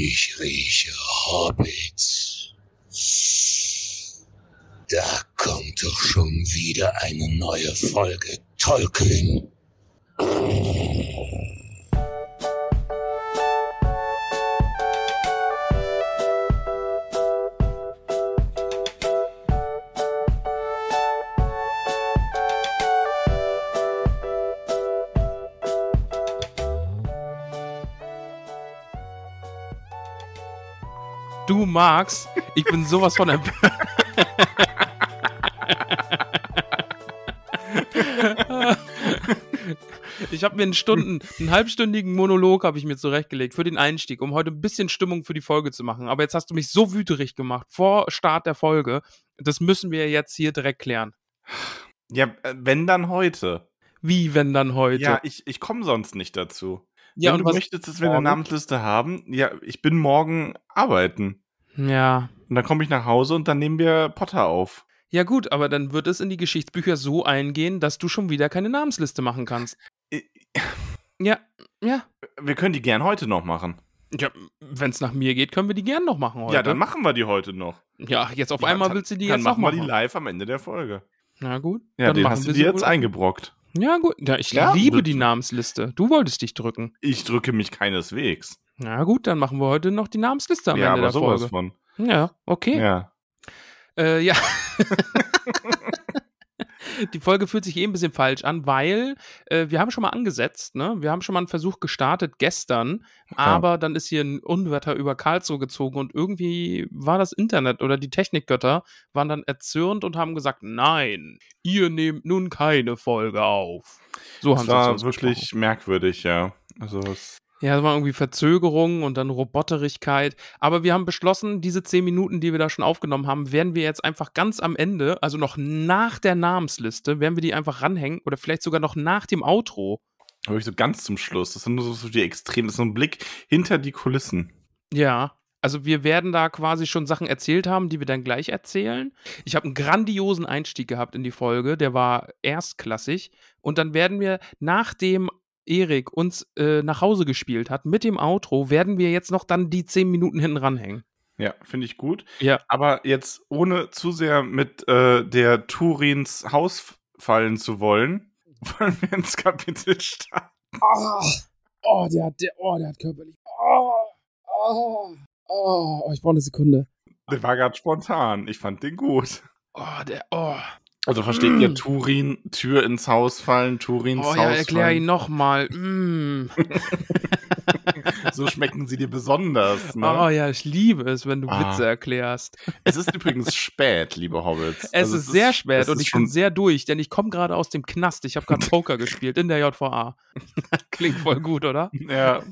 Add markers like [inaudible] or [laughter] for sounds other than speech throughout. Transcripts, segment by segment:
Ich rieche Hobbits. Da kommt doch schon wieder eine neue Folge Tolkien. Magst, ich bin sowas von empört. Ich habe mir einen Stunden, einen halbstündigen Monolog habe ich mir zurechtgelegt für den Einstieg, um heute ein bisschen Stimmung für die Folge zu machen. Aber jetzt hast du mich so wüterig gemacht vor Start der Folge. Das müssen wir jetzt hier direkt klären. Ja, äh, wenn dann heute. Wie, wenn dann heute? Ja, ich, ich komme sonst nicht dazu. Ja, wenn und du möchtest, dass wir eine? Namensliste haben, ja, ich bin morgen arbeiten. Ja. Und dann komme ich nach Hause und dann nehmen wir Potter auf. Ja, gut, aber dann wird es in die Geschichtsbücher so eingehen, dass du schon wieder keine Namensliste machen kannst. I- Ja, ja. Wir können die gern heute noch machen. Ja, wenn es nach mir geht, können wir die gern noch machen heute. Ja, dann machen wir die heute noch. Ja, jetzt auf Ja, einmal dann, willst du die Dann jetzt machen noch wir die machen. live am Ende der Folge. Na gut. Ja, dann den machen hast du dir jetzt wohl. eingebrockt. Ja, gut. Ja, ich Ja, liebe die Namensliste. Du wolltest dich drücken. Ich drücke mich keineswegs. Na gut, dann machen wir heute noch die Namensliste am ja, Ende aber der sowas Folge. von. Ja, okay. Ja. Äh, ja. [laughs] [laughs] [laughs] [laughs] Die Folge fühlt sich eh ein bisschen falsch an, weil äh, wir haben schon mal angesetzt, ne? Wir haben schon mal einen Versuch gestartet gestern, aber dann ist hier ein Unwetter über Karlsruhe gezogen und irgendwie war das Internet oder die Technikgötter waren dann erzürnt und haben gesagt, nein, ihr nehmt nun keine Folge auf. So Das haben sie war zu uns wirklich gesprochen. merkwürdig, ja. Also, es, Ja, es war irgendwie Verzögerung und dann Roboterigkeit. Aber wir haben beschlossen, diese zehn Minuten, die wir da schon aufgenommen haben, werden wir jetzt einfach ganz am Ende, also noch nach der Namensliste, werden wir die einfach ranhängen oder vielleicht sogar noch nach dem Outro. wirklich so ganz zum Schluss. Das sind nur so die Extremen. Das ist so ein Blick hinter die Kulissen. Ja. Also wir werden da quasi schon Sachen erzählt haben, die wir dann gleich erzählen. Ich habe einen grandiosen Einstieg gehabt in die Folge, der war erstklassig. Und dann werden wir, nachdem Erik uns äh, nach Hause gespielt hat, mit dem Outro, werden wir jetzt noch dann die zehn Minuten hinten ranhängen. Ja, finde ich gut. Ja. Aber jetzt, ohne zu sehr mit äh, der Turins Haus fallen zu wollen, [laughs] wollen wir ins Kapitel starten. Oh, oh, der hat, der, oh, der hat körperlich. Oh, oh, oh, ich brauche eine Sekunde. Der war gerade spontan. Ich fand den gut. Oh, der, oh. Also versteht ihr Turin, Tür ins Haus fallen, Turins Oh Haus ja, erklär fallen. ihn nochmal. Mm. [laughs] So schmecken sie dir besonders. Ne? Oh ja, ich liebe es, wenn du Ah. Witze erklärst. Es ist übrigens spät, liebe Hobbits. Es Also ist sehr spät es und ist ich bin sehr durch, denn ich komme gerade aus dem Knast. Ich habe gerade [laughs] Poker gespielt in der JVA. [laughs] Klingt voll gut, oder? Ja.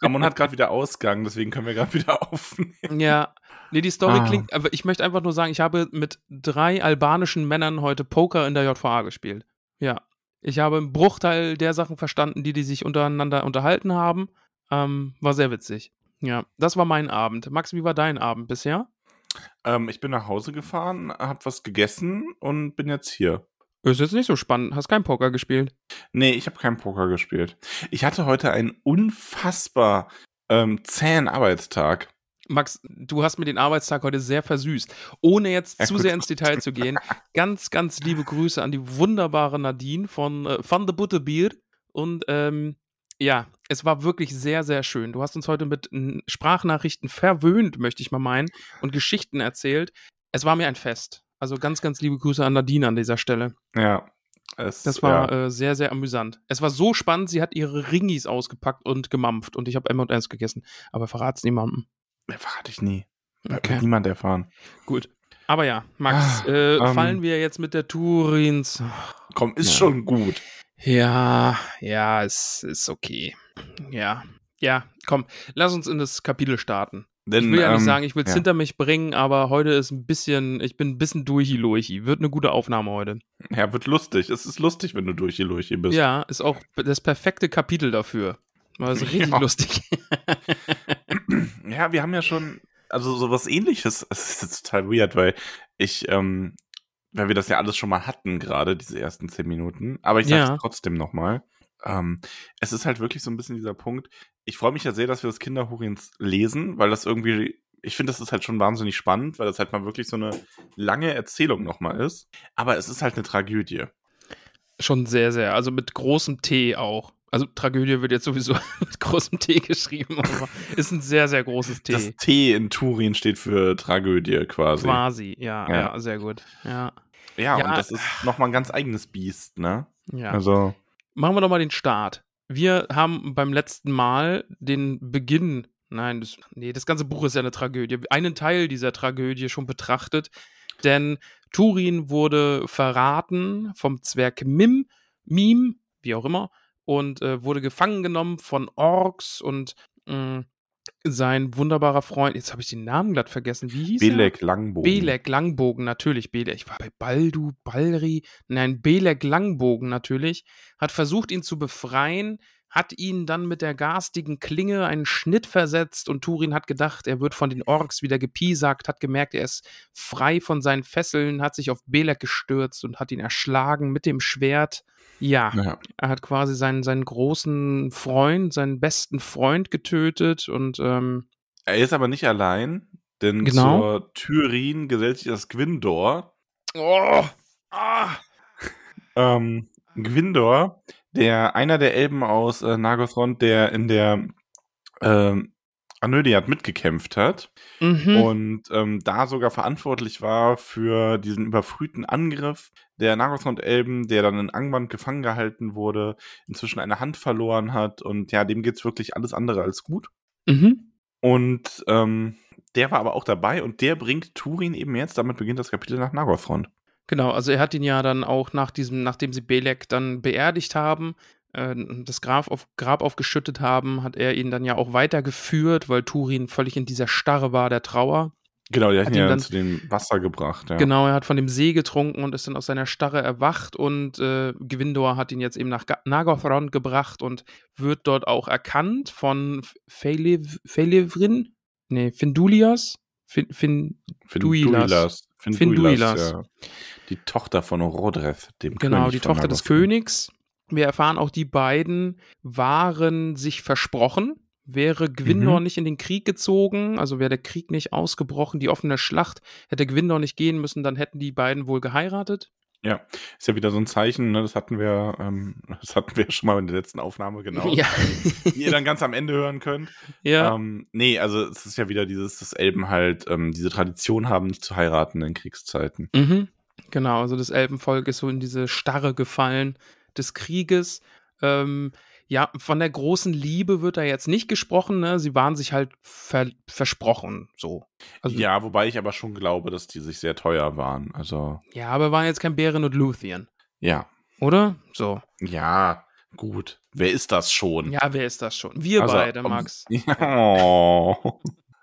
Ramon hat gerade wieder Ausgang, deswegen können wir gerade wieder aufnehmen. Ja. Nee, die Story Ah. klingt, aber ich möchte einfach nur sagen, ich habe mit drei albanischen Männern heute Poker in der JVA gespielt. Ja. Ich habe einen Bruchteil der Sachen verstanden, die die sich untereinander unterhalten haben. Ähm, war sehr witzig. Ja, das war mein Abend. Max, wie war dein Abend bisher? Ähm, ich bin nach Hause gefahren, hab was gegessen und bin jetzt hier. Ist jetzt nicht so spannend. Hast kein Poker gespielt. Nee, ich habe kein Poker gespielt. Ich hatte heute einen unfassbar ähm, zähen Arbeitstag. Max, du hast mir den Arbeitstag heute sehr versüßt. Ohne jetzt Ja, zu sehr ins Detail zu gehen, ganz, ganz liebe Grüße an die wunderbare Nadine von äh, Van de Butterbier. Und ähm, ja, es war wirklich sehr, sehr schön. Du hast uns heute mit n, Sprachnachrichten verwöhnt, möchte ich mal meinen, und Geschichten erzählt. Es war mir ein Fest. Also ganz, ganz liebe Grüße an Nadine an dieser Stelle. Ja. Es, Das war ja. äh, sehr, sehr amüsant. Es war so spannend, sie hat ihre Ringis ausgepackt und gemampft und ich habe M&M's gegessen. Aber verrat's niemandem. Verrate ich nie. Okay. niemand erfahren. Gut. Aber ja, Max, Ah, äh, ähm. fallen wir jetzt mit der Turins. Komm, ist Ja. schon gut. Ja, ja, es ist okay. Ja, ja, komm, lass uns in das Kapitel starten. Denn, ich will ja nicht ähm, sagen, ich will es ja. hinter mich bringen, aber heute ist ein bisschen, ich bin ein bisschen durchi-lurchi. Wird eine gute Aufnahme heute. Ja, wird lustig. Es ist lustig, wenn du durch hier durch hier bist. Ja, ist auch das perfekte Kapitel dafür. War ist [laughs] richtig Ja. lustig. Ja, wir haben ja schon, also sowas ähnliches. Es ist jetzt total weird, weil ich, ähm, weil wir das ja alles schon mal hatten, gerade diese ersten zehn Minuten. Aber ich sag's Ja. trotzdem nochmal. Ähm, es ist halt wirklich so ein bisschen dieser Punkt. Ich freue mich ja sehr, dass wir das Kinderhurins lesen, weil das irgendwie, ich finde, das ist halt schon wahnsinnig spannend, weil das halt mal wirklich so eine lange Erzählung nochmal ist. Aber es ist halt eine Tragödie. Schon sehr, sehr. Also mit großem T auch. Also Tragödie wird jetzt sowieso [laughs] mit großem T geschrieben, aber ist ein sehr, sehr großes T. Das T in Turin steht für Tragödie quasi. Quasi, ja, Ja. ja, sehr gut. Ja, Ja, Ja. und das ist nochmal ein ganz eigenes Biest, ne? ja. Also. Machen wir doch mal den Start. Wir haben beim letzten Mal den Beginn, nein, das, nee, das ganze Buch ist ja eine Tragödie, einen Teil dieser Tragödie schon betrachtet, denn Turin wurde verraten vom Zwerg Mim, Mim, wie auch immer, und äh, wurde gefangen genommen von Orks und mh, sein wunderbarer Freund, jetzt habe ich den Namen glatt vergessen, wie hieß er? Belek Langbogen. Belek Langbogen, natürlich. Belek. Ich war bei Baldu, Balri. Nein, Belek Langbogen natürlich. Hat versucht, ihn zu befreien, hat ihn dann mit der garstigen Klinge einen Schnitt versetzt und Turin hat gedacht, er wird von den Orks wieder gepiesackt, hat gemerkt, er ist frei von seinen Fesseln, hat sich auf Belek gestürzt und hat ihn erschlagen mit dem Schwert. Ja, Ja. er hat quasi seinen, seinen großen Freund, seinen besten Freund getötet und ähm, Er ist aber nicht allein, denn Genau. zur Tyrin gesellt sich das Gwindor. oh, ah, [laughs] Ähm, Gwindor, der einer der Elben aus äh, Nagothrond, der in der ähm, Anödiat mitgekämpft hat mhm. und ähm, da sogar verantwortlich war für diesen überfrühten Angriff der Nagothrond-Elben, der dann in Angband gefangen gehalten wurde, inzwischen eine Hand verloren hat und ja, dem geht's wirklich alles andere als gut. Mhm. Und ähm, der war aber auch dabei und der bringt Turin eben jetzt, damit beginnt das Kapitel nach Nagothrond. Genau, also er hat ihn ja dann auch nach diesem, nachdem sie Belek dann beerdigt haben, äh, das Grab, auf, Grab aufgeschüttet haben, hat er ihn dann ja auch weitergeführt, weil Turin völlig in dieser Starre war der Trauer. Genau, die hat ihn ja dann- zu dem Wasser gebracht. Ja. Genau, er hat von dem See getrunken und ist dann aus seiner Starre erwacht und äh, Gwindor hat ihn jetzt eben nach Nagothrond gebracht und wird dort auch erkannt von Felev Felevrin, nee, Findulias, Fin, Fin, Duilas. Finduilas. Finduilas. Ja. Die Tochter von Rodreth, dem Genau, König die Tochter des. Königs. Wir erfahren auch, die beiden waren sich versprochen. Wäre Gwindor Mhm. nicht in den Krieg gezogen, also wäre der Krieg nicht ausgebrochen, die offene Schlacht, hätte Gwindor nicht gehen müssen, dann hätten die beiden wohl geheiratet. Ja, ist ja wieder so ein Zeichen, ne? das hatten wir, ähm, [laughs] das hatten wir schon mal in der letzten Aufnahme, genau. Ja. Die ihr dann ganz am Ende hören könnt. [laughs] ja. Ähm, nee, also es ist ja wieder dieses, dass Elben halt ähm, diese Tradition haben, nicht zu heiraten in Kriegszeiten. Mhm. Genau, also das Elbenvolk ist so in diese Starre gefallen des Krieges. Ähm, ja, von der großen Liebe wird da jetzt nicht gesprochen, ne? Sie waren sich halt ver versprochen, so. Also, ja, wobei ich aber schon glaube, dass die sich sehr teuer waren. Also, ja, aber waren jetzt kein Bären und Luthien, ja. oder? So. Ja, gut. Wer ist das schon? Ja, wer ist das schon? Wir Also, beide, um- Max. [laughs] Oh.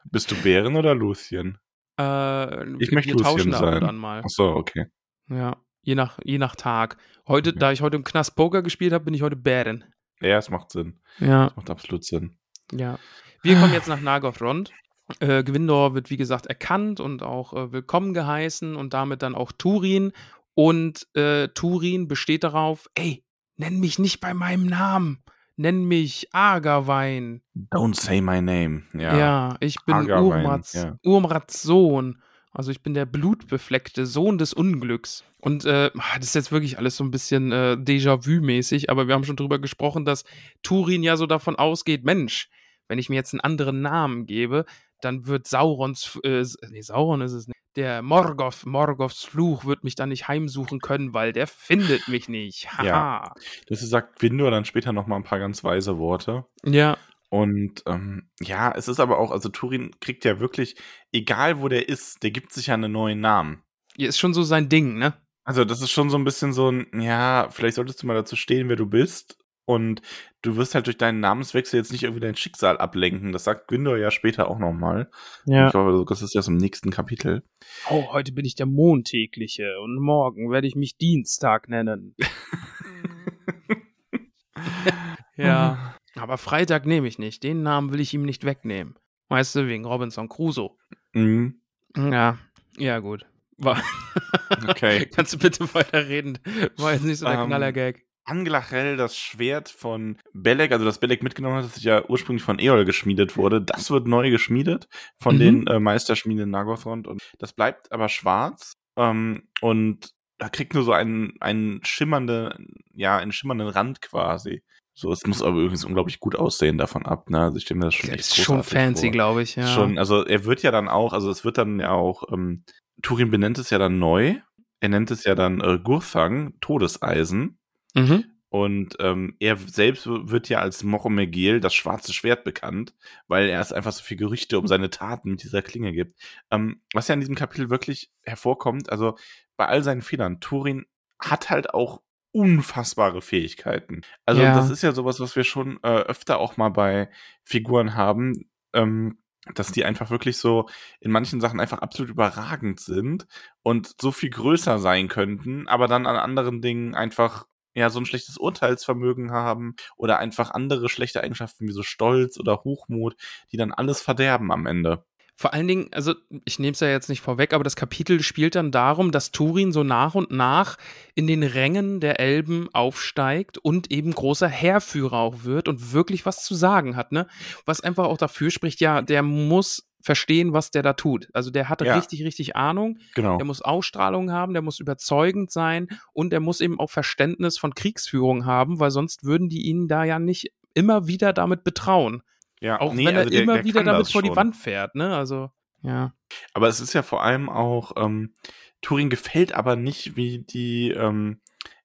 Bist du Bären oder Lucien? Äh, Ich wir, möchte wir tauschen und sein. an mal. Ach so, okay. Ja, je nach, je nach Tag. Heute, Okay. da ich heute im Knast Poker gespielt habe, bin ich heute Bären. Ja, es macht Sinn. Ja. Es macht absolut Sinn. Ja. Wir kommen jetzt [sighs] nach Nagothrond. Äh, Gwindor wird, wie gesagt, erkannt und auch äh, willkommen geheißen und damit dann auch Turin. Und äh, Turin besteht darauf, ey, nenn mich nicht bei meinem Namen. Nenn mich Argawein. Don't say my name. Ja. Ja, ich bin Urmats, ja. Urmats Sohn. Also ich bin der blutbefleckte Sohn des Unglücks. Und äh, das ist jetzt wirklich alles so ein bisschen äh, Déjà-vu-mäßig, aber wir haben schon drüber gesprochen, dass Turin ja so davon ausgeht, Mensch, wenn ich mir jetzt einen anderen Namen gebe, dann wird Saurons, äh, nee, Sauron ist es nicht, der Morgoth, Morgoths Fluch wird mich dann nicht heimsuchen können, weil der findet mich nicht. Haha. Ja. Das sagt Gwindor dann später noch mal ein paar ganz weise Worte. ja. Und ähm, ja, es ist aber auch, also Turin kriegt ja wirklich, egal wo der ist, der gibt sich ja einen neuen Namen. Ist schon so sein Ding, ne? Also, das ist schon so ein bisschen so ein, ja, vielleicht solltest du mal dazu stehen, wer du bist. Und du wirst halt durch deinen Namenswechsel jetzt nicht irgendwie dein Schicksal ablenken. Das sagt Günther ja später auch nochmal. Ja. Ich glaube, das ist ja so im nächsten Kapitel. Oh, heute bin ich der Montägliche und morgen werde ich mich Dienstag nennen. [laughs] ja. [laughs] [laughs] Aber Freitag nehme ich nicht. Den Namen will ich ihm nicht wegnehmen. Weißt du, wegen Robinson Crusoe. Mhm. Ja, ja, gut. War [laughs] Okay. Kannst du bitte weiterreden? War jetzt nicht so der Ähm, Knallergag. Anglachel, das Schwert von Belek, also das Belek mitgenommen hat, das ja ursprünglich von Eol geschmiedet wurde, das wird neu geschmiedet von Mhm. den äh, Meisterschmieden Nagothrond und das bleibt aber schwarz ähm, und da kriegt nur so einen, einen schimmernde, ja, einen schimmernden Rand quasi. So, es muss aber übrigens unglaublich gut aussehen davon ab, ne? Also ich mir das schon Der echt ist schon fancy, glaube ich, ja. Schon, also er wird ja dann auch, also es wird dann ja auch, ähm, Turin benennt es ja dann neu. Er nennt es ja dann äh, Gurthang, Todeseisen. Mhm. Und ähm, er selbst wird ja als Moromegel, das schwarze Schwert, bekannt, weil er es einfach so viel Gerüchte um seine Taten mit dieser Klinge gibt. Ähm, was ja in diesem Kapitel wirklich hervorkommt, also bei all seinen Fehlern, Turin hat halt auch unfassbare Fähigkeiten. Also Ja. das ist ja sowas, was wir schon äh, öfter auch mal bei Figuren haben, ähm, dass die einfach wirklich so in manchen Sachen einfach absolut überragend sind und so viel größer sein könnten, aber dann an anderen Dingen einfach ja so ein schlechtes Urteilsvermögen haben oder einfach andere schlechte Eigenschaften wie so Stolz oder Hochmut, die dann alles verderben am Ende. Vor allen Dingen, also ich nehme es ja jetzt nicht vorweg, aber das Kapitel spielt dann darum, dass Turin so nach und nach in den Rängen der Elben aufsteigt und eben großer Heerführer auch wird und wirklich was zu sagen hat, ne? Was einfach auch dafür spricht, ja, der muss verstehen, was der da tut. Also der hat Ja. richtig, richtig Ahnung. Genau. Der muss Ausstrahlung haben, der muss überzeugend sein und der muss eben auch Verständnis von Kriegsführung haben, weil sonst würden die ihn da ja nicht immer wieder damit betrauen. Ja, Auch nee, wenn er also der- immer der wieder kann damit vor die. Wand fährt, ne? Also, ja. Aber es ist ja vor allem auch, ähm, Turin gefällt aber nicht, wie die ähm,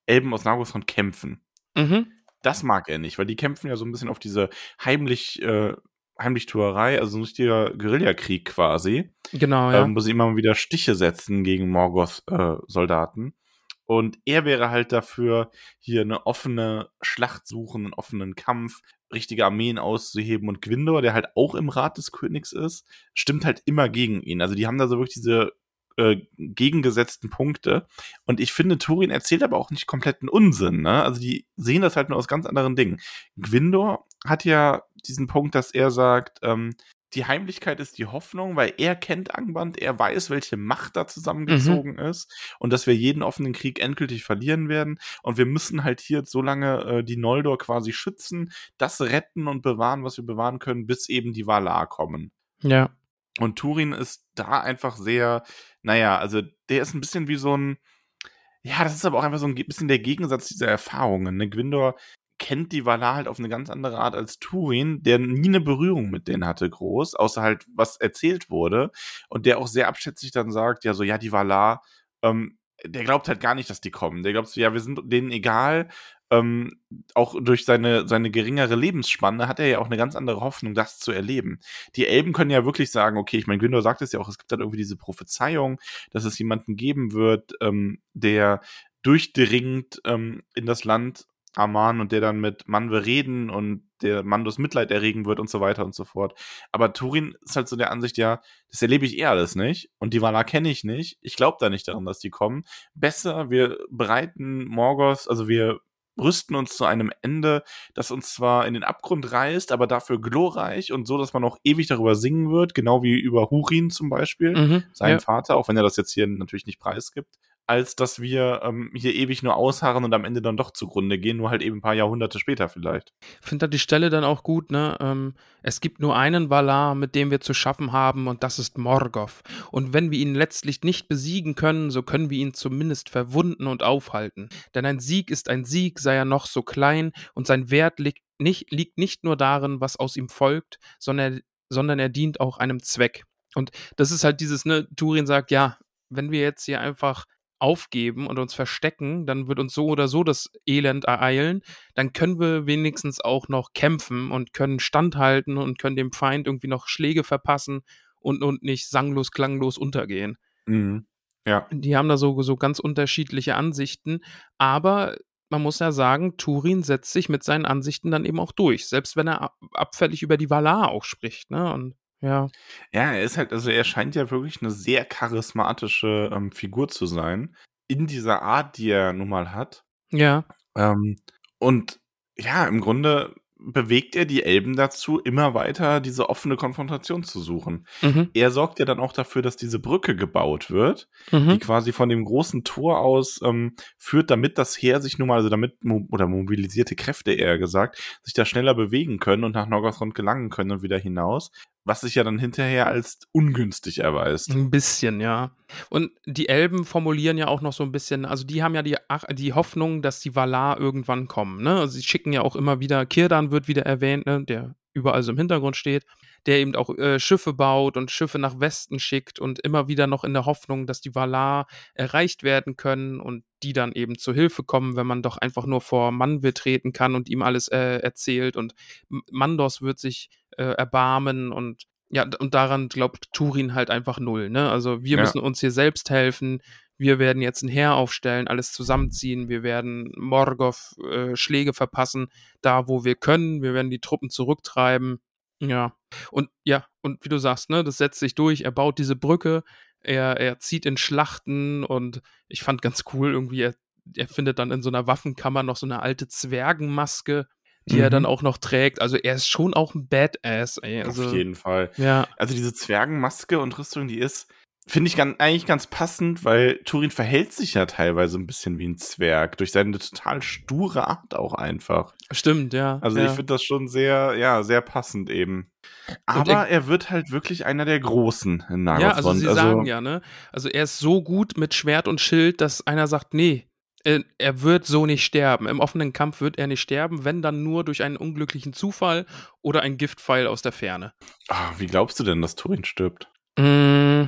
Elben aus Nagothrond kämpfen. Mhm. Das mag er nicht, weil die kämpfen ja so ein bisschen auf diese heimlich, äh, Heimlichtuerei, also so ein richtiger Guerillakrieg quasi, Genau, ja. ähm, wo sie immer wieder Stiche setzen gegen Morgoth-Soldaten. Und er wäre halt dafür, hier eine offene Schlacht suchen, einen offenen Kampf, richtige Armeen auszuheben. Und Gwindor, der halt auch im Rat des Königs ist, stimmt halt immer gegen ihn. Also die haben da so wirklich diese äh, gegengesetzten Punkte. Und ich finde, Turin erzählt aber auch nicht kompletten Unsinn. Ne? Also die sehen das halt nur aus ganz anderen Dingen. Gwindor hat ja diesen Punkt, dass er sagt, ähm, die Heimlichkeit ist die Hoffnung, weil er kennt Angband, er weiß, welche Macht da zusammengezogen Mhm. ist und dass wir jeden offenen Krieg endgültig verlieren werden. Und wir müssen halt hier so lange äh, die Noldor quasi schützen, das retten und bewahren, was wir bewahren können, bis eben die Valar kommen. Ja. Und Turin ist da einfach sehr, naja, also der ist ein bisschen wie so ein, ja, das ist aber auch einfach so ein bisschen der Gegensatz dieser Erfahrungen. Ne? Gwindor kennt die Valar halt auf eine ganz andere Art als Turin, der nie eine Berührung mit denen hatte, groß, außer halt, was erzählt wurde. Und der auch sehr abschätzig dann sagt, ja, so, ja, die Valar, ähm, der glaubt halt gar nicht, dass die kommen. Der glaubt so, ja, wir sind denen egal. Ähm, auch durch seine, seine geringere Lebensspanne hat er ja auch eine ganz andere Hoffnung, das zu erleben. Die Elben können ja wirklich sagen, okay, ich meine, Günther sagt es ja auch, es gibt dann irgendwie diese Prophezeiung, dass es jemanden geben wird, ähm, der durchdringt ähm, in das Land Aman und der dann mit Manwe reden und der Mandos Mitleid erregen wird und so weiter und so fort. Aber Turin ist halt so der Ansicht, ja, das erlebe ich eh alles nicht und die Valar kenne ich nicht. Ich glaube da nicht daran, dass die kommen. Besser, wir bereiten Morgoth, also wir rüsten uns zu einem Ende, das uns zwar in den Abgrund reißt, aber dafür glorreich und so, dass man auch ewig darüber singen wird, genau wie über Hurin zum Beispiel Mhm. sein ja. Vater, auch wenn er das jetzt hier natürlich nicht preisgibt, als dass wir ähm, hier ewig nur ausharren und am Ende dann doch zugrunde gehen, nur halt eben ein paar Jahrhunderte später vielleicht. finde da die Stelle dann auch gut, ne? Ähm, es gibt nur einen Valar, mit dem wir zu schaffen haben, und das ist Morgoth. Und wenn wir ihn letztlich nicht besiegen können, so können wir ihn zumindest verwunden und aufhalten. Denn ein Sieg ist ein Sieg, sei er noch so klein, und sein Wert liegt nicht, liegt nicht nur darin, was aus ihm folgt, sondern, sondern er dient auch einem Zweck. Und das ist halt dieses, ne, Turin sagt, ja, wenn wir jetzt hier einfach aufgeben und uns verstecken, dann wird uns so oder so das Elend ereilen dann können wir wenigstens auch noch kämpfen und können standhalten und können dem Feind irgendwie noch Schläge verpassen und, und nicht sanglos, klanglos untergehen. Mhm. Ja. Die haben da so, so ganz unterschiedliche Ansichten, aber man muss ja sagen, Turin setzt sich mit seinen Ansichten dann eben auch durch, selbst wenn er ab- abfällig über die Valar auch spricht, ne? Und ja. Ja, er ist halt, also er scheint ja wirklich eine sehr charismatische ähm, Figur zu sein. In dieser Art, die er nun mal hat. Ja. Ähm, und ja, im Grunde bewegt er die Elben dazu, immer weiter diese offene Konfrontation zu suchen. Mhm. Er sorgt ja dann auch dafür, dass diese Brücke gebaut wird, die Mhm. quasi von dem großen Tor aus ähm, führt, damit das Heer sich nun mal, also damit, mo oder mobilisierte Kräfte eher gesagt, sich da schneller bewegen können und nach Norgothrond gelangen können und wieder hinaus, was sich ja dann hinterher als ungünstig erweist. Ein bisschen, ja. Und die Elben formulieren ja auch noch so ein bisschen, also die haben ja die, die Hoffnung, dass die Valar irgendwann kommen, ne? Also sie schicken ja auch immer wieder, Kirdan wird wieder erwähnt, ne? Der überall so im Hintergrund steht, der eben auch äh, Schiffe baut und Schiffe nach Westen schickt und immer wieder noch in der Hoffnung, dass die Valar erreicht werden können und die dann eben zur Hilfe kommen, wenn man doch einfach nur vor Manwë treten kann und ihm alles äh, erzählt und Mandos wird sich äh, erbarmen und ja, und daran glaubt Turin halt einfach null, ne? Also wir Ja. müssen uns hier selbst helfen, wir werden jetzt ein Heer aufstellen, alles zusammenziehen, wir werden Morgoth äh, Schläge verpassen, da wo wir können, wir werden die Truppen zurücktreiben. Ja. Und ja, und wie du sagst, ne, das setzt sich durch, er baut diese Brücke, er, er zieht in Schlachten und ich fand ganz cool irgendwie, er, er findet dann in so einer Waffenkammer noch so eine alte Zwergenmaske, die er Mhm. dann auch noch trägt. Also er ist schon auch ein Badass, ey. Also, Auf jeden Fall. Ja, Also diese Zwergenmaske und Rüstung, die ist, finde ich ganz, eigentlich ganz passend, weil Turin verhält sich ja teilweise ein bisschen wie ein Zwerg, durch seine total sture Art auch einfach. stimmt, ja. Also ja. ich finde das schon sehr, ja, sehr passend eben. Aber er- er, wird halt wirklich einer der Großen in Ja, Nargothrond. also sie sagen ja, ne? Also er ist so gut mit Schwert und Schild, dass einer sagt, nee, äh, er wird so nicht sterben. Im offenen Kampf wird er nicht sterben, wenn dann nur durch einen unglücklichen Zufall oder ein Giftpfeil aus der Ferne. Ah, wie glaubst du denn, dass Turin stirbt? Mm.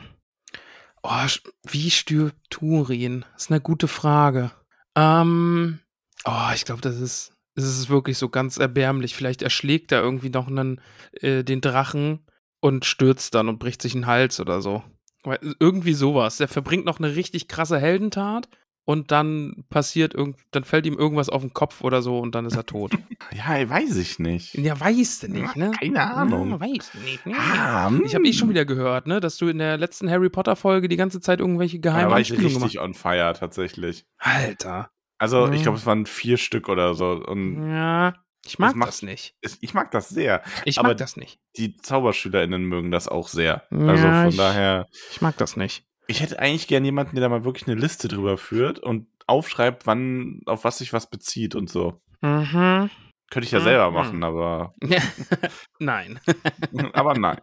Oh, wie stirbt Turin? Das ist eine gute Frage. Ähm, oh, ich glaube, das ist, das ist wirklich so ganz erbärmlich. Vielleicht erschlägt er irgendwie noch einen, äh, den Drachen und stürzt dann und bricht sich einen Hals oder so. Irgendwie sowas. Der verbringt noch eine richtig krasse Heldentat und dann passiert irgend, dann fällt ihm irgendwas auf den Kopf oder so und dann ist er tot. [laughs] Ja, weiß ich nicht. ja, weißt du nicht, ne? Keine Ahnung. Ja, weißt du nicht, ne? Ah, Ich habe eh schon wieder gehört, ne, dass du in der letzten Harry Potter Folge die ganze Zeit irgendwelche Da geheimen war ich Anspielungen gemacht richtig on fire tatsächlich. Alter. Also, ich Mhm. glaube, es waren vier Stück oder so. Und Ja, ich mag Das macht- das nicht. es, ich mag das sehr. Ich mag das nicht. Die ZauberschülerInnen mögen das auch sehr. Ja, also von ich- daher. Ich mag das nicht. Ich hätte eigentlich gern jemanden, der da mal wirklich eine Liste drüber führt und aufschreibt, wann, auf was sich was bezieht und so. Mhm. Könnte ich ja selber Mhm. machen, aber, [laughs] Nein. [laughs] aber nein.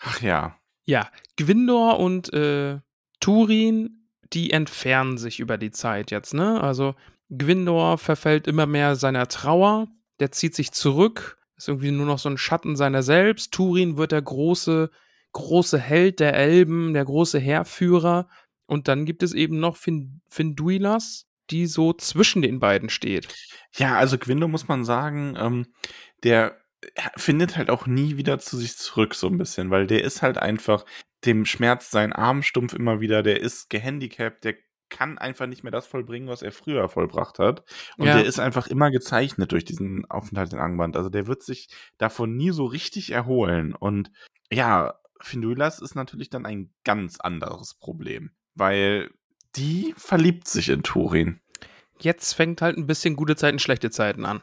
Ach ja. Ja, Gwindor und äh, Turin, die entfernen sich über die Zeit jetzt, ne? Also Gwindor verfällt immer mehr seiner Trauer, der zieht sich zurück, ist irgendwie nur noch so ein Schatten seiner selbst. Turin wird der große, große Held der Elben, der große Heerführer. Und dann gibt es eben noch fin Finduilas, die so zwischen den beiden steht. Ja, also Gwindo muss man sagen, ähm, der findet halt auch nie wieder zu sich zurück, so ein bisschen, weil der ist halt einfach, dem schmerzt sein Arm stumpf immer wieder, der ist gehandicapt, der kann einfach nicht mehr das vollbringen, was er früher vollbracht hat. Und Ja. der ist einfach immer gezeichnet durch diesen Aufenthalt in Angband. Also der wird sich davon nie so richtig erholen. Und ja, Finduilas ist natürlich dann ein ganz anderes Problem, weil die verliebt sich in Turin. Jetzt fängt halt ein bisschen gute Zeiten, schlechte Zeiten an.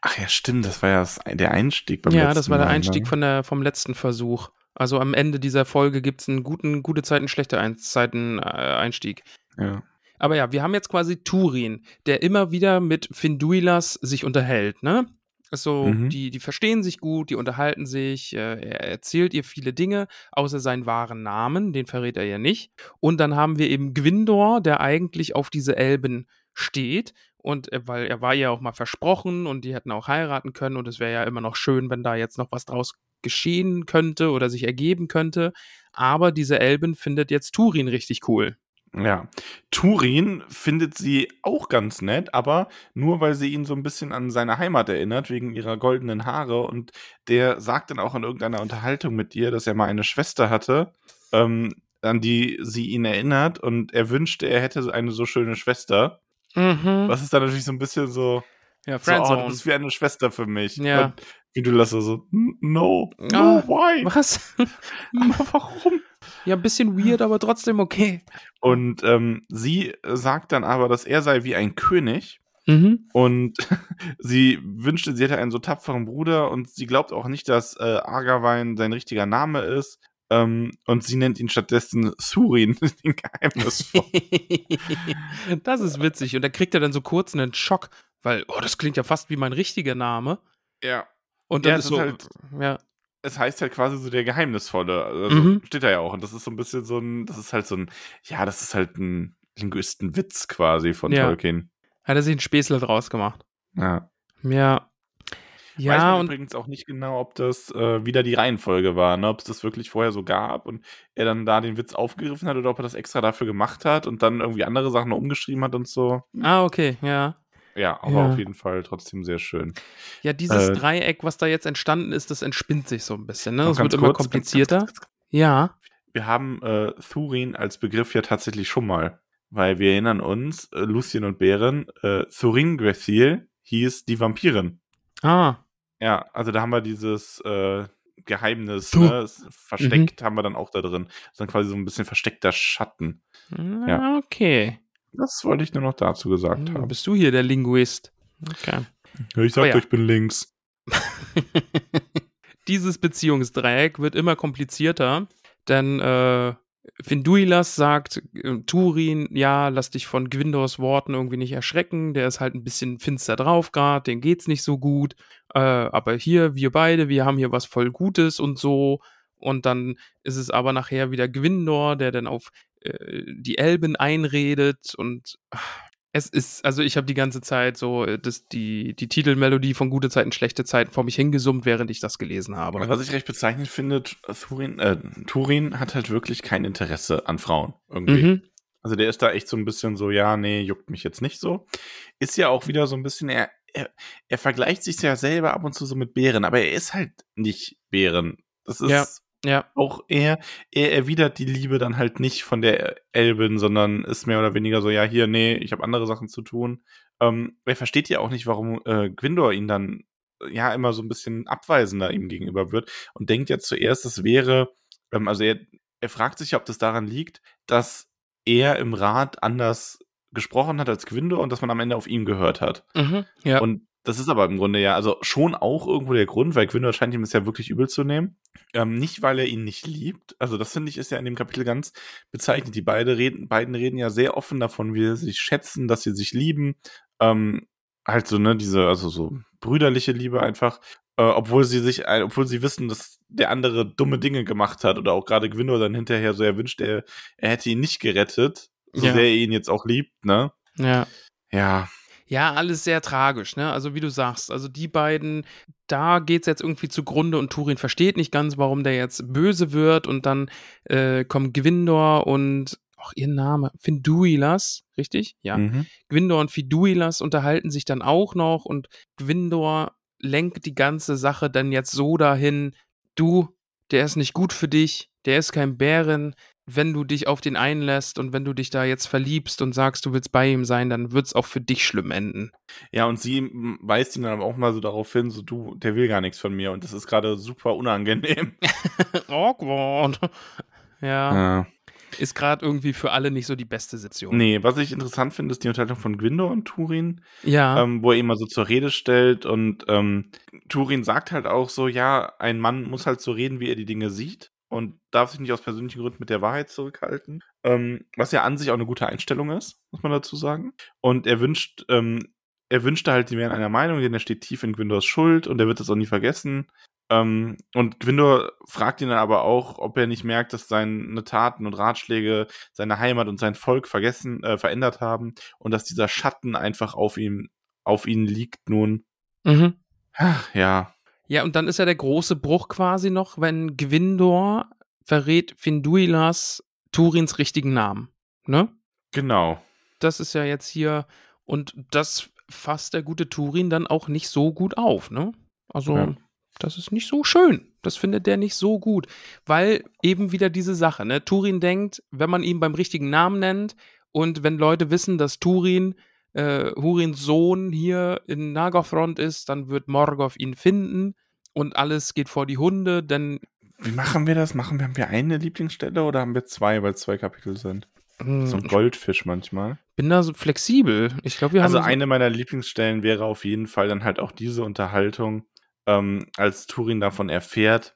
Ach ja, stimmt, das war ja das, der Einstieg beim Ja, das war der Mal, Einstieg ne? von der, vom letzten Versuch. Also am Ende dieser Folge gibt es einen guten, gute Zeiten, schlechte Ein Zeiten äh, Einstieg. Ja. Aber ja, wir haben jetzt quasi Turin, der immer wieder mit Finduilas sich unterhält, ne? Also, Mhm. die, die verstehen sich gut, die unterhalten sich, äh, er erzählt ihr viele Dinge, außer seinen wahren Namen, den verrät er ja nicht. Und dann haben wir eben Gwindor, der eigentlich auf diese Elben steht. Und äh, weil er war ja auch mal versprochen und die hätten auch heiraten können und es wäre ja immer noch schön, wenn da jetzt noch was draus geschehen könnte oder sich ergeben könnte. Aber diese Elben findet jetzt Turin richtig cool. Ja. Turin findet sie auch ganz nett, aber nur weil sie ihn so ein bisschen an seine Heimat erinnert, wegen ihrer goldenen Haare. Und der sagt dann auch in irgendeiner Unterhaltung mit ihr, dass er mal eine Schwester hatte. Ähm, an die sie ihn erinnert und er wünschte, er hätte eine so schöne Schwester. Mhm. Was ist dann natürlich so ein bisschen so, Ja, so oh, Friendzone. du bist wie eine Schwester für mich. Ja. Und wie du lässt so, "N- no, no, Ah, why? Was? [laughs] Warum? ja, ein bisschen weird, aber trotzdem okay. Und ähm, sie sagt dann aber, dass er sei wie ein König Mhm. und [laughs] sie wünschte, sie hätte einen so tapferen Bruder und sie glaubt auch nicht, dass äh, Argawein sein richtiger Name ist. Ähm, und sie nennt ihn stattdessen Surin, [laughs] den Geheimnisvoll. das ist witzig. Und da kriegt er dann so kurz einen Schock, weil, oh, das klingt ja fast wie mein richtiger Name. ja. Und dann Ja, ist so, halt- ja, Es heißt halt quasi so der Geheimnisvolle. Also Mhm. steht da ja auch. Und das ist so ein bisschen so ein, das ist halt so ein, ja, das ist halt ein Linguistenwitz quasi von Ja. Tolkien. hat er sich einen Späßle draus gemacht. Ja. Ja. Weiß Ja, man und übrigens auch nicht genau, ob das äh, wieder die Reihenfolge war, ne? ob es das wirklich vorher so gab und er dann da den Witz aufgegriffen hat oder ob er das extra dafür gemacht hat und dann irgendwie andere Sachen noch umgeschrieben hat und so. Ah, okay, ja. Ja, aber Ja. auf jeden Fall trotzdem sehr schön. Ja, dieses Äh, Dreieck, was da jetzt entstanden ist, das entspinnt sich so ein bisschen, ne? Das wird immer kurz, komplizierter. ganz, ganz, ganz, Ja. Wir haben äh, Thurin als Begriff ja tatsächlich schon mal, weil wir erinnern uns, äh, Lucien und Bären, äh, Thurin Grethil hieß die Vampirin. Ah. Ja, also da haben wir dieses äh, Geheimnis, Thu- ne? es- versteckt haben wir dann auch da drin. Das ist dann quasi so ein bisschen versteckter Schatten. Ja. Okay. Das wollte ich nur noch dazu gesagt Hm, haben. bist du hier der Linguist? Okay. Ja, ich Oh ja. ich bin links. [laughs] Dieses Beziehungsdreieck wird immer komplizierter, denn äh, Finduilas sagt äh, Turin, ja, lass dich von Gwindors Worten irgendwie nicht erschrecken, der ist halt ein bisschen finster drauf gerade, dem geht's nicht so gut, äh, aber hier, wir beide, wir haben hier was voll Gutes und so und dann ist es aber nachher wieder Gwindor, der dann auf die Elben einredet und es ist, also ich habe die ganze Zeit so äh, das, die, die Titelmelodie von Gute Zeiten, Schlechte Zeiten vor mich hingesummt, während ich das gelesen habe. Was ich recht bezeichnend finde, Thurin, äh, Turin hat halt wirklich kein Interesse an Frauen irgendwie. Mhm. Also der ist da echt so ein bisschen so, ja, nee, juckt mich jetzt nicht so. Ist ja auch wieder so ein bisschen, er, er, er vergleicht sich ja selber ab und zu so mit Bären, aber er ist halt nicht Bären. Das ist Ja. Ja, auch er, er erwidert die Liebe dann halt nicht von der Elbin, sondern ist mehr oder weniger so, ja, hier, nee, ich habe andere Sachen zu tun. Ähm, er versteht ja auch nicht, warum äh, Gwindor ihn dann äh, ja immer so ein bisschen abweisender ihm gegenüber wird und denkt ja zuerst, es wäre, ähm, also er, er fragt sich ja, ob das daran liegt, dass er im Rat anders gesprochen hat als Gwindor und dass man am Ende auf ihn gehört hat. mhm. ja. Und das ist aber im Grunde ja, also schon auch irgendwo der Grund, weil Gwindor scheint ihm das ja wirklich übel zu nehmen. Ähm, nicht, weil er ihn nicht liebt. Also das finde ich ist ja in dem Kapitel ganz bezeichnet. Die beide reden, beiden reden ja sehr offen davon, wie sie sich schätzen, dass sie sich lieben. Ähm, halt so, ne, diese, also so brüderliche Liebe einfach. Äh, obwohl sie sich, ein- obwohl sie wissen, dass der andere dumme Dinge gemacht hat oder auch gerade Gwindor dann hinterher so, er wünscht, er, er hätte ihn nicht gerettet, so Ja. sehr er ihn jetzt auch liebt, ne? ja. Ja, Ja, alles sehr tragisch, ne? Also wie du sagst, also die beiden, da geht's jetzt irgendwie zugrunde und Turin versteht nicht ganz, warum der jetzt böse wird und dann äh, kommen Gwindor und auch ihr Name, Finduilas, richtig? Ja. Mhm. Gwindor und Fiduilas unterhalten sich dann auch noch und Gwindor lenkt die ganze Sache dann jetzt so dahin, du, der ist nicht gut für dich, der ist kein Bären, wenn du dich auf den einlässt und wenn du dich da jetzt verliebst und sagst, du willst bei ihm sein, dann wird's auch für dich schlimm enden. Ja, und sie weist ihn dann aber auch mal so darauf hin, so du, der will gar nichts von mir und das ist gerade super unangenehm. [laughs] [laughs] Awkward. Ja, Ja. ist gerade irgendwie für alle nicht so die beste Situation. Nee, was ich interessant finde, ist die Unterhaltung von Gwindor und Turin, Ja, ähm, wo er ihn mal so zur Rede stellt und ähm, Turin sagt halt auch so, ja, ein Mann muss halt so reden, wie er die Dinge sieht und darf sich nicht aus persönlichen Gründen mit der Wahrheit zurückhalten, ähm, was ja an sich auch eine gute Einstellung ist, muss man dazu sagen. Und er wünscht, ähm, er wünschte halt, die wären einer Meinung, denn er steht tief in Gwindors Schuld und er wird das auch nie vergessen. Ähm, und Gwindor fragt ihn dann aber auch, ob er nicht merkt, dass seine Taten und Ratschläge seine Heimat und sein Volk vergessen, äh, verändert haben und dass dieser Schatten einfach auf ihm, auf ihn liegt nun. mhm. Ach, ja. Ja, und dann ist ja der große Bruch quasi noch, wenn Gwindor verrät Finduilas Turins richtigen Namen. Ne? Genau. Das ist ja jetzt hier, und das fasst der gute Turin dann auch nicht so gut auf, ne? Also, Ja. das ist nicht so schön. Das findet der nicht so gut, weil eben wieder diese Sache, ne? Turin denkt, wenn man ihn beim richtigen Namen nennt und wenn Leute wissen, dass Turin äh, Hurins Sohn hier in Nagothrond ist, dann wird Morgoth ihn finden und alles geht vor die Hunde, denn Wie machen wir das? Machen wir, haben wir eine Lieblingsstelle oder haben wir zwei, weil es zwei Kapitel sind? hm, So ein Goldfisch manchmal. bin da so flexibel. Ich glaube, wir haben Also so- eine meiner Lieblingsstellen wäre auf jeden Fall dann halt auch diese Unterhaltung, ähm, als Turin davon erfährt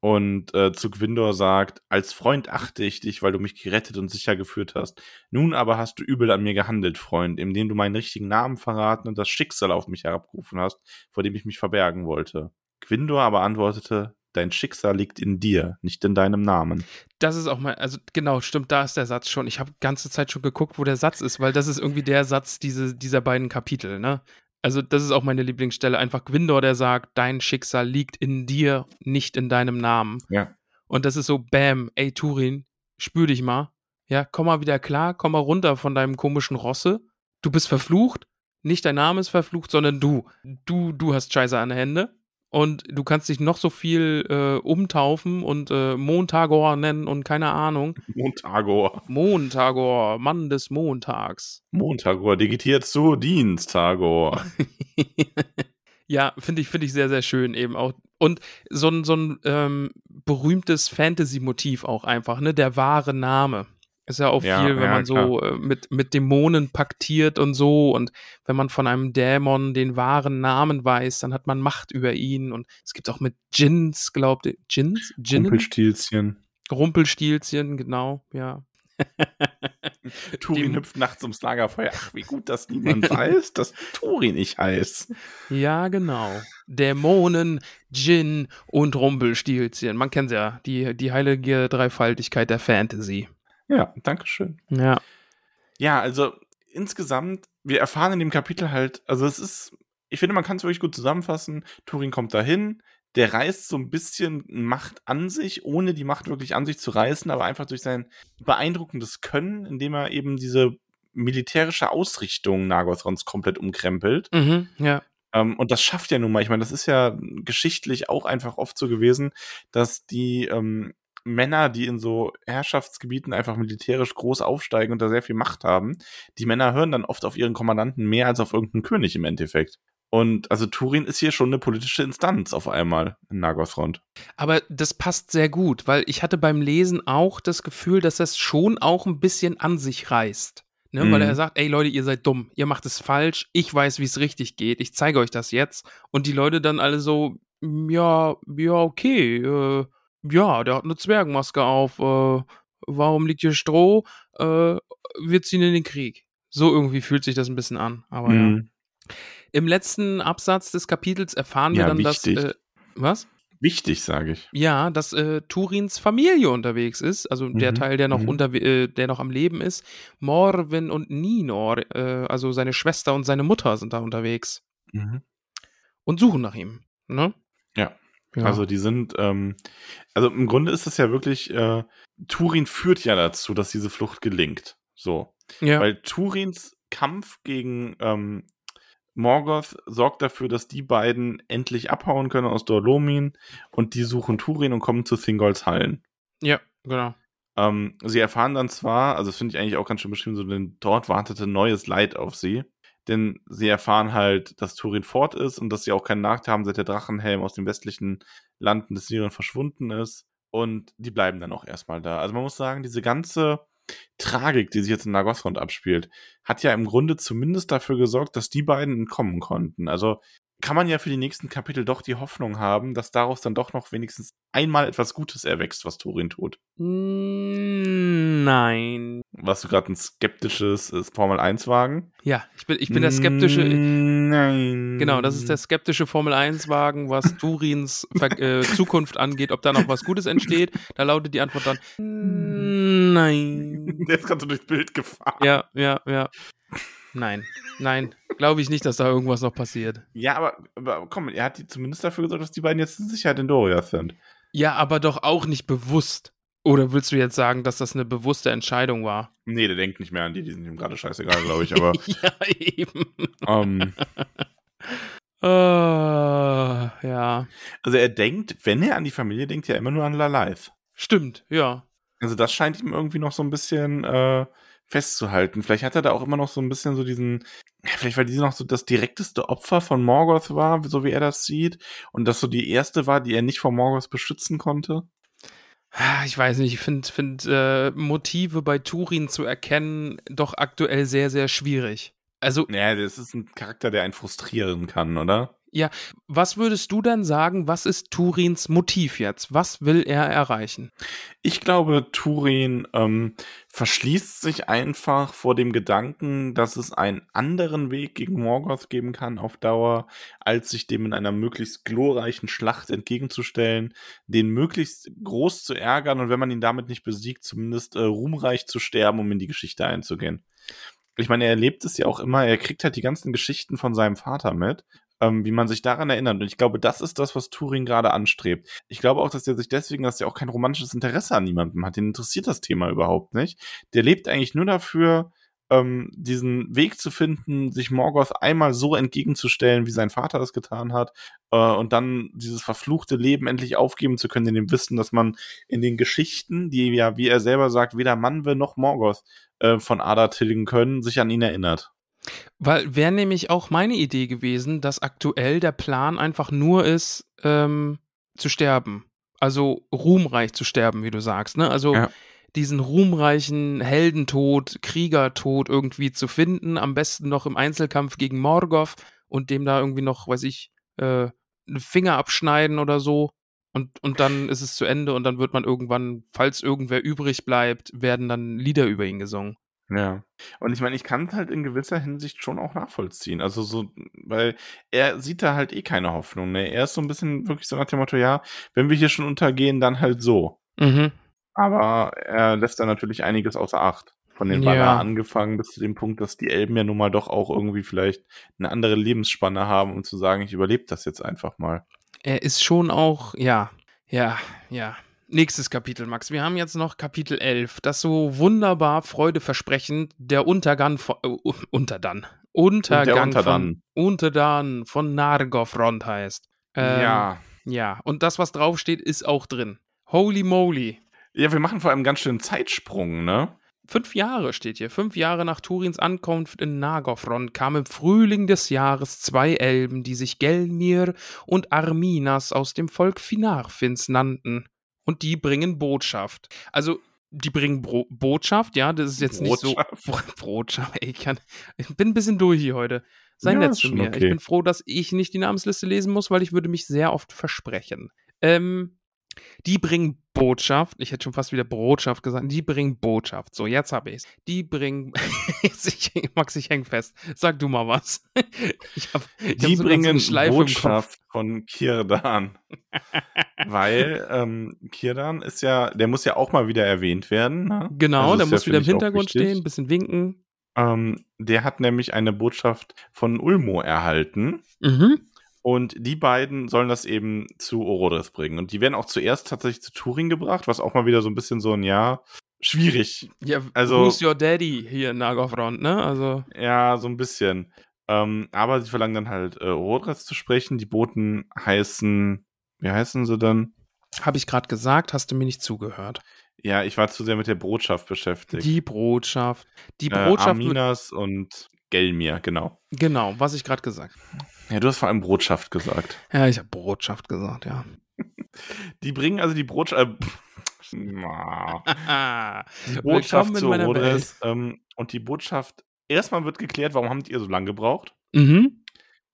und äh, zu Gwindor sagt, als Freund achte ich dich, weil du mich gerettet und sicher geführt hast. Nun aber hast du übel an mir gehandelt, Freund, indem du meinen richtigen Namen verraten und das Schicksal auf mich herabgerufen hast, vor dem ich mich verbergen wollte. Gwindor aber antwortete, dein Schicksal liegt in dir, nicht in deinem Namen. Das ist auch mal, also genau, stimmt, da ist der Satz schon. Ich habe ganze Zeit schon geguckt, wo der Satz ist, weil das ist irgendwie der Satz diese, dieser beiden Kapitel, ne? Also, das ist auch meine Lieblingsstelle. Einfach Gwindor, der sagt, dein Schicksal liegt in dir, nicht in deinem Namen. Ja. Und das ist so, bam, ey Turin, spür dich mal. Ja, komm mal wieder klar, komm mal runter von deinem komischen Rosse. Du bist verflucht. Nicht dein Name ist verflucht, sondern du. Du, du hast Scheiße an den Hände. Und du kannst dich noch so viel äh, umtaufen und äh, Montagor nennen und keine Ahnung. [laughs] Montagor. Montagor, Mann des Montags. Montagor, digitiert zu Dienstagor. [laughs] ja, finde ich, finde ich sehr, sehr schön eben auch. Und so ein, so ein ähm, berühmtes Fantasy-Motiv auch einfach, ne? Der wahre Name. Ist ja auch Ja, viel, wenn ja, man so äh, mit, mit Dämonen paktiert und so. Und wenn man von einem Dämon den wahren Namen weiß, dann hat man Macht über ihn. Und es gibt auch mit Djinns, glaubt ihr, Djinns? Djinnen? Rumpelstilzchen. Rumpelstilzchen, genau, ja. [laughs] Turin Dem- hüpft nachts ums Lagerfeuer. Ach, wie gut, dass niemand [laughs] weiß, dass Turin ich heiß. Ja, genau. Dämonen, Djinn und Rumpelstilzchen. Man kennt ja, die, die heilige Dreifaltigkeit der Fantasy. Ja, danke schön. Ja. Ja, also insgesamt, wir erfahren in dem Kapitel halt, also es ist, ich finde, man kann es wirklich gut zusammenfassen. Turin kommt dahin, der reißt so ein bisschen Macht an sich, ohne die Macht wirklich an sich zu reißen, aber einfach durch sein beeindruckendes Können, indem er eben diese militärische Ausrichtung Nagothrons komplett umkrempelt. Mhm, ja. Ähm, und das schafft ja nun mal. Ich meine, das ist ja geschichtlich auch einfach oft so gewesen, dass die ähm, Männer, die in so Herrschaftsgebieten einfach militärisch groß aufsteigen und da sehr viel Macht haben, die Männer hören dann oft auf ihren Kommandanten mehr als auf irgendeinen König im Endeffekt. Und also Turin ist hier schon eine politische Instanz auf einmal in Nagothrond. Aber das passt sehr gut, weil ich hatte beim Lesen auch das Gefühl, dass das schon auch ein bisschen an sich reißt. Ne? Weil Mhm. er sagt, ey Leute, ihr seid dumm, ihr macht es falsch, ich weiß, wie es richtig geht, ich zeige euch das jetzt. Und die Leute dann alle so, ja, ja, okay, äh, ja, der hat eine Zwergenmaske auf, äh, warum liegt hier Stroh? Äh, wir ziehen in den Krieg. So irgendwie fühlt sich das ein bisschen an. Aber ja. Mhm. Im letzten Absatz des Kapitels erfahren wir Ja, dann, wichtig. dass. Äh, was? Wichtig, sage ich. Ja, dass äh, Turins Familie unterwegs ist, also der Mhm, Teil, der noch mhm. unter, äh, der noch am Leben ist. Morwen und Ninor, äh, also seine Schwester und seine Mutter sind da unterwegs Mhm. und suchen nach ihm. Ne? Ja. Ja. Also die sind, ähm, also im Grunde ist es ja wirklich, äh, Turin führt ja dazu, dass diese Flucht gelingt. So. ja. Weil Turins Kampf gegen ähm, Morgoth sorgt dafür, dass die beiden endlich abhauen können aus Dorlomin und die suchen Turin und kommen zu Thingolls Hallen. ja, genau. Ähm, sie erfahren dann zwar, also das finde ich eigentlich auch ganz schön beschrieben, so denn dort wartete neues Leid auf sie. Denn sie erfahren halt, dass Turin fort ist und dass sie auch keinen Nachteil haben, seit der Drachenhelm aus den westlichen Landen des Syrien verschwunden ist. Und die bleiben dann auch erstmal da. Also man muss sagen, diese ganze Tragik, die sich jetzt in Nagothrond abspielt, hat ja im Grunde zumindest dafür gesorgt, dass die beiden entkommen konnten. Also kann man ja für die nächsten Kapitel doch die Hoffnung haben, dass daraus dann doch noch wenigstens einmal etwas Gutes erwächst, was Turin tut. Mm, Nein. Was du gerade ein skeptisches äh, Formel 1 Wagen? Ja, ich bin, ich bin der skeptische. Nein. Genau, das ist der skeptische Formel-1-Wagen, was Turins äh, Zukunft angeht, ob da noch was Gutes entsteht. Da lautet die Antwort dann Nein. [laughs] Der ist gerade so durchs Bild gefahren. Ja, ja, ja. Nein, nein. Glaube ich nicht, dass da irgendwas noch passiert. Ja, aber, aber komm, er hat die zumindest dafür gesorgt, dass die beiden jetzt in Sicherheit in Doriath sind. Ja, aber doch auch nicht bewusst. Oder willst du jetzt sagen, dass das eine bewusste Entscheidung war? Nee, der denkt nicht mehr an die, die sind ihm gerade scheißegal, glaube ich, aber [laughs] ja, eben. ähm, Äh, [laughs] ja. Also er denkt, wenn er an die Familie denkt, ja immer nur an Lalive. stimmt, ja. Also das scheint ihm irgendwie noch so ein bisschen äh, festzuhalten. Vielleicht hat er da auch immer noch so ein bisschen so diesen, vielleicht weil die noch so das direkteste Opfer von Morgoth war, so wie er das sieht, und das so die erste war, die er nicht vor Morgoth beschützen konnte. Ah, Ich weiß nicht, ich finde find, äh, Motive bei Turin zu erkennen doch aktuell sehr, sehr schwierig. Also, Ja, das ist ein Charakter, der einen frustrieren kann, oder? Was würdest du denn sagen, was ist Turins Motiv jetzt? Was will er erreichen? Ich glaube, Turin ähm, verschließt sich einfach vor dem Gedanken, dass es einen anderen Weg gegen Morgoth geben kann auf Dauer, als sich dem in einer möglichst glorreichen Schlacht entgegenzustellen, den möglichst groß zu ärgern und wenn man ihn damit nicht besiegt, zumindest äh, ruhmreich zu sterben, um in die Geschichte einzugehen. Ich meine, er erlebt es ja auch immer, er kriegt halt die ganzen Geschichten von seinem Vater mit, ähm, wie man sich daran erinnert. Und ich glaube, das ist das, was Turing gerade anstrebt. Ich glaube auch, dass er sich deswegen, dass er auch kein romantisches Interesse an niemandem hat. Den interessiert das Thema überhaupt nicht. Der lebt eigentlich nur dafür, ähm, diesen Weg zu finden, sich Morgoth einmal so entgegenzustellen, wie sein Vater es getan hat, äh, und dann dieses verfluchte Leben endlich aufgeben zu können, in dem Wissen, dass man in den Geschichten, die ja, wie er selber sagt, weder Manwe noch Morgoth äh, von Ada tilgen können, sich an ihn erinnert. Weil wäre nämlich auch meine Idee gewesen, dass aktuell der Plan einfach nur ist, ähm, zu sterben. Also ruhmreich zu sterben, wie du sagst. Ne? Also Ja. diesen ruhmreichen Heldentod, Kriegertod irgendwie zu finden, am besten noch im Einzelkampf gegen Morgoth und dem da irgendwie noch, weiß ich, äh, einen Finger abschneiden oder so. Und, und dann ist es zu Ende und dann wird man irgendwann, falls irgendwer übrig bleibt, werden dann Lieder über ihn gesungen. Ja. Und ich meine, ich kann es halt in gewisser Hinsicht schon auch nachvollziehen. Also so, weil er sieht da halt eh keine Hoffnung. Ne? Er ist so ein bisschen wirklich so nach dem Motto, ja, wenn wir hier schon untergehen, dann halt so. Mhm. Aber er lässt da natürlich einiges außer Acht. Von den Ja. Valar angefangen bis zu dem Punkt, dass die Elben ja nun mal doch auch irgendwie vielleicht eine andere Lebensspanne haben, um zu sagen, ich überlebe das jetzt einfach mal. Er ist schon auch, ja, ja, ja. Nächstes Kapitel, Max. Wir haben jetzt noch Kapitel 11, das so wunderbar freudeversprechend der Untergang von, äh, Unterdan. Untergang Unterdan. von Unterdan von Nargothrond heißt. Ähm, ja. Ja, und das, was draufsteht, ist auch drin. Holy moly. Ja, wir machen vor allem ganz schön Zeitsprung, ne? Fünf Jahre steht hier. Fünf Jahre nach Turins Ankunft in Nagothrond kamen im Frühling des Jahres zwei Elben, die sich Gelmir und Arminas aus dem Volk Finarfins nannten. Und die bringen Botschaft. Also, die bringen Bro Botschaft, ja, das ist jetzt nicht so. Botschaft. Bro Botschaft, ey, ich, kann, ich bin ein bisschen durch hier heute. Sei Ja, nett zu mir. okay. Ich bin froh, dass ich nicht die Namensliste lesen muss, weil ich würde mich sehr oft versprechen. Ähm, die bringen Botschaft. Ich hätte schon fast wieder Botschaft gesagt. Die bringen Botschaft. So, jetzt habe ich's. Die bringen. [laughs] Jetzt, ich, Max, ich häng fest. Sag du mal was. [laughs] Ich hab, ich hab Die grad so bringen. Botschaft von Kirdan. [laughs] Weil ähm, Kirdan ist ja, der muss ja auch mal wieder erwähnt werden. Ne? Genau, Das der muss ja, wieder im ich, Hintergrund stehen, ein bisschen winken. Ähm, der hat nämlich eine Botschaft von Ulmo erhalten. Mhm. Und die beiden sollen das eben zu Orodes bringen. Und die werden auch zuerst tatsächlich zu Turing gebracht, was auch mal wieder so ein bisschen so ein Ja, schwierig. Ja, Also- Who's your daddy hier in Nagothrond, ne? Also, Ja, so ein bisschen. Ähm, aber sie verlangen dann halt, äh, Orodes zu sprechen. Die Boten heißen, wie heißen sie dann? habe ich gerade gesagt, hast du mir nicht zugehört. Ja, ich war zu sehr mit der Botschaft beschäftigt. Die Botschaft. Die äh, Botschaft. mit, Arminas und Gelmir, genau. genau, was ich gerade gesagt Ja, du hast vor allem Botschaft gesagt. Ja, ich habe Botschaft gesagt, ja. [laughs] Die bringen also die. Äh. Ah, [laughs] die Botschaft zu Orodes. Ähm, und die Botschaft, erstmal wird geklärt, warum habt ihr so lange gebraucht? Mhm.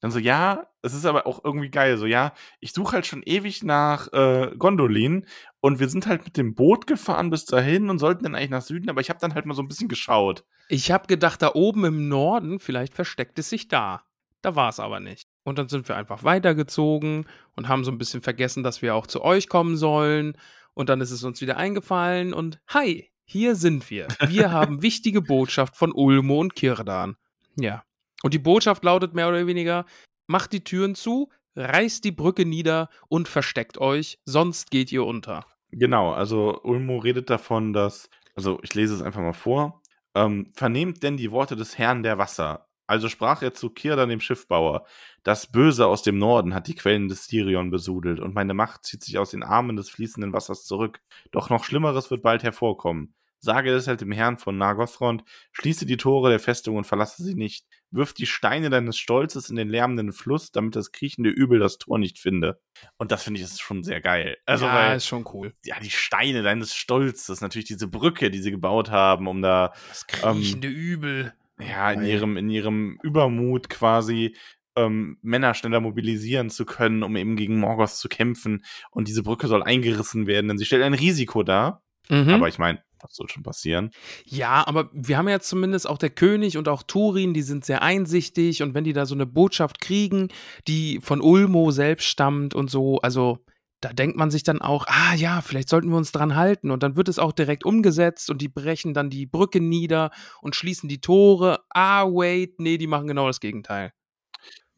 Dann so, ja, es ist aber auch irgendwie geil. So, ja, ich suche halt schon ewig nach äh, Gondolin und wir sind halt mit dem Boot gefahren bis dahin und sollten dann eigentlich nach Süden, aber ich habe dann halt mal so ein bisschen geschaut. Ich habe gedacht, da oben im Norden, vielleicht versteckt es sich da. Da war es aber nicht. Und dann sind wir einfach weitergezogen und haben so ein bisschen vergessen, dass wir auch zu euch kommen sollen. Und dann ist es uns wieder eingefallen und hi, hier sind wir. Wir [laughs] haben wichtige Botschaft von Ulmo und Kirdan. Ja. Und die Botschaft lautet mehr oder weniger: macht die Türen zu, reißt die Brücke nieder und versteckt euch, sonst geht ihr unter. Genau, also Ulmo redet davon, dass, also ich lese es einfach mal vor. Ähm, vernehmt denn die Worte des Herrn der Wasser. Also sprach er zu Kirdan, dem Schiffbauer. Das Böse aus dem Norden hat die Quellen des Sirion besudelt und meine Macht zieht sich aus den Armen des fließenden Wassers zurück. Doch noch Schlimmeres wird bald hervorkommen. Sage deshalb dem Herrn von Nagothrond, schließe die Tore der Festung und verlasse sie nicht. Wirf die Steine deines Stolzes in den lärmenden Fluss, damit das kriechende Übel das Tor nicht finde. Und das finde ich ist schon sehr geil. Also, ja, weil, ist schon cool. ja, die Steine deines Stolzes, natürlich diese Brücke, die sie gebaut haben, um da Das kriechende Übel. Ja, in ihrem, in ihrem Übermut quasi ähm, Männer schneller mobilisieren zu können, um eben gegen Morgoth zu kämpfen. Und diese Brücke soll eingerissen werden, denn sie stellt ein Risiko dar. Mhm. Aber ich meine, das soll schon passieren. Ja, aber wir haben ja zumindest auch der König und auch Turin, die sind sehr einsichtig und wenn die da so eine Botschaft kriegen, die von Ulmo selbst stammt und so, also da denkt man sich dann auch, ah ja, vielleicht sollten wir uns dran halten und dann wird es auch direkt umgesetzt und die brechen dann die Brücke nieder und schließen die Tore. Ah, wait, nee, die machen genau das Gegenteil.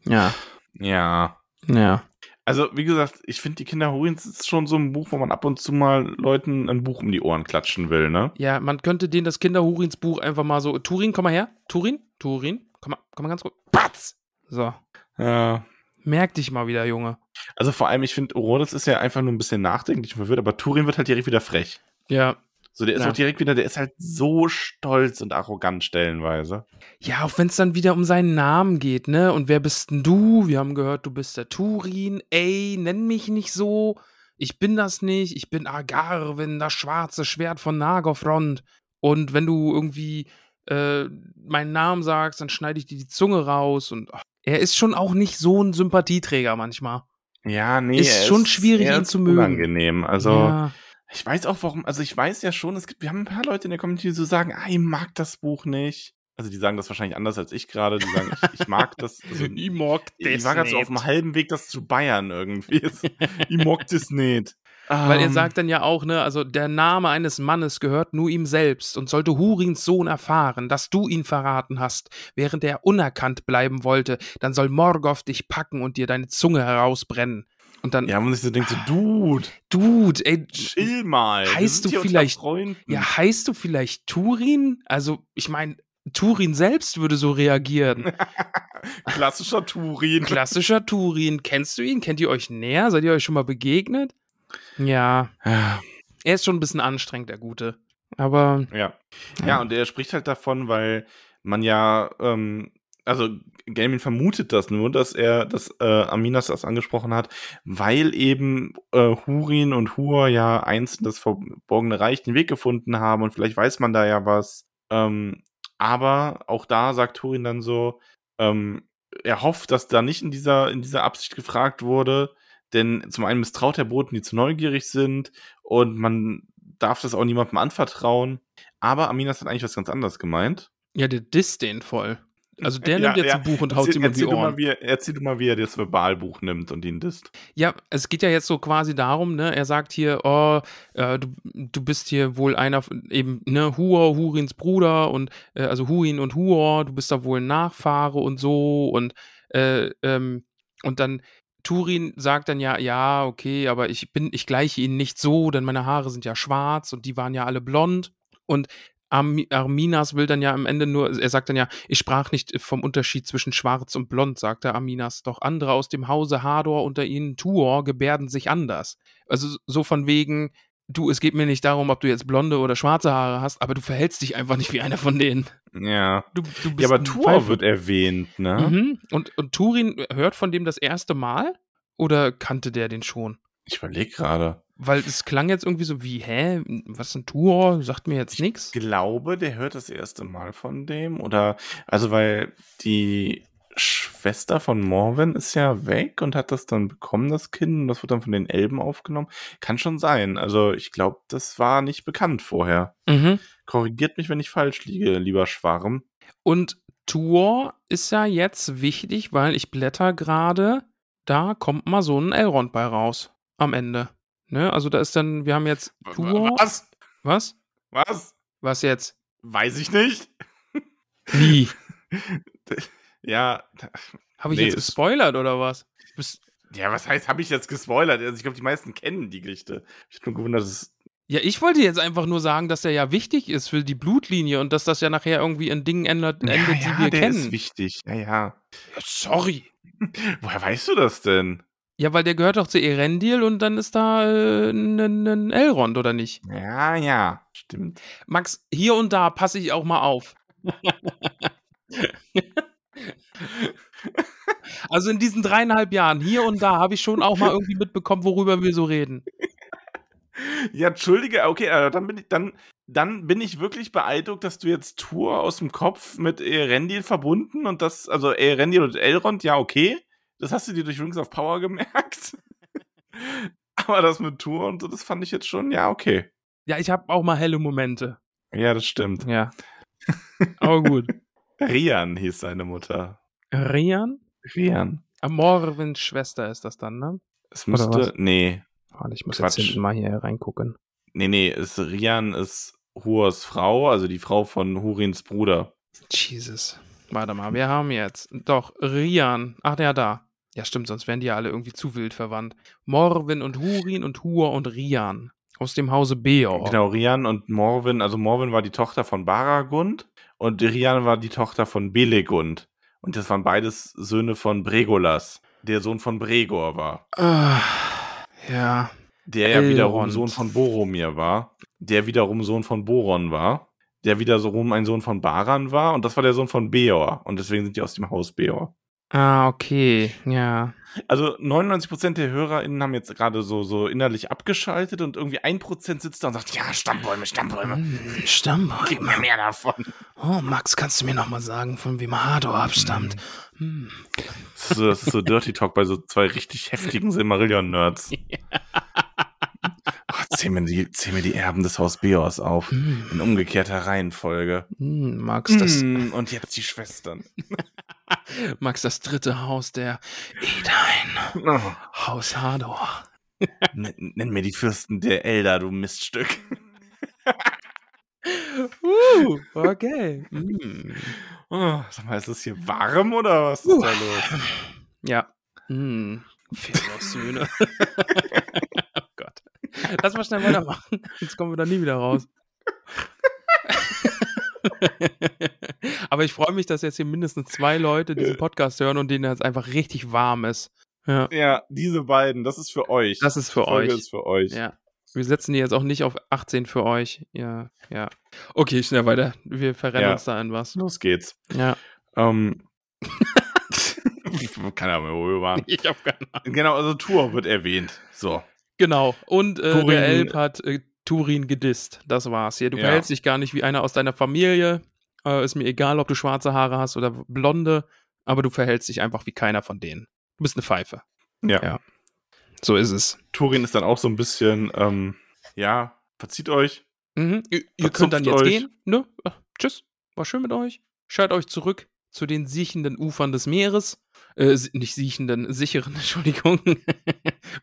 Ja, Ja. ja. Also, wie gesagt, ich finde, die Kinder Hurins ist schon so ein Buch, wo man ab und zu mal Leuten ein Buch um die Ohren klatschen will, ne? Ja, man könnte denen das Kinderhurins Buch einfach mal so, Turin, komm mal her, Turin, Turin, komm mal, komm mal ganz kurz, patz! So, Ja. merk dich mal wieder, Junge. Also vor allem, ich finde, Orodes ist ja einfach nur ein bisschen nachdenklich und verwirrt, aber Turin wird halt direkt wieder frech. Ja, So, der ist Ja. auch direkt wieder, der ist halt so stolz und arrogant stellenweise. Ja, auch wenn es dann wieder um seinen Namen geht, ne? Und wer bist denn du? Wir haben gehört, du bist der Turin. Ey, nenn mich nicht so. Ich bin das nicht. Ich bin Agarwin, das schwarze Schwert von Nagothrond. Und wenn du irgendwie äh, meinen Namen sagst, dann schneide ich dir die Zunge raus. Und ach, er ist schon auch nicht so ein Sympathieträger manchmal. Ja, nee, Ist schon schwierig, er ihn ist zu mögen. Unangenehm. Also, ja. ich weiß auch warum, also ich weiß ja schon, es gibt, wir haben ein paar Leute in der Community, die so sagen, ah, ich mag das Buch nicht. Also die sagen das wahrscheinlich anders als ich gerade, die sagen, ich, ich mag das. [laughs] Also, ich mag ich war gerade so auf dem halben Weg, das zu Bayern irgendwie. [laughs] ich mag das nicht. Weil er Ähm, sagt dann ja auch, ne, also der Name eines Mannes gehört nur ihm selbst und sollte Hurins Sohn erfahren, dass du ihn verraten hast, während er unerkannt bleiben wollte, dann soll Morgoth dich packen und dir deine Zunge herausbrennen. Und dann, Ja, man sich so denkt, so, Dude, Dude, ey, chill mal. Heißt du vielleicht- ja, heißt du vielleicht Turin? Also, ich meine, Turin selbst würde so reagieren. [laughs] Klassischer Turin. Klassischer Turin. Kennst du ihn? Kennt ihr euch näher? Seid ihr euch schon mal begegnet? Ja, Ja. er ist schon ein bisschen anstrengend, der Gute. Aber, Ja. Ja, und er spricht halt davon, weil man ja, ähm, also Gelmin vermutet das nur, dass er, dass äh, Aminas das angesprochen hat, weil eben äh, Hurin und Hur ja eins in das verborgene Reich den Weg gefunden haben und vielleicht weiß man da ja was. Ähm, aber auch da sagt Hurin dann so, ähm, er hofft, dass da nicht in dieser, in dieser Absicht gefragt wurde, denn zum einen misstraut er Boten, die zu neugierig sind und man darf das auch niemandem anvertrauen. Aber Aminas hat eigentlich was ganz anderes gemeint. ja, der disst den voll. Also der Ja, nimmt jetzt ja. ein Buch und haut ihm um die du mal, Ohren. wie er, erzähl du mal, wie er das Verbalbuch nimmt und ihn disst. Ja, es geht ja jetzt so quasi darum, ne, er sagt hier, oh, äh, du, du bist hier wohl einer, eben, ne, Huor, Hurins Bruder und, äh, also Hurin und Huor, du bist da wohl ein Nachfahre und so und, äh, ähm, und dann Turin sagt dann ja, ja, okay, aber ich bin, ich gleiche ihnen nicht so, denn meine Haare sind ja schwarz und die waren ja alle blond und Armi- Arminas will dann ja am Ende nur, er sagt dann ja, ich sprach nicht vom Unterschied zwischen schwarz und blond, sagte Arminas, doch andere aus dem Hause Hador unter ihnen Tuor gebärden sich anders. Also so von wegen, du, es geht mir nicht darum, ob du jetzt blonde oder schwarze Haare hast, aber du verhältst dich einfach nicht wie einer von denen. Ja. Du, du bist Ja, aber Tour Pfeife. wird erwähnt, ne? Mhm. Und, und Turin hört von dem das erste Mal? Oder kannte der den schon? Ich überlege gerade. Weil es klang jetzt irgendwie so wie, hä, was ist ein Tuor? Sagt mir jetzt nichts. glaube, der hört das erste Mal von dem. Oder, also, weil die Schwester von Morwen ist ja weg und hat das dann bekommen, das Kind, und das wird dann von den Elben aufgenommen. Kann schon sein. Also, ich glaube, das war nicht bekannt vorher. Mhm. Korrigiert mich, wenn ich falsch liege, lieber Schwarm. Und Tuor ist ja jetzt wichtig, weil ich blätter gerade, da kommt mal so ein Elrond bei raus. Am Ende. Ne? Also da ist dann, wir haben jetzt Tuor. Was? Was? Was? Was jetzt? Weiß ich nicht. Wie? [laughs] Ja, Habe ich Nee, jetzt gespoilert oder was? Bist, ja, was heißt, habe ich jetzt gespoilert? Also ich glaube, die meisten kennen die Geschichte. Ich habe nur gewundert, dass es Ja, ich wollte jetzt einfach nur sagen, dass der ja wichtig ist für die Blutlinie und dass das ja nachher irgendwie in Dingen ändert, endet, die wir der kennen. ist wichtig. Ja, ja. Ja, sorry. [laughs] Woher weißt du das denn? Ja, weil der gehört doch zu Erendil und dann ist da äh, ein, ein Elrond, oder nicht? Ja, ja. Stimmt. Max, hier und da passe ich auch mal auf. [laughs] also in diesen dreieinhalb Jahren, hier und da, habe ich schon auch mal irgendwie mitbekommen, worüber wir so reden. Ja, entschuldige, okay, äh, dann bin ich, dann, dann bin ich wirklich beeindruckt, dass du jetzt Tour aus dem Kopf mit Erendil verbunden und das, also Erendil und Elrond, ja, okay. Das hast du dir durch Rings of Power gemerkt. [laughs] Aber das mit Tour und so, das fand ich jetzt schon, ja, okay. Ja, ich habe auch mal helle Momente. Ja, das stimmt. Ja. Aber gut. [laughs] Rian hieß seine Mutter. Rian? Rian. Morwins Schwester ist das dann, ne? Es müsste, nee, Warte, ich muss Quatsch. jetzt hinten mal hier reingucken. nee, nee, es, Rian ist Hurs Frau, also die Frau von Hurins Bruder. Jesus. Warte mal, wir haben jetzt. Doch, Rian. Ach, der da. Ja, stimmt, sonst wären die ja alle irgendwie zu wild verwandt. Morwin und Hurin und Hur und Rian. Aus dem Hause Beor. Genau, Rian und Morwin, also Morwin war die Tochter von Baragund und Rian war die Tochter von Belegund. Und das waren beides Söhne von Bregolas, der Sohn von Bregor war. Ah, ja. Der ja wiederum. Sohn von Boromir war, der wiederum Sohn von Boron war, der wiederum ein Sohn von Baran war und das war der Sohn von Beor. Und deswegen sind die aus dem Haus Beor. Ah, okay. Ja. Also 99% der HörerInnen haben jetzt gerade so, so innerlich abgeschaltet und irgendwie 1% sitzt da und sagt, ja, Stammbäume, Stammbäume. Hm, Stammbäume. Gib mir mehr davon. Oh, Max, kannst du mir noch mal sagen, von wem Hador abstammt? Hm. Das ist, so, das ist so Dirty Talk bei so zwei richtig heftigen Silmarillion-Nerds. [laughs] Oh, zähl, mir die, zähl mir die Erben des Haus Beors auf. Hm. In umgekehrter Reihenfolge. Hm, Max, das, Mm, und jetzt die Schwestern. [laughs] [laughs] Max, das dritte Haus der Edain. Oh, Haus Hador. [laughs] nenn, mir die Fürsten der Elder, du Miststück. [laughs] Uh, okay. Hm. Oh, sag mal, ist das hier warm oder was ist da los? Ja. Feros Söhne. oh Gott. Lass mal schnell weitermachen. Jetzt kommen wir da nie wieder raus. [laughs] Aber ich freue mich, dass jetzt hier mindestens zwei Leute diesen Podcast hören und denen jetzt einfach richtig warm ist. Ja, Ja, diese beiden, das ist für euch. das ist für Die Folge euch. ist für euch. Ja. Wir setzen die jetzt auch nicht auf 18 für euch. Ja, ja. Okay, schnell weiter. Wir verrennen Ja. uns da in was. Los geht's. Ja. Ähm. [laughs] [laughs] Keine Ahnung, wo wir waren. Ich hab keine Ahnung. Genau, also Tour wird erwähnt. So. Genau. Und äh, der Elb hat äh, Turin gedisst. Das war's. Hier, du Ja. verhältst dich gar nicht wie einer aus deiner Familie. Äh, ist mir egal, ob du schwarze Haare hast oder blonde, aber du verhältst dich einfach wie keiner von denen. Du bist eine Pfeife. Ja. Ja. So ist es. Turin ist dann auch so ein bisschen, ähm, ja, verzieht euch. Mhm. Ihr, ihr könnt dann jetzt euch. gehen. Ne? Äh, tschüss. War schön mit euch. Schaut euch zurück zu den siechenden Ufern des Meeres. Äh, nicht siechenden, sicheren, [laughs] Entschuldigung. [laughs] Bin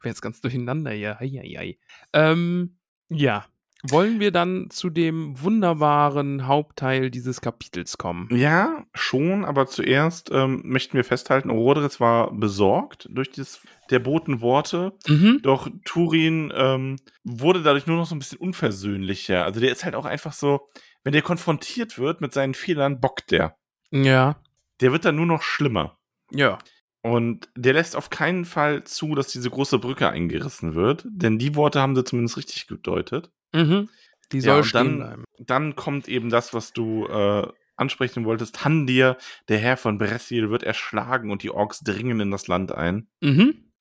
jetzt ganz durcheinander hier. Eieiei. Ähm, ja. Wollen wir dann zu dem wunderbaren Hauptteil dieses Kapitels kommen? Ja, schon, aber zuerst ähm, möchten wir festhalten, Orodris war besorgt durch das, der Botenworte. Mhm. Doch Turin ähm, wurde dadurch nur noch so ein bisschen unversöhnlicher. Also der ist halt auch einfach so, wenn der konfrontiert wird mit seinen Fehlern, bockt der. Ja. Der wird dann nur noch schlimmer. Ja. Und der lässt auf keinen Fall zu, dass diese große Brücke eingerissen wird, denn die Worte haben sie zumindest richtig gedeutet. Mhm. Die Ja, soll und stehen dann, bleiben. dann kommt eben das, was du äh, ansprechen wolltest. Handir, der Herr von Bressil, wird erschlagen und die Orks dringen in das Land ein. Mhm.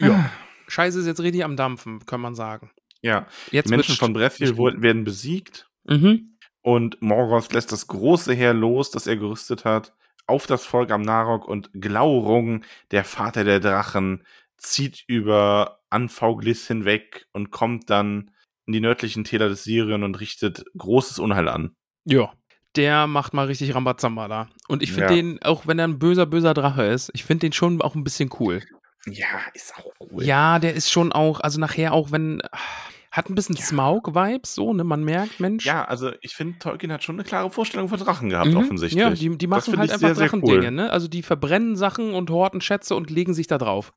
Ja. Scheiße ist jetzt richtig am Dampfen, kann man sagen. Ja, Jetzt die Menschen von Bressil werden besiegt Mhm. und Morgoth lässt das große Heer los, das er gerüstet hat, auf das Volk am Narok und Glaurung, der Vater der Drachen, zieht über Anfauglis hinweg und kommt dann in die nördlichen Täler des Syrien und richtet großes Unheil an. Ja. Der macht mal richtig Rambazamba da. Und ich finde Ja. den, auch wenn er ein böser, böser Drache ist, ich finde den schon auch ein bisschen cool. Ja, ist auch cool. Ja, der ist schon auch, also nachher auch, wenn, hat ein bisschen Ja. Smaug-Vibes, so, ne? Man merkt, Mensch. Ja, also ich finde, Tolkien hat schon eine klare Vorstellung von Drachen gehabt, Mhm. offensichtlich. Ja, die, die machen halt einfach Drachendinge, cool. ne? Also die verbrennen Sachen und horten Schätze und legen sich da drauf.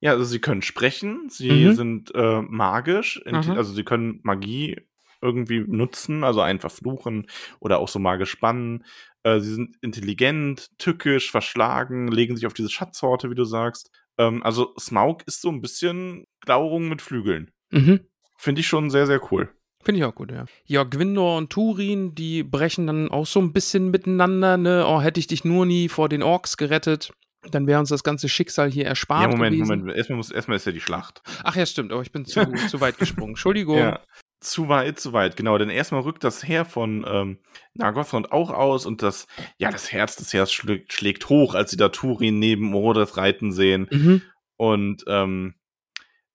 Ja, also sie können sprechen, sie Mhm. sind äh, magisch, Mhm. also sie können Magie irgendwie nutzen, also einfach fluchen oder auch so magisch bannen. Äh, sie sind intelligent, tückisch, verschlagen, legen sich auf diese Schatzhorte, wie du sagst. Ähm, also Smaug ist so ein bisschen Glaurung mit Flügeln. Mhm. Finde ich schon sehr, sehr cool. Finde ich auch gut, ja. Ja, Gwindor und Turin, die brechen dann auch so ein bisschen miteinander, ne? Oh, hätte ich dich nur nie vor den Orks gerettet, dann wäre uns das ganze Schicksal hier erspart ja, Moment, gewesen. Moment. Erstmal, muss, erstmal ist ja die Schlacht. Ach ja, stimmt, aber ich bin zu, [laughs] zu weit gesprungen. Entschuldigung. Ja. Zu weit, zu weit, genau. Denn erstmal rückt das Heer von ähm, Nargothrond auch aus und das, ja, das Herz des Heers schlägt, schlägt hoch, als sie da Turin neben Morodas reiten sehen. Mhm. Und ähm,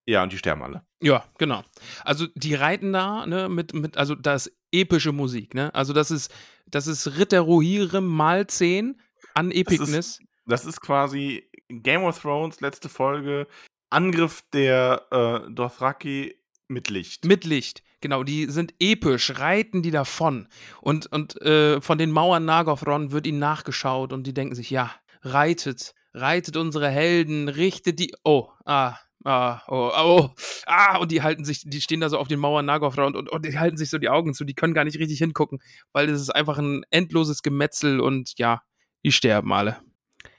ja, und die sterben alle. Ja, genau. Also die reiten da, ne, mit, mit, also das ist epische Musik, ne? Also das ist, das ist Ritter Rohirrim mal 10 an Epicness. Das ist quasi Game of Thrones, letzte Folge, Angriff der äh, Dothraki mit Licht. Mit Licht, genau, die sind episch, reiten die davon. Und, und äh, von den Mauern Nagothron wird ihnen nachgeschaut und die denken sich, ja, reitet, reitet unsere Helden, richtet die. Oh, ah, ah, oh, oh, ah, und die halten sich, die stehen da so auf den Mauern Nagothron und, und die halten sich so die Augen zu, die können gar nicht richtig hingucken, weil das ist einfach ein endloses Gemetzel und ja, die sterben alle.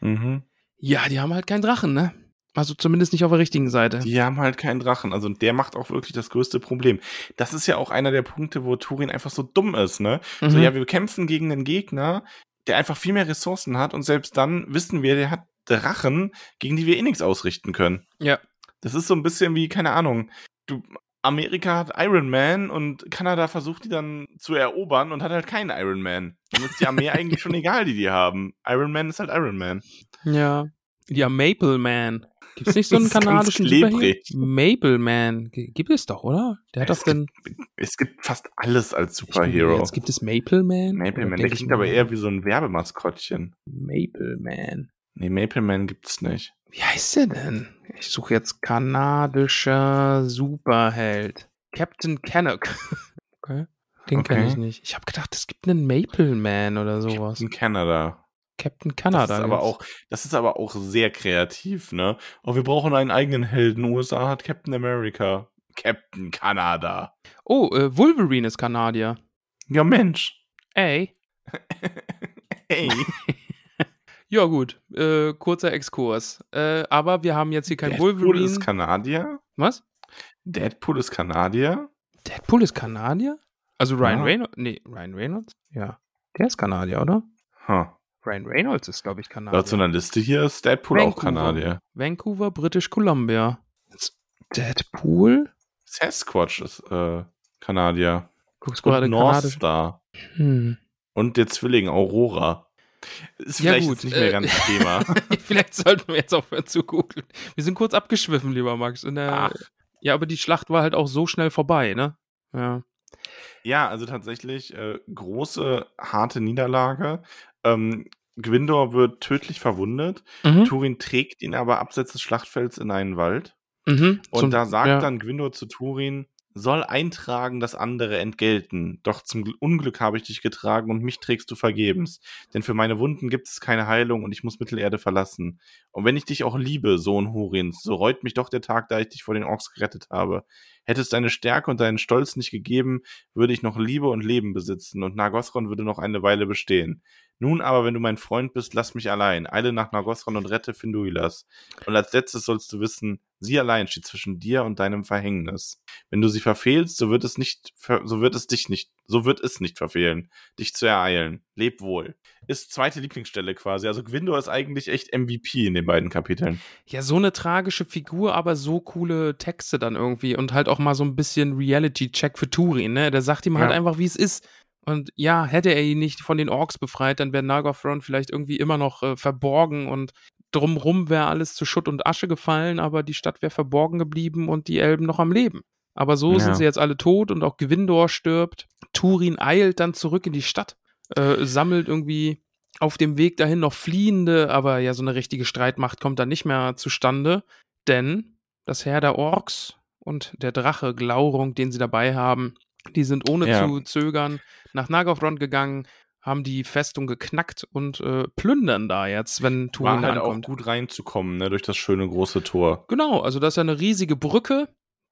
Mhm. Ja, die haben halt keinen Drachen, ne? Also zumindest nicht auf der richtigen Seite. Die haben halt keinen Drachen. Also der macht auch wirklich das größte Problem. Das ist ja auch einer der Punkte, wo Turin einfach so dumm ist, ne? So, Mhm. ja, wir kämpfen gegen einen Gegner, der einfach viel mehr Ressourcen hat und selbst dann wissen wir, der hat Drachen, gegen die wir eh nichts ausrichten können. Ja. Das ist so ein bisschen wie, keine Ahnung, du, Amerika hat Iron Man und Kanada versucht die dann zu erobern und hat halt keinen Iron Man. Dann ist die Armee [laughs] eigentlich schon egal, die die haben. Iron Man ist halt Iron Man. Ja. Ja, Maple Man. Gibt es nicht so einen [laughs] kanadischen. Superhero? Maple Man. Gibt es doch, oder? Der hat Es doch den. Es gibt fast alles als Superhero. Jetzt gibt es Maple Man. Maple Man, der klingt aber eher wie so ein Werbemaskottchen. Maple Man. Nee, Maple Man gibt's nicht. Wie heißt der denn? Ich suche jetzt kanadischer Superheld. Captain Cannock. [laughs] Okay. Den Okay. kenne ich nicht. Ich habe gedacht, es gibt einen Maple Man oder sowas. In Kanada. Captain Canada. das ist aber auch, das ist aber auch sehr kreativ, ne? Oh, wir brauchen einen eigenen Helden. USA hat Captain America. Captain Kanada. Oh, äh, Wolverine ist Kanadier. Ja, Mensch. Ey. [laughs] Ey. [laughs] Ja, gut. Äh, kurzer Exkurs. Äh, aber wir haben jetzt hier kein Deadpool Wolverine. ist Kanadier. Was? Deadpool ist Kanadier. Deadpool ist Kanadier? Also Ryan Ja. Reynolds? Nee, Ryan Reynolds? Ja. Der ist Kanadier, oder? Huh. Ryan Reynolds ist, glaube ich, Kanadier. Laut so einer Liste hier ist Deadpool auch Kanadier. Vancouver, British Columbia. Deadpool? Sasquatch ist äh, Kanadier. Guckst Und gerade North kanadisch. Star. Hm. Und der Zwilling Aurora. Ist Ja, vielleicht gut, jetzt nicht mehr äh, ganz [laughs] Thema. Vielleicht sollten wir jetzt aufhören zu googeln. Wir sind kurz abgeschwiffen, lieber Max. Der, ja, aber die Schlacht war halt auch so schnell vorbei, ne? Ja. Ja, also tatsächlich äh, große, harte Niederlage. Ähm, Gwindor wird tödlich verwundet. Mhm. Turin trägt ihn aber abseits des Schlachtfelds in einen Wald. Mhm. Und Zum- da sagt ja. dann Gwindor zu Turin, soll eintragen das andere entgelten. Doch zum Gl- Unglück habe ich dich getragen und mich trägst du vergebens. Denn für meine Wunden gibt es keine Heilung und ich muss Mittelerde verlassen. Und wenn ich dich auch liebe, Sohn Hurins, so reut mich doch der Tag, da ich dich vor den Orks gerettet habe. Hättest deine Stärke und deinen Stolz nicht gegeben, würde ich noch Liebe und Leben besitzen und Nargothrond würde noch eine Weile bestehen. Nun aber, wenn du mein Freund bist, lass mich allein. Eile nach Nargothrond und rette Finduilas. Und als letztes sollst du wissen, sie allein steht zwischen dir und deinem Verhängnis. Wenn du sie verfehlst, so wird es nicht, so wird es dich nicht, so wird es nicht verfehlen, dich zu ereilen. Leb wohl. Ist zweite Lieblingsstelle quasi. Also Gwindor ist eigentlich echt MVP in den beiden Kapiteln. Ja, so eine tragische Figur, aber so coole Texte dann irgendwie und halt auch mal so ein bisschen Reality-Check für Turin, ne? Der sagt ihm halt Ja. einfach, wie es ist. Und ja, hätte er ihn nicht von den Orks befreit, dann wäre Nargothrond vielleicht irgendwie immer noch äh, verborgen und drumrum wäre alles zu Schutt und Asche gefallen, aber die Stadt wäre verborgen geblieben und die Elben noch am Leben. Aber so Ja. sind sie jetzt alle tot und auch Gewindor stirbt. Turin eilt dann zurück in die Stadt, äh, sammelt irgendwie auf dem Weg dahin noch Fliehende, aber ja, so eine richtige Streitmacht kommt dann nicht mehr zustande, denn das Heer der Orks und der Drache Glaurung, den sie dabei haben, die sind ohne Ja. zu zögern nach Nargothrond gegangen, haben die Festung geknackt und äh, plündern da jetzt, wenn Turin War halt ankommt. auch gut reinzukommen, ne, durch das schöne große Tor. Genau, also das ist ja eine riesige Brücke,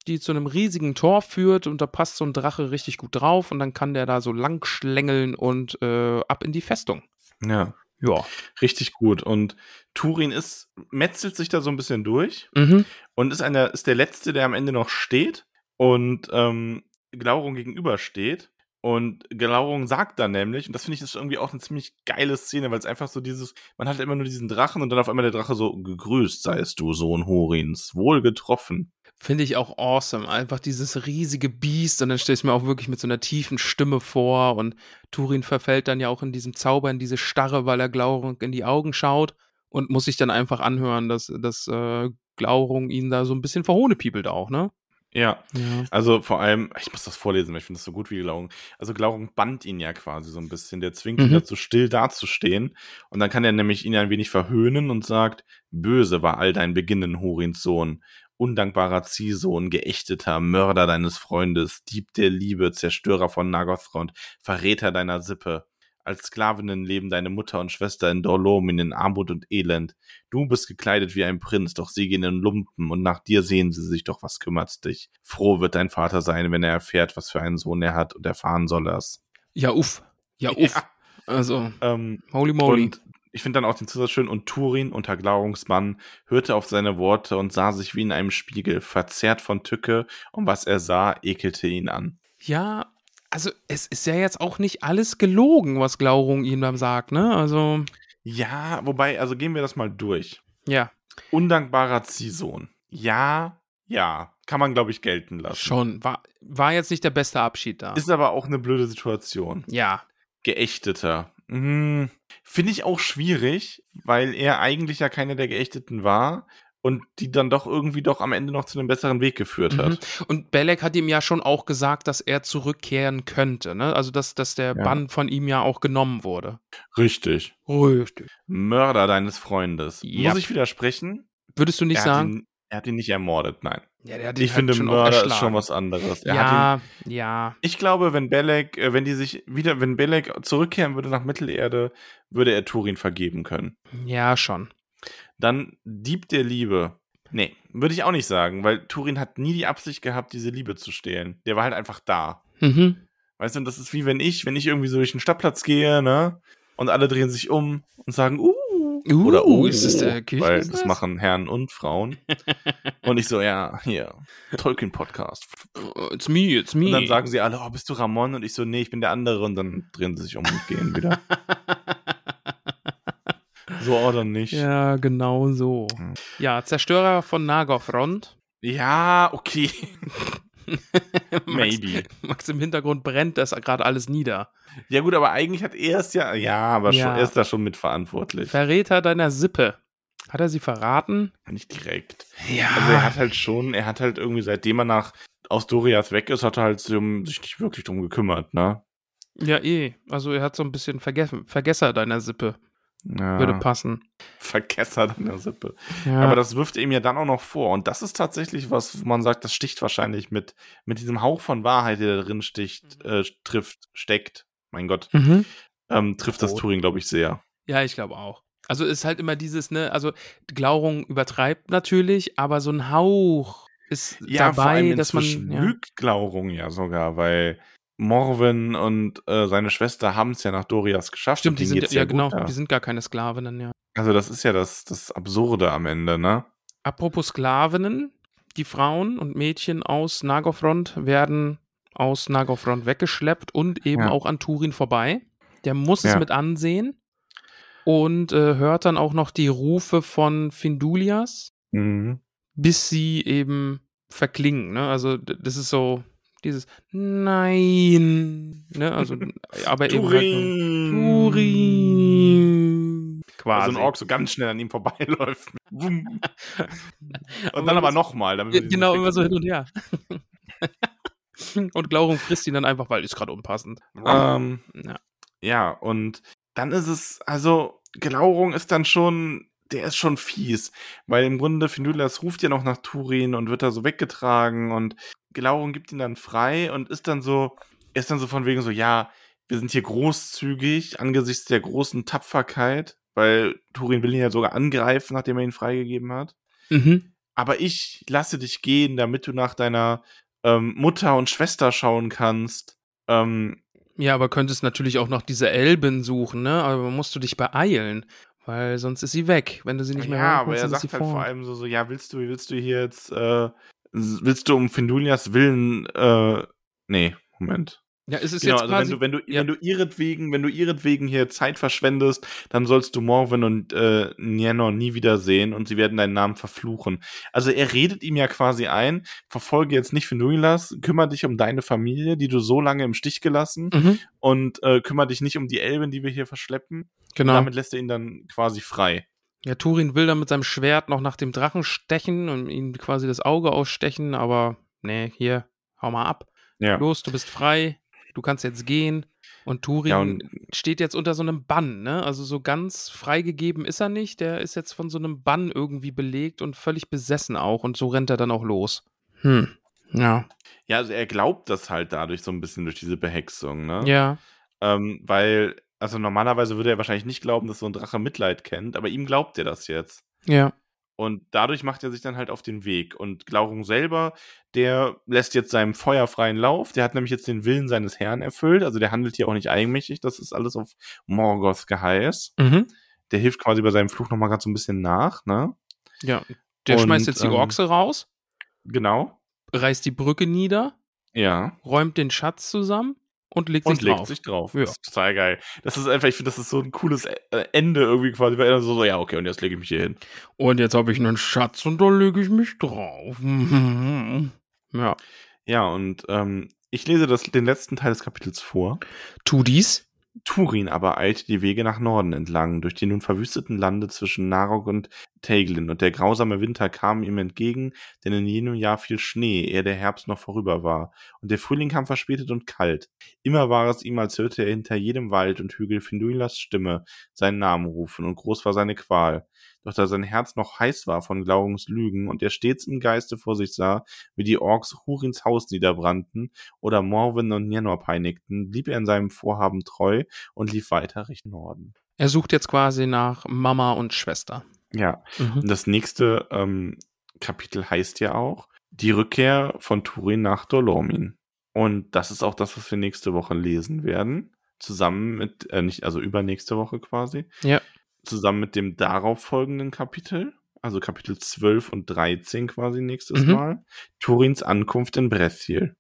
die zu einem riesigen Tor führt und da passt so ein Drache richtig gut drauf und dann kann der da so lang schlängeln und äh, ab in die Festung. Ja, Ja. richtig gut. Und Turin ist, metzelt sich da so ein bisschen durch Mhm. und ist, einer, ist der Letzte, der am Ende noch steht und ähm, Glaurung gegenübersteht. Und Glaurung sagt dann nämlich, und das finde ich ist irgendwie auch eine ziemlich geile Szene, weil es einfach so dieses, man hat immer nur diesen Drachen und dann auf einmal der Drache so, gegrüßt seist du, Sohn Horins, wohl getroffen. Finde ich auch awesome. Einfach dieses riesige Biest und dann stelle ich mir auch wirklich mit so einer tiefen Stimme vor und Turin verfällt dann ja auch in diesem Zauber, in diese Starre, weil er Glaurung in die Augen schaut und muss sich dann einfach anhören, dass, dass äh, Glaurung ihn da so ein bisschen verhohnepiepelt auch, ne? Ja, Ja. also vor allem, ich muss das vorlesen, weil ich finde das so gut wie Glaurung. Also Glaurung bannt ihn ja quasi so ein bisschen. Der zwingt ihn Mhm. dazu, still dazustehen. Und dann kann er nämlich ihn ein wenig verhöhnen und sagt, böse war all dein Beginnen, Horins Sohn. Undankbarer Ziehsohn, geächteter, Mörder deines Freundes, Dieb der Liebe, Zerstörer von Nagothrond, Verräter deiner Sippe. Als Sklavinnen leben deine Mutter und Schwester in Dorlomen in Armut und Elend. Du bist gekleidet wie ein Prinz, doch sie gehen in Lumpen und nach dir sehen sie sich, doch was kümmert's dich? Froh wird dein Vater sein, wenn er erfährt, was für einen Sohn er hat und erfahren soll er's. Ja, uff. Ja, [laughs] uff. Ja. Also, Ähm, holy moly. und ich finde dann auch den Zusatz schön. Und Turin, unter Glaurungsmann, hörte auf seine Worte und sah sich wie in einem Spiegel, verzerrt von Tücke, und was er sah, ekelte ihn an. ja, also es ist ja jetzt auch nicht alles gelogen, was Glaurung ihm dann sagt, ne? Also, Ja, wobei, also gehen wir das mal durch. ja, Undankbarer Ziehsohn. Ja, ja, kann man, glaube ich, gelten lassen. schon. War, war jetzt nicht der beste Abschied da. Ist aber auch eine blöde Situation. ja. Geächteter. Hm, Finde ich auch schwierig, weil er eigentlich ja keiner der Geächteten war und die dann doch irgendwie doch am Ende noch zu einem besseren Weg geführt hat. Mhm. Und Belek hat ihm ja schon auch gesagt, dass er zurückkehren könnte, ne? Also, dass, dass der Ja. Bann von ihm ja auch genommen wurde. Richtig. Richtig. Mörder deines Freundes. Ja. Muss ich widersprechen? Würdest du nicht er, sagen? Ihn, er hat ihn nicht ermordet, nein. ja, der hat Ich finde, Mörder ist schon was anderes. Er hat ihn, ja, ja. ich glaube, wenn Belek, äh, wenn die sich wieder, wenn Belek zurückkehren würde nach Mittelerde, würde er Turin vergeben können. Ja, schon. Dann Dieb der Liebe. Nee, würde ich auch nicht sagen, weil Turin hat nie die Absicht gehabt, diese Liebe zu stehlen. Der war halt einfach da. Mhm. Weißt du, und das ist wie wenn ich, wenn ich irgendwie so durch den Stadtplatz gehe, ne? Und alle drehen sich um und sagen, uh, Uh, oder oh, ist das der weil Kirchen? das machen Herren und Frauen. [laughs] und ich so, ja, hier, Tolkien-Podcast. It's me, it's me. Und dann sagen sie alle, oh, bist du Ramon? Und ich so, nee, ich bin der andere. Und dann drehen sie sich um und gehen wieder. [laughs] so oder nicht. ja, genau so. Hm. Ja, Zerstörer von Nagorfront. Ja, okay. [laughs] Max, Maybe. Max im Hintergrund brennt das gerade alles nieder. Ja, gut, aber eigentlich hat er es ja, ja, aber Ja. Schon, er ist da schon mitverantwortlich. Verräter deiner Sippe. Hat er sie verraten? Nicht direkt. Ja. Also er hat halt schon, er hat halt irgendwie, seitdem er nach aus Dorias weg ist, hat er halt sich nicht wirklich drum gekümmert, ne? ja, eh. Also er hat so ein bisschen vergessen. Vergesser deiner Sippe. Ja. Würde passen. Vergessert in der Sippe. Ja. Aber das wirft er ihm ja dann auch noch vor. Und das ist tatsächlich was, wo man sagt, das sticht wahrscheinlich mit, mit diesem Hauch von Wahrheit, der da drin sticht, äh, trifft, steckt. Mein Gott, mhm. ähm, trifft das Rot. Turing, glaube ich, sehr. Ja, ich glaube auch. Also ist halt immer dieses, ne, also Glaurung übertreibt natürlich, aber so ein Hauch ist Ja, vor dabei, allem dass man. inzwischen Ja. lügt Glaurung ja sogar, weil Morwen und äh, seine Schwester haben es ja nach Dorias geschafft. Stimmt, die sind ja, genau, da. die sind gar keine Sklavinnen, ja. Also das ist ja das, das Absurde am Ende, ne? Apropos Sklavinnen, die Frauen und Mädchen aus Nagorfront werden aus Nagorfront weggeschleppt und eben Ja. auch an Turin vorbei. Der muss es Ja. mit ansehen und äh, hört dann auch noch die Rufe von Findulias, Mhm. bis sie eben verklingen. Ne? Also das ist so dieses Nein, ne? Also [laughs] aber eben halt Turin quasi. Also ein Ork so ganz schnell an ihm vorbeiläuft. [laughs] Wumm. Aber [laughs] und dann aber nochmal. genau, immer so hin und her. und Glaurung frisst ihn dann einfach, weil ist gerade unpassend. Ähm, Ja. ja, und dann ist es, also, Glaurung ist dann schon, der ist schon fies, weil im Grunde Findulias ruft ja noch nach Turin und wird da so weggetragen und Glaurung gibt ihn dann frei und ist dann so, ist dann so von wegen so, ja, wir sind hier großzügig angesichts der großen Tapferkeit, weil Turin will ihn ja sogar angreifen, nachdem er ihn freigegeben hat. Mhm. Aber ich lasse dich gehen, damit du nach deiner ähm, Mutter und Schwester schauen kannst. Ähm, Ja, aber könntest natürlich auch noch diese Elben suchen, ne? Aber musst du dich beeilen, weil sonst ist sie weg. Wenn du sie nicht mehr ja, aber er sagt halt vor vor. allem so, so, ja, willst du, willst du hier jetzt, äh, willst du um Findulias Willen, äh, nee, Moment. Ja, es ist Genau, jetzt also quasi, wenn du, wenn du, ja. wenn du ihretwegen, wenn du ihretwegen hier Zeit verschwendest, dann sollst du Morwen und äh, Nienor nie wiedersehen und sie werden deinen Namen verfluchen. Also er redet ihm ja quasi ein, verfolge jetzt nicht Finduilas, kümmere dich um deine Familie, die du so lange im Stich gelassen Mhm, und äh, kümmere dich nicht um die Elben, die wir hier verschleppen. genau. Damit lässt er ihn dann quasi frei. Ja, Turin will dann mit seinem Schwert noch nach dem Drachen stechen und ihm quasi das Auge ausstechen, aber nee, hier, hau mal ab. Ja. Los, du bist frei, du kannst jetzt gehen. Und Turin Ja, und- steht jetzt unter so einem Bann, ne? Also so ganz freigegeben ist er nicht. Der ist jetzt von so einem Bann irgendwie belegt und völlig besessen auch. Und so rennt er dann auch los. Hm. Ja. Ja, also er glaubt das halt dadurch so ein bisschen durch diese Behexung, ne? Ja. Ähm, weil, also normalerweise würde er wahrscheinlich nicht glauben, dass so ein Drache Mitleid kennt, aber ihm glaubt er das jetzt. Ja. Und dadurch macht er sich dann halt auf den Weg. Und Glaurung selber, der lässt jetzt seinem Feuer freien Lauf. Der hat nämlich jetzt den Willen seines Herrn erfüllt. Also der handelt hier auch nicht eigenmächtig. Das ist alles auf Morgoth Geheiß. Mhm. Der hilft quasi bei seinem Fluch nochmal gerade so ein bisschen nach, ne? Ja. Der Und, schmeißt jetzt die ähm, Orks raus, Genau. reißt die Brücke nieder, Ja. räumt den Schatz zusammen und legt Und sich legt drauf. sich drauf. Ja. Das ist total geil. Das ist einfach, ich finde, das ist so ein cooles äh, Ende irgendwie quasi, weil er so, so, ja, okay, und jetzt lege ich mich hier hin. Und jetzt habe ich einen Schatz und da lege ich mich drauf. [laughs] ja. Ja, und ähm, ich lese das, den letzten Teil des Kapitels vor. Tu dies. Turin aber eilte die Wege nach Norden entlang, durch die nun verwüsteten Lande zwischen Narog und Teiglin, und der grausame Winter kam ihm entgegen, denn in jenem Jahr fiel Schnee, ehe der Herbst noch vorüber war, und der Frühling kam verspätet und kalt. Immer war es ihm, als hörte er hinter jedem Wald und Hügel Finduilas Stimme seinen Namen rufen, und groß war seine Qual. Doch da sein Herz noch heiß war von Glaurungs Lügen und er stets im Geiste vor sich sah, wie die Orks Hurins Haus niederbrannten oder Morwen und Nienor peinigten, blieb er in seinem Vorhaben treu und lief weiter Richtung Norden. Er sucht jetzt quasi nach Mama und Schwester. Ja, Mhm. und das nächste ähm, Kapitel heißt ja auch die Rückkehr von Turin nach Dolormin. Und das ist auch das, was wir nächste Woche lesen werden. Zusammen mit, äh, nicht, also übernächste Woche quasi. Ja. Zusammen mit dem darauf folgenden Kapitel, also Kapitel 12 und 13 quasi nächstes Mhm. Mal. Turins Ankunft in Brethiel.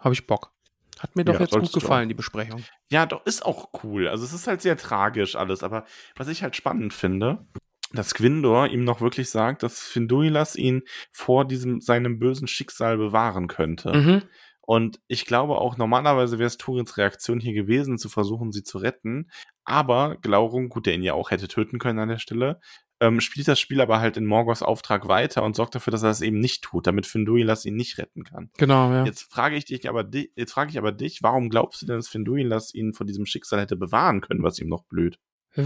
Habe ich Bock. Hat mir doch Ja, jetzt gut gefallen, auch. die Besprechung. Ja, doch, ist auch cool. Also es ist halt sehr tragisch alles, aber was ich halt spannend finde, dass Gwindor ihm noch wirklich sagt, dass Finduilas ihn vor diesem seinem bösen Schicksal bewahren könnte. Mhm. Und ich glaube auch, normalerweise wäre es Turins Reaktion hier gewesen, zu versuchen, sie zu retten. Aber Glaurung, gut, der ihn ja auch hätte töten können an der Stelle, ähm, spielt das Spiel aber halt in Morgoths Auftrag weiter und sorgt dafür, dass er das eben nicht tut, damit Finduilas ihn nicht retten kann. Genau, ja. Jetzt frage ich dich aber, jetzt frage ich aber dich, warum glaubst du denn, dass Finduilas ihn vor diesem Schicksal hätte bewahren können, was ihm noch blüht?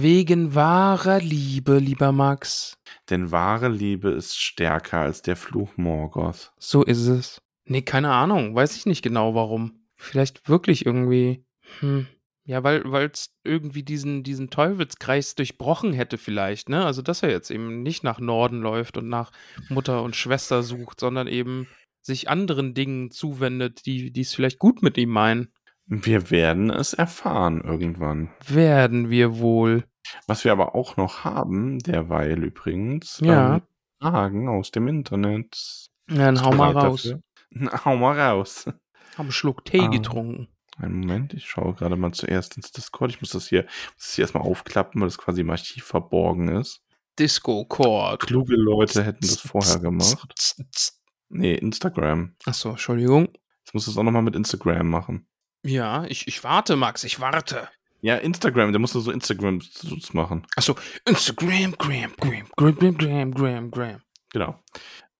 Wegen wahrer Liebe, lieber Max. Denn wahre Liebe ist stärker als der Fluch Morgoth. So ist es. Nee, keine Ahnung. Weiß ich nicht genau warum. Vielleicht wirklich irgendwie. Hm. Ja, weil es irgendwie diesen, diesen Teufelskreis durchbrochen hätte, vielleicht, ne? Also, dass er jetzt eben nicht nach Norden läuft und nach Mutter und Schwester sucht, sondern eben sich anderen Dingen zuwendet, die die es vielleicht gut mit ihm meinen. Wir werden es erfahren irgendwann. Werden wir wohl. Was wir aber auch noch haben, derweil übrigens, Ja. ähm, Fragen aus dem Internet. Ja, dann [laughs] hau mal raus. dafür? Hau mal raus. Hab einen Schluck Tee Ah. getrunken. Einen Moment, ich schaue gerade mal zuerst ins Discord. Ich muss das hier, muss das hier erstmal aufklappen, weil das quasi im Archiv verborgen ist. Disco Chord. Kluge Leute hätten das [laughs] vorher gemacht. [laughs] Nee, Instagram. Achso, Entschuldigung. Ich muss das auch nochmal mit Instagram machen. Ja, ich, ich warte, Max, ich warte. Ja, Instagram, da musst du so instagram machen. Achso, Instagram, Gram, Gram, Gram, Gram, Gram, Gram, Gram. Genau.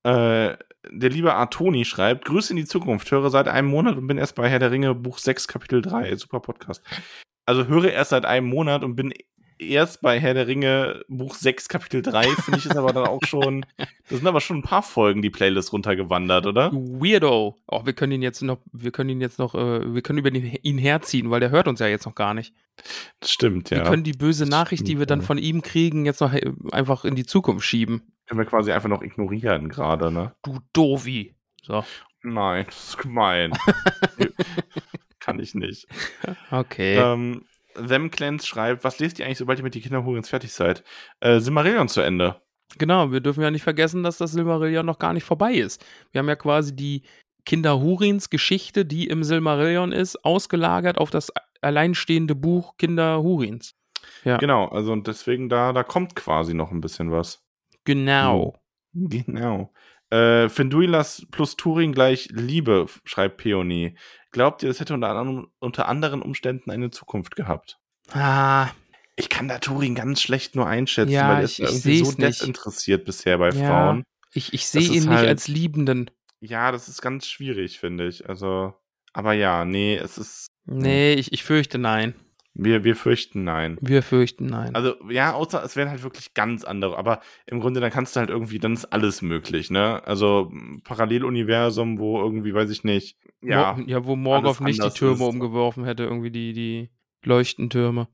Äh, der liebe Artoni schreibt, Grüße in die Zukunft, höre seit einem Monat und bin erst bei Herr der Ringe, Buch 6, Kapitel 3. Super Podcast. Also höre erst seit einem Monat und bin erst bei Herr der Ringe Buch 6 Kapitel 3 finde ich es aber dann auch schon, [laughs] das sind aber schon ein paar Folgen die Playlist runtergewandert, oder? Weirdo. Oh, wir können ihn jetzt noch, wir können ihn jetzt noch, äh, wir können über ihn, ihn herziehen, weil der hört uns ja jetzt noch gar nicht. Das stimmt, ja. Wir können die böse Nachricht, die wir dann von ihm kriegen, jetzt noch äh, einfach in die Zukunft schieben. Können wir quasi einfach noch ignorieren gerade, ne? Du Dovi. So. Nein, das ist gemein. [laughs] Kann ich nicht. Okay. Ähm, Them Clans schreibt, was lest ihr eigentlich, sobald ihr mit die Kinderhurens fertig seid? Äh, Silmarillion zu Ende. Genau, wir dürfen ja nicht vergessen, dass das Silmarillion noch gar nicht vorbei ist. Wir haben ja quasi die Kinder Hurins Geschichte, die im Silmarillion ist, ausgelagert auf das alleinstehende Buch Kinder Hurins. Ja. Genau, also und deswegen da, da kommt quasi noch ein bisschen was. Genau. Genau. Äh, Finduilas plus Turing gleich Liebe, schreibt Peony. Glaubt ihr, das hätte unter, anderem, unter anderen Umständen eine Zukunft gehabt? Ah, Ich kann da Turing ganz schlecht nur einschätzen, Ja, weil er ich- ist ich irgendwie so seh's nicht. desinteressiert bisher bei Ja. Frauen. ich, ich sehe ihn nicht halt- als Liebenden. Ja, das ist ganz schwierig, finde ich. Also, aber ja, nee, es ist. Nee, ich, ich fürchte nein. Wir, wir fürchten nein. Wir fürchten nein. Also, ja, außer es wären halt wirklich ganz andere. Aber im Grunde, dann kannst du halt irgendwie, dann ist alles möglich, ne? Also, Paralleluniversum, wo irgendwie, weiß ich nicht. Ja, Mo ja, wo Morgoth nicht die Türme ist. umgeworfen hätte, irgendwie die, die Leuchtentürme.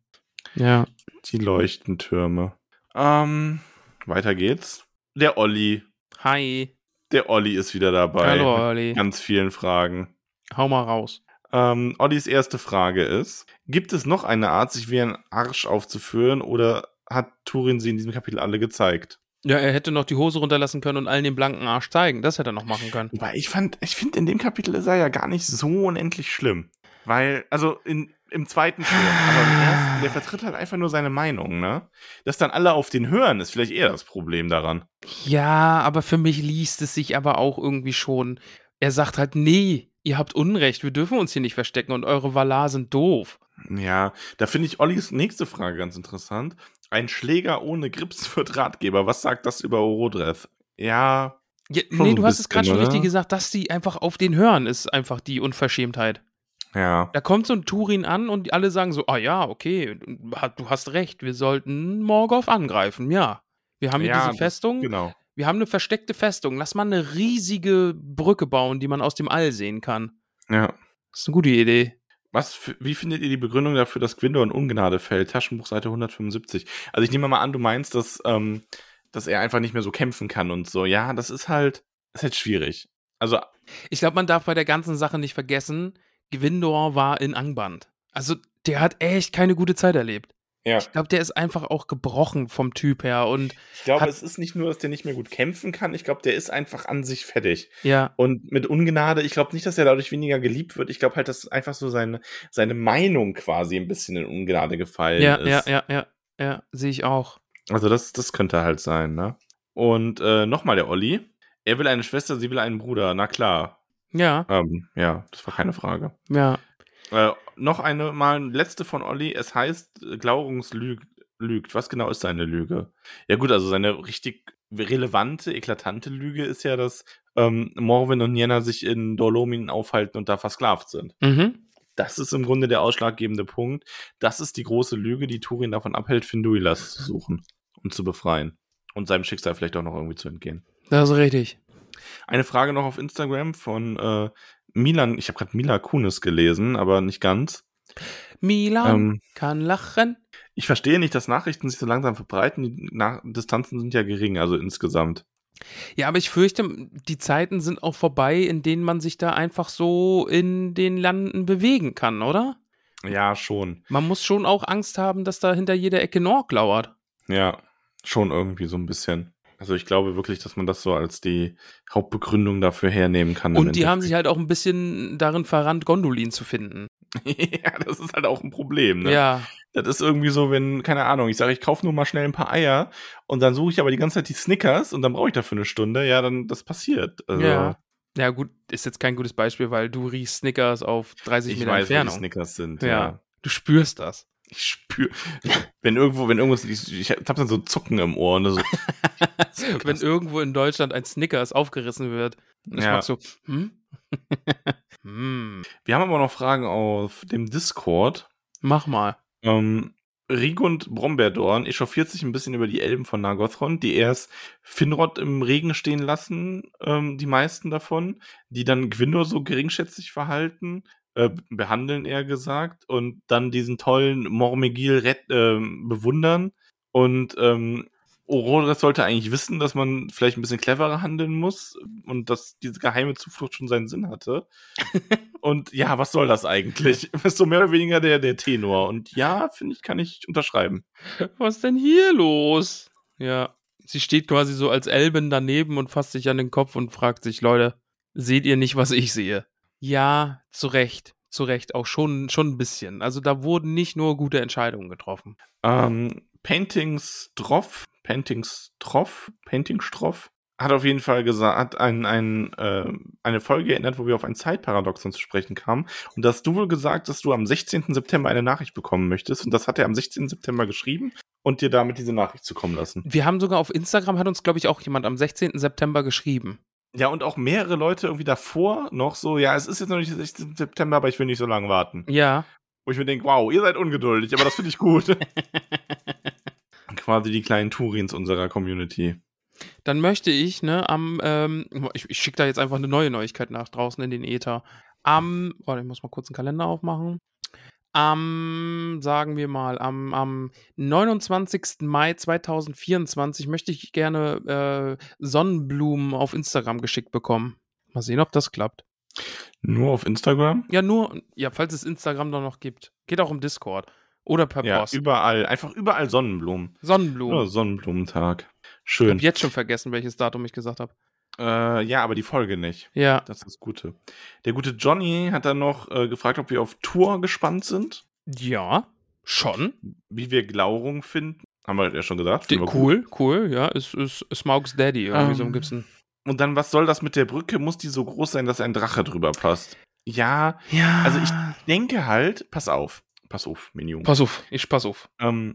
Ja. die Leuchtentürme. Ähm, weiter geht's. Der Olli. Hi. Der Olli ist wieder dabei. Hallo, Olli. Ganz vielen Fragen. Hau mal raus. Ähm, Ollis erste Frage ist: Gibt es noch eine Art, sich wie ein Arsch aufzuführen oder hat Turin sie in diesem Kapitel alle gezeigt? Ja, er hätte noch die Hose runterlassen können und allen den blanken Arsch zeigen. Das hätte er noch machen können. Wobei ich fand, ich finde, in dem Kapitel ist er ja gar nicht so unendlich schlimm. Weil, also in, im zweiten schon, aber im ersten, der vertritt halt einfach nur seine Meinung, ne? Dass dann alle auf den hören, ist vielleicht eher das Problem daran. Ja, aber für mich liest es sich aber auch irgendwie schon. Er sagt halt, nee, ihr habt Unrecht, wir dürfen uns hier nicht verstecken und eure Valar sind doof. Ja, da finde ich Ollis nächste Frage ganz interessant. Ein Schläger ohne Grips wird Ratgeber. Was sagt das über Orodreth? Ja, Ja, nee, du hast es gerade schon richtig gesagt, dass die einfach auf den hören, ist einfach die Unverschämtheit. ja. Da kommt so ein Turin an und alle sagen so, ah ja, okay, du hast recht, wir sollten Morgoth angreifen, ja. Wir haben hier ja, diese Festung, Genau. Wir haben eine versteckte Festung, lass mal eine riesige Brücke bauen, die man aus dem All sehen kann. Ja. Das ist eine gute Idee. Was, wie findet ihr die Begründung dafür, dass Gwindor in Ungnade fällt? Taschenbuch Seite 175. Also ich nehme mal an, du meinst, dass, ähm, dass er einfach nicht mehr so kämpfen kann und so. Ja, das ist halt, das ist halt schwierig. Also, Ich glaube, man darf bei der ganzen Sache nicht vergessen, Gwindor war in Angband. Also, der hat echt keine gute Zeit erlebt. Ja. Ich glaube, der ist einfach auch gebrochen vom Typ her und Ich glaube, es ist nicht nur, dass der nicht mehr gut kämpfen kann. Ich glaube, der ist einfach an sich fertig. ja, Und mit Ungnade, ich glaube nicht, dass er dadurch weniger geliebt wird. Ich glaube halt, dass einfach so seine, seine Meinung quasi ein bisschen in Ungnade gefallen ja, ist. ja, ja, ja, ja, sehe ich auch. Also das, das könnte halt sein, ne? Und äh, nochmal der Olli. Er will eine Schwester, sie will einen Bruder. Na klar. Ja, Ähm, ja, das war keine Frage. ja. Äh, noch eine mal letzte von Olli. Es heißt, äh, Glaurungs lüg lügt. Was genau ist seine Lüge? Ja gut, also seine richtig relevante, eklatante Lüge ist ja, dass ähm, Morwen und Nienna sich in Dolomin aufhalten und da versklavt sind. Mhm. Das ist im Grunde der ausschlaggebende Punkt. Das ist die große Lüge, die Turin davon abhält, Finduilas zu suchen und zu befreien. Und seinem Schicksal vielleicht auch noch irgendwie zu entgehen. Das ist richtig. Eine Frage noch auf Instagram von äh, Milan. Ich habe gerade Mila Kunis gelesen, aber nicht ganz. Milan Ähm, kann lachen. ich verstehe nicht, dass Nachrichten sich so langsam verbreiten. Die Nach Distanzen sind ja gering, also insgesamt. Ja, aber ich fürchte, die Zeiten sind auch vorbei, in denen man sich da einfach so in den Landen bewegen kann, oder? Ja, schon. Man muss schon auch Angst haben, dass da hinter jeder Ecke Norg lauert. Ja, schon irgendwie so ein bisschen. Also ich glaube wirklich, dass man das so als die Hauptbegründung dafür hernehmen kann. Und die haben sich halt auch ein bisschen darin verrannt, Gondolin zu finden. [laughs] ja, das ist halt auch ein Problem, ne? Ja, Das ist irgendwie so, wenn, keine Ahnung, ich sage, ich kaufe nur mal schnell ein paar Eier und dann suche ich aber die ganze Zeit die Snickers und dann brauche ich dafür eine Stunde, ja, dann das passiert. Also, ja. Ja, gut, ist jetzt kein gutes Beispiel, weil du riechst Snickers auf 30 ich Meter weiß, wo die Entfernung. Snickers sind. Ja. Ja. Du spürst das. Ich spüre, wenn irgendwo, wenn irgendwas, ich, ich hab dann so Zucken im Ohr und [laughs] so. Wenn irgendwo in Deutschland ein Snickers aufgerissen wird, ich Ja. mach so, hm? [laughs] hm, Wir haben aber noch Fragen auf dem Discord. mach mal. Ähm, Rigund Brombeerdorn echauffiert sich ein bisschen über die Elben von Nargothrond, die erst Finrod im Regen stehen lassen, ähm, die meisten davon, die dann Gwindor so geringschätzig verhalten, äh, behandeln eher gesagt, und dann diesen tollen Mormegil äh, bewundern. Und ähm, Orodes sollte eigentlich wissen, dass man vielleicht ein bisschen cleverer handeln muss und dass diese geheime Zuflucht schon seinen Sinn hatte. [laughs] und ja, was soll das eigentlich? [laughs] Ist so mehr oder weniger der, der Tenor. Und ja, finde ich, kann ich unterschreiben. Was ist denn hier los? Ja. Sie steht quasi so als Elben daneben und fasst sich an den Kopf und fragt sich, Leute, seht ihr nicht, was ich sehe? Ja, zu Recht. Zu Recht, auch schon, schon ein bisschen. Also da wurden nicht nur gute Entscheidungen getroffen. Ähm, Paintingstroff, Paintingstroff, Paintingstroff hat auf jeden Fall gesagt, hat ein, ein, äh, eine Folge erinnert, wo wir auf ein Zeitparadoxon zu sprechen kamen. Und da hast du wohl gesagt, dass du am 16. September eine Nachricht bekommen möchtest. Und das hat er am 16. September geschrieben und dir damit diese Nachricht zukommen lassen. Wir haben sogar auf Instagram, hat uns, glaube ich, auch jemand am 16. September geschrieben. Ja, und auch mehrere Leute irgendwie davor noch so, ja, es ist jetzt noch nicht der 16. September, aber ich will nicht so lange warten. Ja. Wo ich mir denke, wow, ihr seid ungeduldig, aber das finde ich gut. [laughs] Quasi die kleinen Turins unserer Community. Dann möchte ich, ne, am, ähm, ich, ich schicke da jetzt einfach eine neue Neuigkeit nach draußen in den Äther. Am, warte, ich muss mal kurz einen Kalender aufmachen. Am, sagen wir mal, am, am 29. Mai 2024 möchte ich gerne äh, Sonnenblumen auf Instagram geschickt bekommen. Mal sehen, ob das klappt. Nur auf Instagram? Ja, nur, ja, falls es Instagram da noch gibt. Geht auch im Discord. Oder per Ja, Post. überall. Einfach überall Sonnenblumen. Sonnenblumen. Ja, Sonnenblumentag. ich Schön. habe jetzt schon vergessen, welches Datum ich gesagt habe. Äh, ja, aber die Folge nicht. Ja. Das ist das Gute. Der gute Johnny hat dann noch äh, gefragt, ob wir auf Tour gespannt sind, Ja, schon. wie wir Glaurung finden. Haben wir ja schon gesagt. Die, wir gut. cool, cool, ja. Ist, ist Smaugs Daddy. Irgendwie so Ähm. gibt's ein. Und dann, was soll das mit der Brücke? Muss die so groß sein, dass ein Drache drüber passt? Ja, Ja. also ich denke halt, pass auf, pass auf, Minion. Pass auf, ich pass auf. Ähm,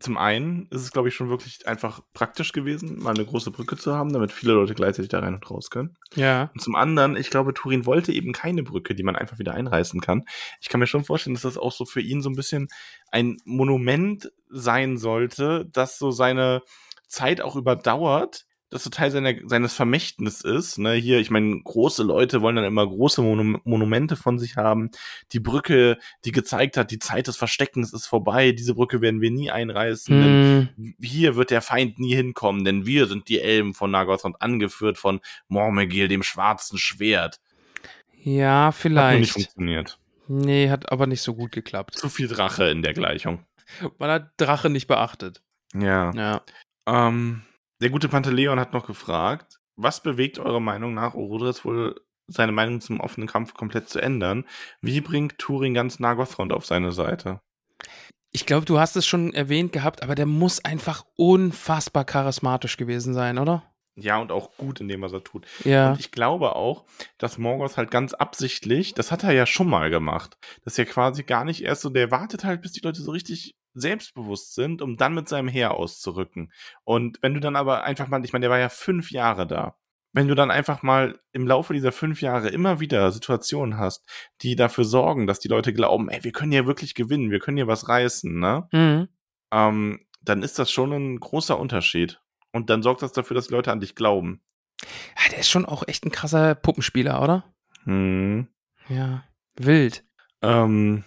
zum einen ist es, glaube ich, schon wirklich einfach praktisch gewesen, mal eine große Brücke zu haben, damit viele Leute gleichzeitig da rein und raus können. Ja. Und zum anderen, ich glaube, Turin wollte eben keine Brücke, die man einfach wieder einreißen kann. Ich kann mir schon vorstellen, dass das auch so für ihn so ein bisschen ein Monument sein sollte, das so seine Zeit auch überdauert, das so Teil seiner, seines Vermächtnisses ist. Ne? Hier, ich meine, große Leute wollen dann immer große Monum Monumente von sich haben. Die Brücke, die gezeigt hat, die Zeit des Versteckens ist vorbei. Diese Brücke werden wir nie einreißen. Denn Hm, hier wird der Feind nie hinkommen, denn wir sind die Elben von Nagothrond, angeführt von Mormegil, dem schwarzen Schwert. ja, Hat nur nicht vielleicht. funktioniert. Nee, hat aber nicht so gut geklappt. Zu viel Drache in der Gleichung. Man hat Drache nicht beachtet. Ja. Ja. Ähm, der gute Panteleon hat noch gefragt, was bewegt eure Meinung nach Orodres wohl seine Meinung zum offenen Kampf komplett zu ändern? Wie bringt Turing ganz Nagothrond auf seine Seite? Ich glaube, du hast es schon erwähnt gehabt, aber der muss einfach unfassbar charismatisch gewesen sein, oder? Ja, und auch gut in dem, was er tut. Ja. Und ich glaube auch, dass Morgoth halt ganz absichtlich, das hat er ja schon mal gemacht, dass er quasi gar nicht erst so, der wartet halt, bis die Leute so richtig selbstbewusst sind, um dann mit seinem Heer auszurücken. Und wenn du dann aber einfach mal, ich meine, der war ja fünf Jahre da. Wenn du dann einfach mal im Laufe dieser fünf Jahre immer wieder Situationen hast, die dafür sorgen, dass die Leute glauben, ey, wir können hier wirklich gewinnen, wir können hier was reißen, ne? Mhm. Ähm, dann ist das schon ein großer Unterschied. Und dann sorgt das dafür, dass die Leute an dich glauben. Ja, der ist schon auch echt ein krasser Puppenspieler, oder? Hm. Ja. Wild. Ähm,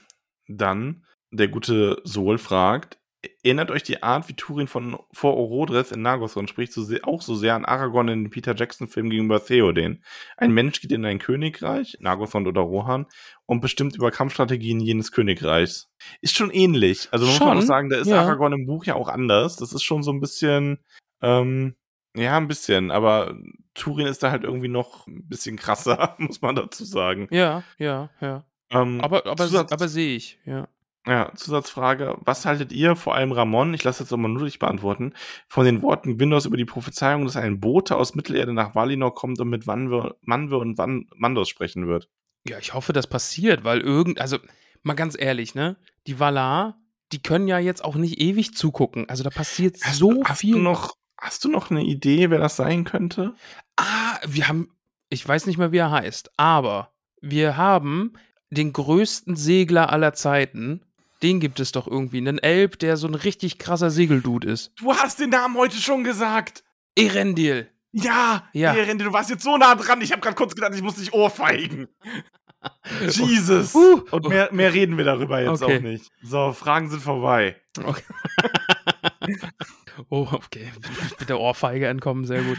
dann der gute Sol fragt, erinnert euch die Art, wie Turin von vor Orodres in Nagothrond spricht, so sehr, auch so sehr an Aragorn in den Peter Jackson-Film gegenüber Theoden. Ein Mensch geht in ein Königreich, Nagothrond oder Rohan, und bestimmt über Kampfstrategien jenes Königreichs. Ist schon ähnlich. Also muss man Schon, auch sagen, da ist ja. Aragorn im Buch ja auch anders. Das ist schon so ein bisschen, ähm, ja, ein bisschen, aber Turin ist da halt irgendwie noch ein bisschen krasser, [laughs] muss man dazu sagen. Ja, ja, ja. Ähm, Aber, aber, aber sehe ich, ja. Ja, Zusatzfrage. Was haltet ihr, vor allem Ramon, ich lasse jetzt aber nur dich beantworten, von den Worten Windows über die Prophezeiung, dass ein Bote aus Mittelerde nach Valinor kommt und mit Manwe und Van, Mandos sprechen wird? Ja, ich hoffe, das passiert, weil irgend, also mal ganz ehrlich, ne? Die Valar, die können ja jetzt auch nicht ewig zugucken. Also da passiert so hast viel. Du noch, hast du noch eine Idee, wer das sein könnte? Ah, wir haben, ich weiß nicht mehr, wie er heißt, aber wir haben den größten Segler aller Zeiten Den gibt es doch irgendwie. Einen Elb, der so ein richtig krasser Segeldude ist. Du hast den Namen heute schon gesagt. Erendil. Ja, Ja. Ehrende, du warst jetzt so nah dran. Ich habe gerade kurz gedacht, ich muss dich ohrfeigen. [laughs] Jesus. Uh. Und mehr, mehr reden wir darüber jetzt Okay. auch nicht. So, Fragen sind vorbei. Okay. [laughs] oh, okay. Mit der Ohrfeige entkommen, sehr gut.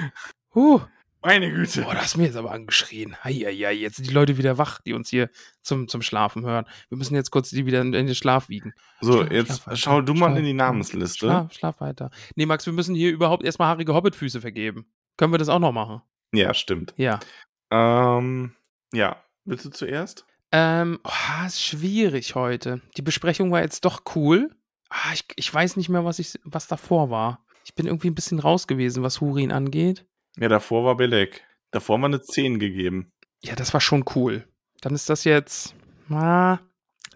Huh. Meine Güte. Boah, das hast mir jetzt aber angeschrien. Heieiei, jetzt sind die Leute wieder wach, die uns hier zum, zum Schlafen hören. Wir müssen jetzt kurz die wieder in, den Schlaf wiegen. So, Schlaf, jetzt schlaf schau du mal schlaf, in die Namensliste. Schlaf, schlaf weiter. Nee, Max, wir müssen hier überhaupt erstmal haarige Hobbitfüße vergeben. Können wir das auch noch machen? Ja, stimmt. Ja. Ähm, ja. Willst du zuerst? Ähm, oh, ist schwierig heute. Die Besprechung war jetzt doch cool. Ah, ich, ich weiß nicht mehr, was, ich, was davor war. Ich bin irgendwie ein bisschen raus gewesen, was Hurin angeht. Ja, davor war Belek. Davor haben wir eine 10 gegeben. Ja, das war schon cool. Dann ist das jetzt ah,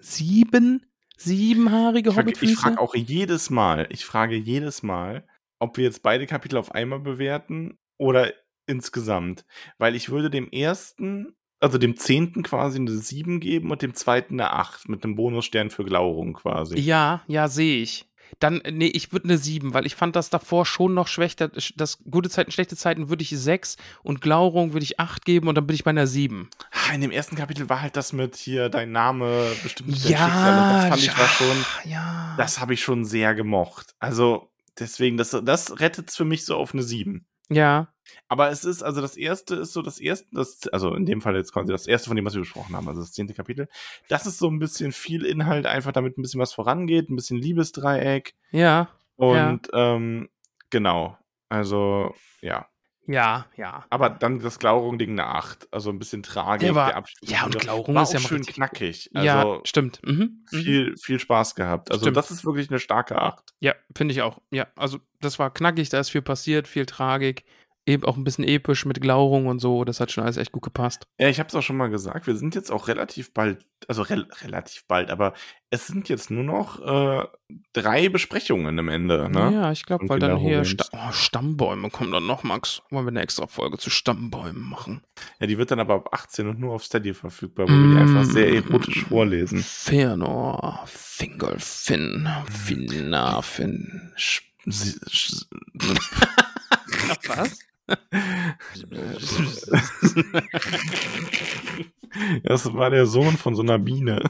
sieben, siebenhaarige Ich frage Hobbitfüße. frag auch jedes Mal, ich frage jedes Mal, ob wir jetzt beide Kapitel auf einmal bewerten oder insgesamt. Weil ich würde dem ersten, also dem zehnten quasi eine 7 geben und dem zweiten eine 8 mit einem Bonusstern für Glaurung quasi. Ja, ja, sehe ich. Dann, nee, ich würde eine 7, weil ich fand das davor schon noch schwächer. Das gute Zeiten, schlechte Zeiten würde ich 6 und Glaurung würde ich 8 geben und dann bin ich bei einer 7. Ah, In dem ersten Kapitel war halt das mit hier dein Name bestimmt Ja, Schicksal das fand ich war schon, ja. das habe ich schon sehr gemocht. Also deswegen, das, das rettet es für mich so auf eine 7. ja, Aber es ist, also das erste ist so das erste, das, also in dem Fall jetzt quasi das erste von dem, was wir besprochen haben, also das zehnte Kapitel. Das ist so ein bisschen viel Inhalt, einfach damit ein bisschen was vorangeht, ein bisschen Liebesdreieck. ja, Und ähm, genau. Also, ja. Ja, ja. Aber dann das Glaurung-Ding eine 8. Also ein bisschen Tragik. Der war- Abschied ja, und war Glaurung auch ist ja mal schön knackig. ja, Also stimmt. Mhm. mhm. viel, viel Spaß gehabt. Also Stimmt. das ist wirklich eine starke 8. Ja, finde ich auch. Ja, also das war knackig, da ist viel passiert, viel Tragik. Eben auch ein bisschen episch mit Glaurung und so. Das hat schon alles echt gut gepasst. Ja, ich habe es auch schon mal gesagt, wir sind jetzt auch relativ bald, also rel relativ bald, aber es sind jetzt nur noch äh, drei Besprechungen am Ende. Ne? Ja, ich glaube, weil dann hier Kinderhorens. Sta oh, Stammbäume kommen dann noch, Max. Wollen wir eine extra Folge zu Stammbäumen machen? Ja, die wird dann aber ab 18 und nur auf Steady verfügbar, wo wir die einfach sehr Mm. erotisch vorlesen. Fëanor, Fingolfin, Finnafin. Sch sie- sch [laughs] Was? [laughs] das war der Sohn von so einer Biene.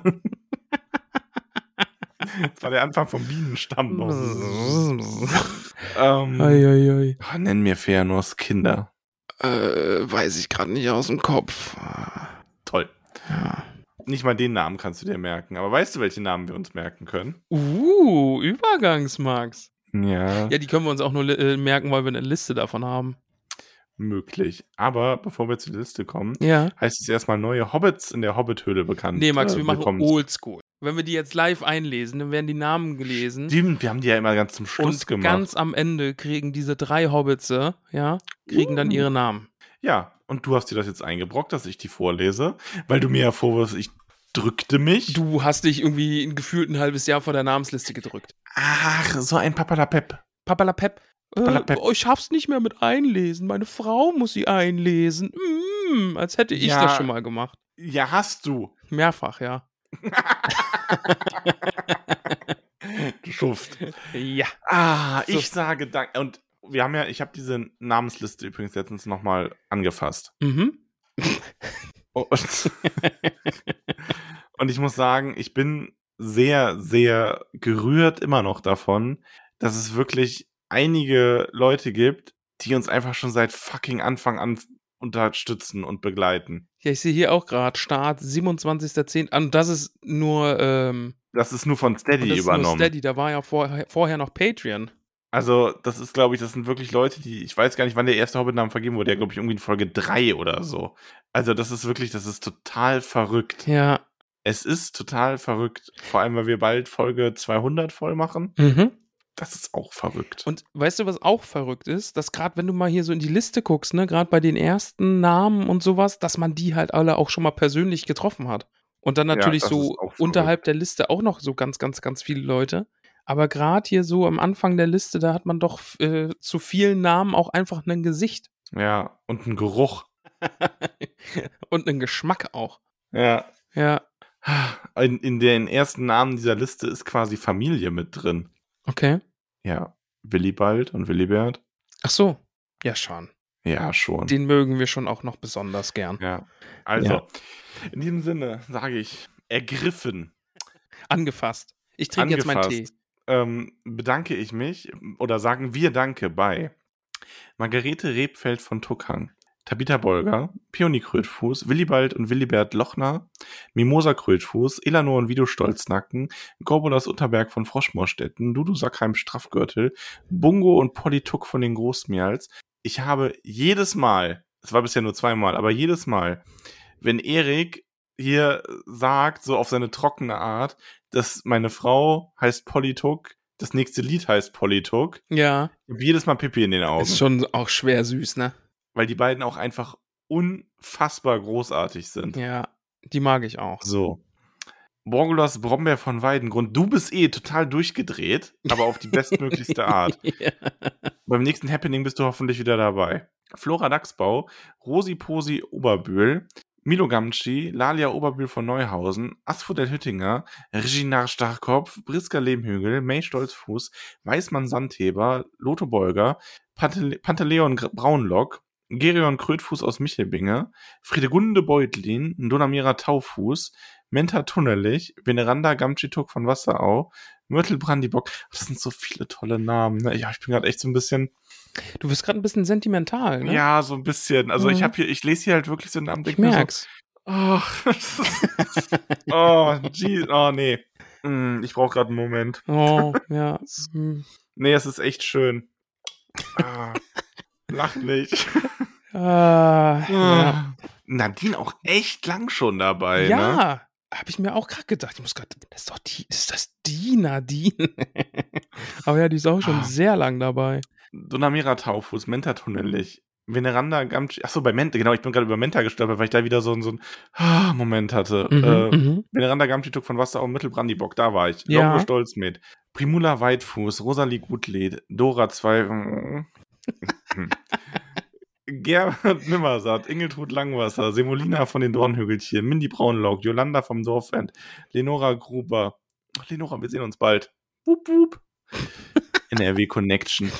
Das war der Anfang vom Bienenstamm. ähm, Eieiei. ah, nenn mir Fëanors Kinder. Äh, weiß ich gerade nicht aus dem Kopf. Toll. Ja. Nicht mal den Namen kannst du dir merken. Aber weißt du, welche Namen wir uns merken können? Uh, Übergangsmax. Ja, Ja, die können wir uns auch nur äh, merken, weil wir eine Liste davon haben. Möglich. Aber bevor wir zur Liste kommen, Ja. heißt es erstmal neue Hobbits in der Hobbit-Höhle bekannt. Nee, Max, äh, wir machen oldschool. Wenn wir die jetzt live einlesen, dann werden die Namen gelesen. Stimmt, wir haben die ja immer ganz zum Schluss und gemacht. ganz am Ende kriegen diese drei Hobbitze, ja, kriegen dann Uh. ihre Namen. Ja, und du hast dir das jetzt eingebrockt, dass ich die vorlese, weil du mir ja vorwirfst, ich drückte mich. Du hast dich irgendwie ein gefühlt ein halbes Jahr vor der Namensliste gedrückt. Ach, so ein Papalapep. Papalapep. Äh, oh, ich schaff's nicht mehr mit einlesen. Meine Frau muss sie einlesen. Mm, als hätte ich Ja. das schon mal gemacht. Ja, hast du. Mehrfach, ja. [laughs] Du Schuft. Ja. Ah, So. ich sage Dank. Und wir haben ja, ich habe diese Namensliste übrigens letztens nochmal angefasst. Mhm. [laughs] Und, und ich muss sagen, ich bin sehr, sehr gerührt immer noch davon, dass es wirklich einige Leute gibt, die uns einfach schon seit fucking Anfang an unterstützen und begleiten. Ja, ich sehe hier auch gerade Start 27.10. Und das ist nur, ähm, Das ist nur von Steady das ist nur übernommen. Steady. Da war ja vorher, vorher noch Patreon. Also, das ist, glaube ich, das sind wirklich Leute, die, ich weiß gar nicht, wann der erste Hobbit-Name vergeben wurde, der, glaube ich, irgendwie in Folge 3 oder so. Also, das ist wirklich, das ist total verrückt. Ja. Es ist total verrückt. Vor allem, weil wir bald Folge 200 voll machen. Mhm. Das ist auch verrückt. Und weißt du, was auch verrückt ist? Dass gerade, wenn du mal hier so in die Liste guckst, ne, gerade bei den ersten Namen und sowas, dass man die halt alle auch schon mal persönlich getroffen hat. Und dann Ja, natürlich das so unterhalb der Liste auch noch so ganz, ganz, ganz viele Leute. Aber gerade hier so am Anfang der Liste, da hat man doch äh, zu vielen Namen auch einfach ein Gesicht. ja, und ein Geruch. [laughs] und einen Geschmack auch. Ja. Ja. In, in den ersten Namen dieser Liste ist quasi Familie mit drin. Okay. Ja. Willibald und Willibert. Ach so. Ja, schon. Ja, schon. Den mögen wir schon auch noch besonders gern. ja. Also, Ja. in diesem Sinne sage ich, ergriffen, Angefasst. Ich trinke jetzt meinen Tee. ähm, bedanke ich mich oder sagen wir Danke bei Margarete Rebfeld von Tuckhang, Tabitha Bolger, Peony Krötfuß, Willibald und Willibert Lochner, Mimosa Krötfuß, Elanor und Vido Stolznacken, Gorbolas Unterberg von Froschmorstetten, Dudu Sackheim Straffgürtel, Bungo und Polly Tuck von den Großmeerls. Ich habe jedes Mal, es war bisher nur zweimal, aber jedes Mal, wenn Erik hier sagt, so auf seine trockene Art, dass meine Frau heißt Polly Tuck, das nächste Lied heißt Polly Tuck, Ja. ich jedes Mal Pipi in den Augen. Ist schon auch schwer süß, ne? Weil die beiden auch einfach unfassbar großartig sind. Ja. Die mag ich auch. So. Borgulas Brombeer von Weidengrund, du bist eh total durchgedreht, aber auf die [laughs] bestmöglichste Art. ja. Beim nächsten Happening bist du hoffentlich wieder dabei. Flora Dachsbau, Rosi Posi Oberbühl, Milo Gamci, Lalia Oberbühl von Neuhausen, Asphodel Hüttinger, Reginar Starkopf, Briska Lehmhügel, May Stolzfuß, Weißmann Sandheber, Lotho Bolger, Pantale Pantaleon Gr- Braunlock, Gerion Krötfuß aus Michelbinge, Friedegunde Beutlin, Donamira Taufuß, Menta Tunnelich, Veneranda Gamcituk von Wasserau, Myrtle Brandibock. Das sind so viele tolle Namen. Ne? Ja, ich bin gerade echt so ein bisschen, Du bist gerade ein bisschen sentimental, ne? ja, so ein bisschen. Also ich Mhm. habe hier, ich lese hier halt wirklich so einen Namen. Ich merk's. So, oh, [laughs] oh, gee, oh, nee. Mm, Ich brauche gerade einen Moment. Oh, [laughs] ja. Hm. Nee, es ist echt schön. Ah, lach nicht. [laughs] Ah, ja. Ah. Nadine auch echt lang schon dabei, ne? Ja, habe ich mir auch gerade gedacht. Ich muss gerade, das ist doch die, ist das die Nadine? [laughs] Aber ja, die ist auch schon Ah. sehr lang dabei. Donamira Taufuß, Menta Tunnelich, Veneranda Gamci. Achso, bei Menta, genau, ich bin gerade über Menta gestolpert, weil ich da wieder so, einen- so einen ah, Moment hatte. Mhm, Äh, mhm. Veneranda Gamcituk von Wasser und Mittelbrandibock, da war ich. Ja. Logo Stolzmed. Primula Weitfuß, Rosalie Gutled, Dora 2. [laughs] Gerhard Nimmersatt, Ingeltrud Langwasser, Semolina von den Dornhügelchen, Mindy Braunlaug, Jolanda vom Dorfend, Lenora Gruber. Lenora, wir sehen uns bald. Wup, wup. NRW Connection.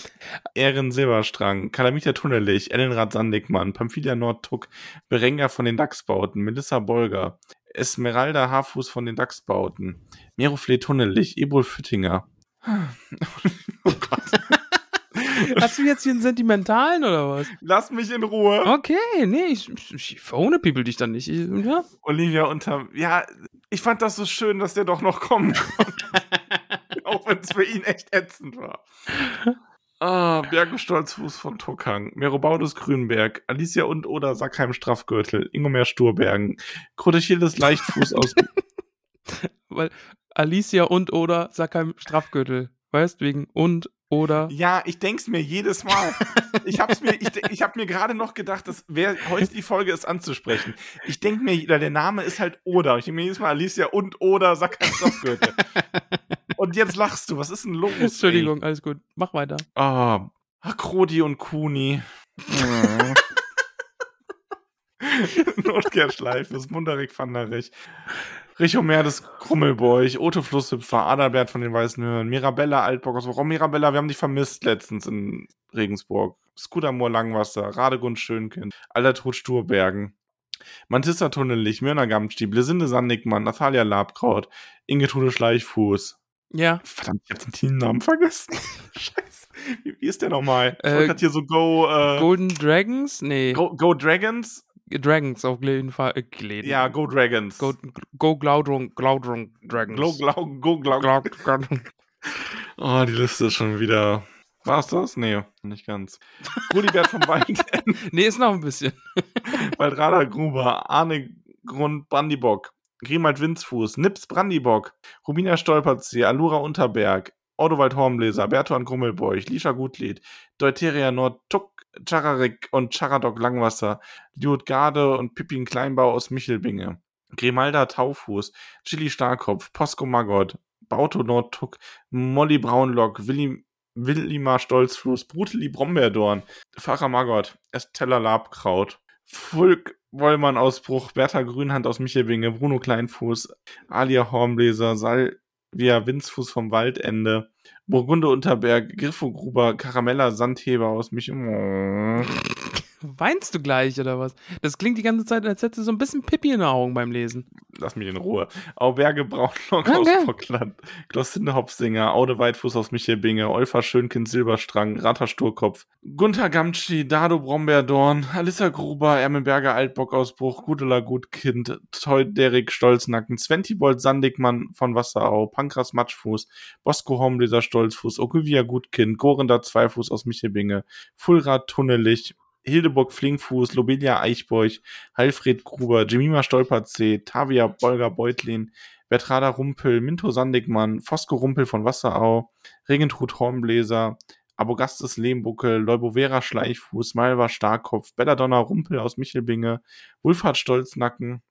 Ehren Silberstrang, Kalamita Tunnelich, Ellenrad Sandigmann, Pamphilia Nordtuck, Berenga von den Dachsbauten, Melissa Bolger, Esmeralda Haarfuß von den Dachsbauten, Merofle Tunnelich, Ebol Füttinger. [laughs] Oh Gott. Hast du jetzt hier einen sentimentalen oder was? Lass mich in Ruhe. Okay, nee, ich, ich, verhone people dich dann nicht. Ich, ja. Olivia unter. Ja, ich fand das so schön, dass der doch noch kommen konnte. [laughs] Auch wenn es für ihn echt ätzend war. Ah, Berge Stolzfuß von Tuckhang, Merobaudus Grünberg, Alicia und oder Sackheim Straffgürtel, Ingomer Sturbergen, Krotechildes Leichtfuß aus. [laughs] Weil Alicia und oder Sackheim Strafgürtel. Weißt, wegen und oder. ja, ich denk's mir jedes Mal. Ich hab's mir, ich, ich hab mir gerade noch gedacht, dass wer heute die Folge ist anzusprechen. Ich denk mir, der Name ist halt Oder. Ich denk mir jedes Mal Alicia und oder Sackheim Straffgürtel. Und jetzt lachst du. Was ist denn los? ey? Entschuldigung, alles gut. Mach weiter. Ah, ach, Krodi und Kuni. [laughs] Notkehrschleife, das Munderig van der Rich. Richomer des Krummelbeuch, Otto Flusshüpfer, Adalbert von den Weißen Hören, Mirabella Altbock aus Warum Mirabella, wir haben dich vermisst letztens in Regensburg. Skudamoor Langwasser, Radegund Schönkind, Altertrud Sturbergen. Mantissa Tunnelich, Myrna Gamtstieb, Blesinde Sandnickmann, Nathalia Labkraut, Ingetrude Schleichfuß. Ja. Verdammt, ich hab den Teamnamen vergessen. [laughs] Scheiße. Wie, wie ist der nochmal? Ich Äh, grad hier so Go, äh, Golden Dragons? Nee. Go, Go Dragons? Dragons auf jeden Fall. Äh. Ja, Go Dragons. Go, Go Glaudrung, Glaudrung Dragons. Glau, go, glau. Glaud, Glaudrung. [laughs] Oh, die Liste ist schon wieder. War's das? Nee, nicht ganz. Rudibert vom Wald, Nee, ist noch ein bisschen. [laughs] Waldrada Gruber, Arne Grund Brandibock, Grimald Winzfuß, Nips Brandibock, Rubina Stolperzee, Alura Unterberg, Ordowald Hornbläser, Bertuan Grummelbeuch, Lisha Gutlied, Deuteria Nordtuck, Chararik und Charadok Langwasser, Liutgarde und Pippin Kleinbau aus Michelbinge, Grimalda Taufuß, Chili Starkopf, Posko Maggot, Bauto Nordtuck, Molly Braunlock, Willi, Willimar Stolzfuß, Bruteli Brombeerdorn, Pfarrer Maggot, Estella Labkraut, Fulk Wollmann Ausbruch, Bertha Grünhand aus Michelbinge, Bruno Kleinfuß, Alia Hornbläser, Salvia Winzfuß vom Waldende, Burgunde Unterberg, Griffo Gruber, Karamella Sandheber aus Mich. Weinst du gleich oder was? Das klingt die ganze Zeit, als hättest du so ein bisschen Pippi in den Augen beim Lesen. Lass mich in Ruhe. Auberge Braunlock Okay. aus Bockland, Glossinde Hopsinger, Aude Weitfuß aus Michelbinge, Olfa Schönkind Silberstrang, Rata Sturkopf, Gunther Gamtschi, Dado Brombeerdorn, Alissa Gruber, Ermenberger Altbockausbruch, Gudela Gutkind, Toy Derek Stolznacken, Sventibold Sandigmann von Wasserau, Pankras Matschfuß, Bosco Hornbläser Stolzfuß, Ogivia Gutkind, Gorenda Zweifuß aus Michelbinge, Fulrad Tunnelich, Hildeburg Flinkfuß, Lobelia Eichbeuch, Heilfried Gruber, Jemima Stolperzee, Tavia Bolger Beutlin, Bertrada Rumpel, Minto Sandigmann, Fosco Rumpel von Wasserau, Regentrud Hornbläser, Abogastes Lehmbuckel, Leubovera Schleichfuß, Malva Starkopf, Belladonna Rumpel aus Michelbinge, Wulfhard Stolznacken,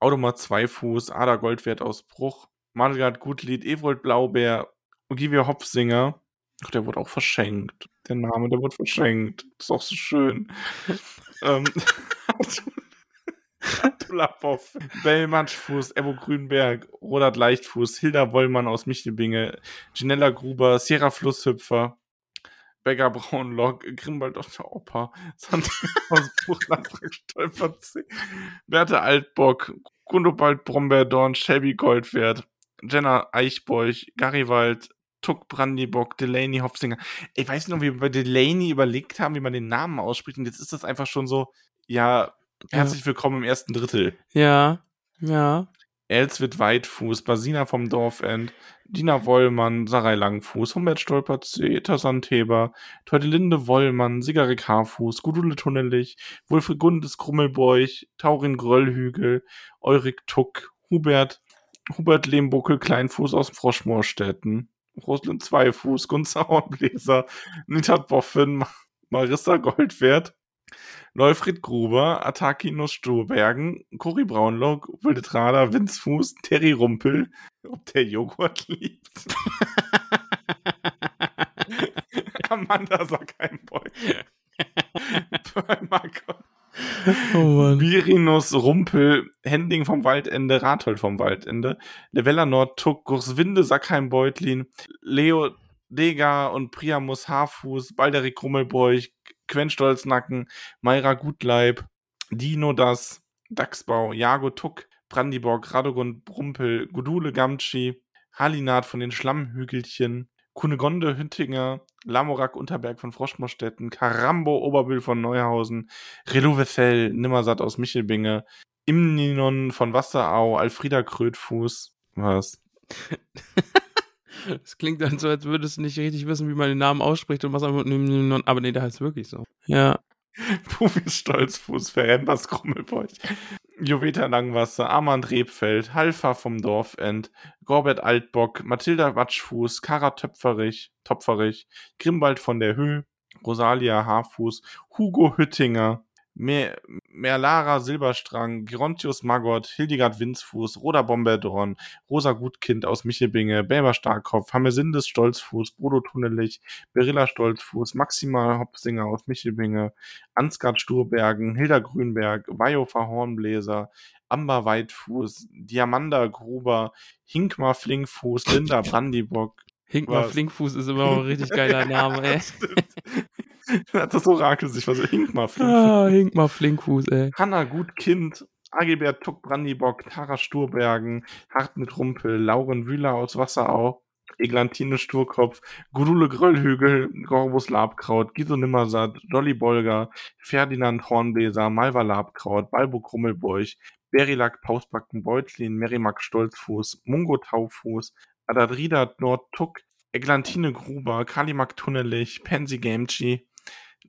Automat Zweifuß, Ada Goldwert aus Bruch, Margard Gutlied, Ewold Blaubeer, Ogivia Hopfsinger. Ach, der wurde auch verschenkt. Der Name, der wurde verschenkt. ist auch so schön. [laughs] ähm, [laughs] Tulapoff, Bellmatschfuß, Ebo Grünberg, Rodat Leichtfuß, Hilda Wollmann aus Michelbinge, Ginella Gruber, Sierra Flusshüpfer, Beggar Braunlock, Grimbald aus der Oper, [laughs] Sand aus Buchland, Berthe Altbock, Gundobald Brombeerdorn, Shelby Goldwert, Jenna Eichbeuch, Garriwald, Tuck Brandybock, Delaney Hopsinger. Ich weiß noch, wie wir bei Delaney überlegt haben, wie man den Namen ausspricht. Und jetzt ist das einfach schon so, ja, herzlich willkommen im ersten Drittel. Ja, ja. Elswit Weitfuß, Basina vom Dorfend, Dina Wollmann, Sarai Langfuß, Humbert Stolperzee, Eta Sandheber, Teutelinde Wollmann, Sigarik Haarfuß, Gudule Tunnelich, Wulfried Gundes Krummelbeuch, Taurin Gröllhügel, Eurik Tuck, Hubert, Hubert Lehmbuckel Kleinfuß aus Froschmoorstetten, Rosalind Zweifuß, Gunzer Hornbläser, Nitat Boffin, Marissa Goldwert, Leufried Gruber, Atakinus Sturbergen, Cory Braunlock, Wildetrader, Winzfuß, Terry Rumpel, ob der Joghurt liebt. [laughs] Amanda Sackheimboy. [laughs] Marco. Oh Mann. Birinus Rumpel, Hending vom Waldende, Rathold vom Waldende, Levella Nord, Tuck, Gurswinde, Sackheim Beutlin, Leo Dega und Priamus Haarfuß, Balderik Rummelbeuch, Quenstolznacken, Mayra Gutleib, Dino Das, Dachsbau, Jago Tuck, Brandiborg, Radogund Brumpel, Gudule Gamtschi, Halinat von den Schlammhügelchen, Kunegonde Hüttinger, Lamorak Unterberg von Froschmorstetten, Karambo Oberbühl von Neuhausen, Relovefell, Nimmersatt aus Michelbinge, Imninon von Wasserau, Alfrieda Krötfuß, was? [laughs] Das klingt dann so, als würdest du nicht richtig wissen, wie man den Namen ausspricht und was einfach. Aber nee, der heißt wirklich so. Ja. [laughs] Pufis Stolzfuß, Verrembers Krummelbeuch, Joveta Langwasser, Armand Rebfeld, Halfa vom Dorfend, Gorbert Altbock, Mathilda Watschfuß, Kara Töpferich, Topferich, Grimbald von der Höhe, Rosalia Haarfuß, Hugo Hüttinger, Mer Merlara Silberstrang, Gerontius Magott, Hildegard Winzfuß, Roda Bomberdorn, Rosa Gutkind aus Michelbinge, Bäber Starkopf, Hamesindes Stolzfuß, Bodo Tunnelich, Berilla Stolzfuß, Maxima Hopsinger aus Michelbinge, Ansgard Sturbergen, Hilda Grünberg, Vajofa Hornbläser, Amber Weitfuß, Diamanda Gruber, Hinkmar Flinkfuß, Linda [laughs] Brandibock. Hinkmar Was? Flinkfuß ist immer ein richtig geiler Name, [laughs] ey. [laughs] Hat das Orakel sich was Hinkmar Flinkfuß. Ah, Hinkmar Flinkfuß, ey. Hanna Gutkind, Agibert Tuck Brandibock, Tara Sturbergen, Hartmut Rumpel, Lauren Wühler aus Wasserau, Eglantine Sturkopf, Gudule Gröllhügel, Gorbus Labkraut, Giso Nimmersatt, Dolly Bolger, Ferdinand Hornbläser, Malva Labkraut, Balbo Krummelbeuch, Berilak Pausbacken Beutlin, Merimak Stolzfuß, Mungo Taufuß, Adadrida Nordtuck, Eglantine Gruber, Kalimak Tunnelich, Pansy Gamchi,